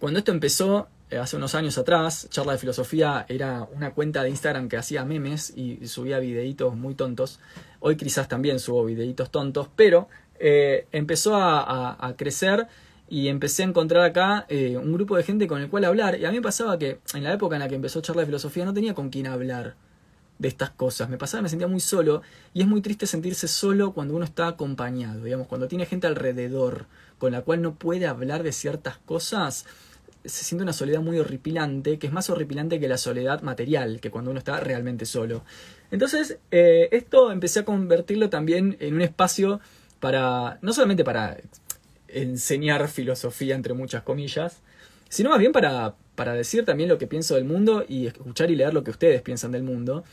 cuando esto empezó, eh, hace unos años atrás, Charla de Filosofía era una cuenta de Instagram que hacía memes y subía videitos muy tontos. Hoy quizás también subo videitos tontos, pero eh, empezó a, crecer y empecé a encontrar acá eh, un grupo de gente con el cual hablar. Y a mí me pasaba que en la época en la que empezó a charlar de filosofía no tenía con quién hablar de estas cosas. Me pasaba, me sentía muy solo y es muy triste sentirse solo cuando uno está acompañado, digamos, cuando tiene gente alrededor con la cual no puede hablar de ciertas cosas. Se siente una soledad muy horripilante, que es más horripilante que la soledad material, que cuando uno está realmente solo. Entonces, eh, esto empecé a convertirlo también en un espacio para, no solamente para enseñar filosofía entre muchas comillas, sino más bien para, para decir también lo que pienso del mundo y escuchar y leer lo que ustedes piensan del mundo.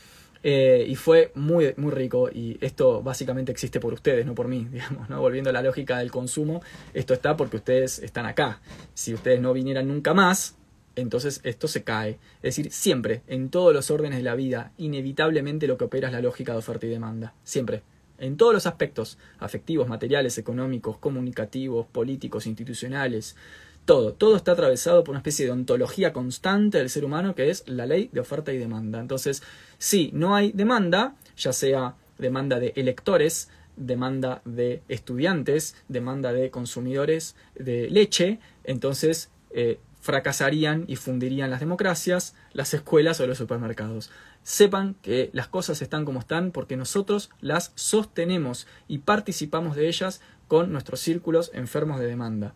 Eh, y fue muy, muy rico y esto básicamente existe por ustedes, no por mí, digamos, ¿no? Volviendo a la lógica del consumo, esto está porque ustedes están acá. Si ustedes no vinieran nunca más, entonces esto se cae. Es decir, siempre, en todos los órdenes de la vida, inevitablemente lo que opera es la lógica de oferta y demanda. Siempre en todos los aspectos, afectivos, materiales, económicos, comunicativos, políticos, institucionales, todo, todo está atravesado por una especie de ontología constante del ser humano que es la ley de oferta y demanda. Entonces, si no hay demanda, ya sea demanda de electores, demanda de estudiantes, demanda de consumidores de leche, entonces eh, fracasarían y fundirían las democracias, las escuelas o los supermercados sepan que las cosas están como están porque nosotros las sostenemos y participamos de ellas con nuestros círculos enfermos de demanda.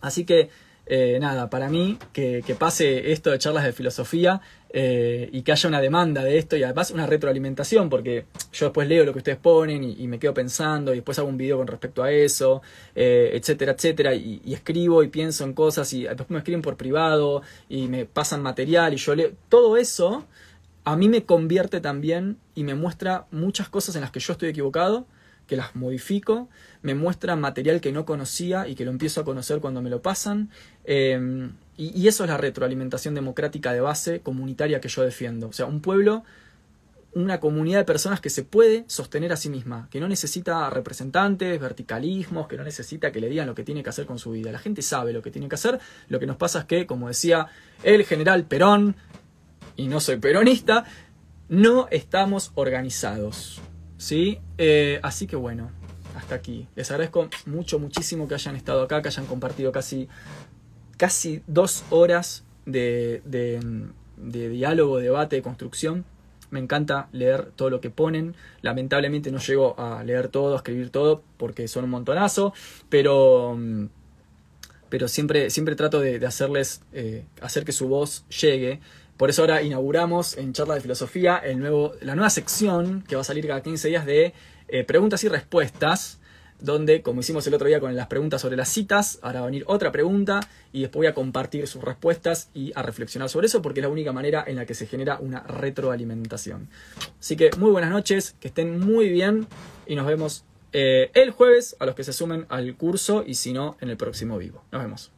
Así que, eh, nada, para mí, que, pase esto de charlas de filosofía eh, y que haya una demanda de esto y además una retroalimentación, porque yo después leo lo que ustedes ponen y, me quedo pensando y después hago un video con respecto a eso, eh, etcétera, etcétera, y, y, escribo y pienso en cosas y después me escriben por privado y me pasan material y yo leo. Todo eso a mí me convierte también y me muestra muchas cosas en las que yo estoy equivocado, que las modifico, me muestra material que no conocía y que lo empiezo a conocer cuando me lo pasan. Em, y, eso es la retroalimentación democrática de base comunitaria que yo defiendo. O sea, un pueblo, una comunidad de personas que se puede sostener a sí misma, que no necesita representantes, verticalismos, que no necesita que le digan lo que tiene que hacer con su vida. La gente sabe lo que tiene que hacer. Lo que nos pasa es que, como decía el general Perón, y no soy peronista, no estamos organizados. ¿Sí? Eh, así que bueno, hasta aquí. Les agradezco mucho, muchísimo que hayan estado acá, que hayan compartido casi casi dos horas de, de diálogo, debate, de construcción. Me encanta leer todo lo que ponen. Lamentablemente no llego a leer todo, a escribir todo, porque son un montonazo, pero, pero siempre, siempre trato de, hacerles, eh, hacer que su voz llegue. Por eso ahora inauguramos en Charla de Filosofía la nueva sección que va a salir cada 15 días de eh, preguntas y respuestas donde, como hicimos el otro día con las preguntas sobre las citas, ahora va a venir otra pregunta y después voy a compartir sus respuestas y a reflexionar sobre eso porque es la única manera en la que se genera una retroalimentación. Así que muy buenas noches, que estén muy bien y nos vemos eh, el jueves a los que se sumen al curso y si no, en el próximo vivo. Nos vemos.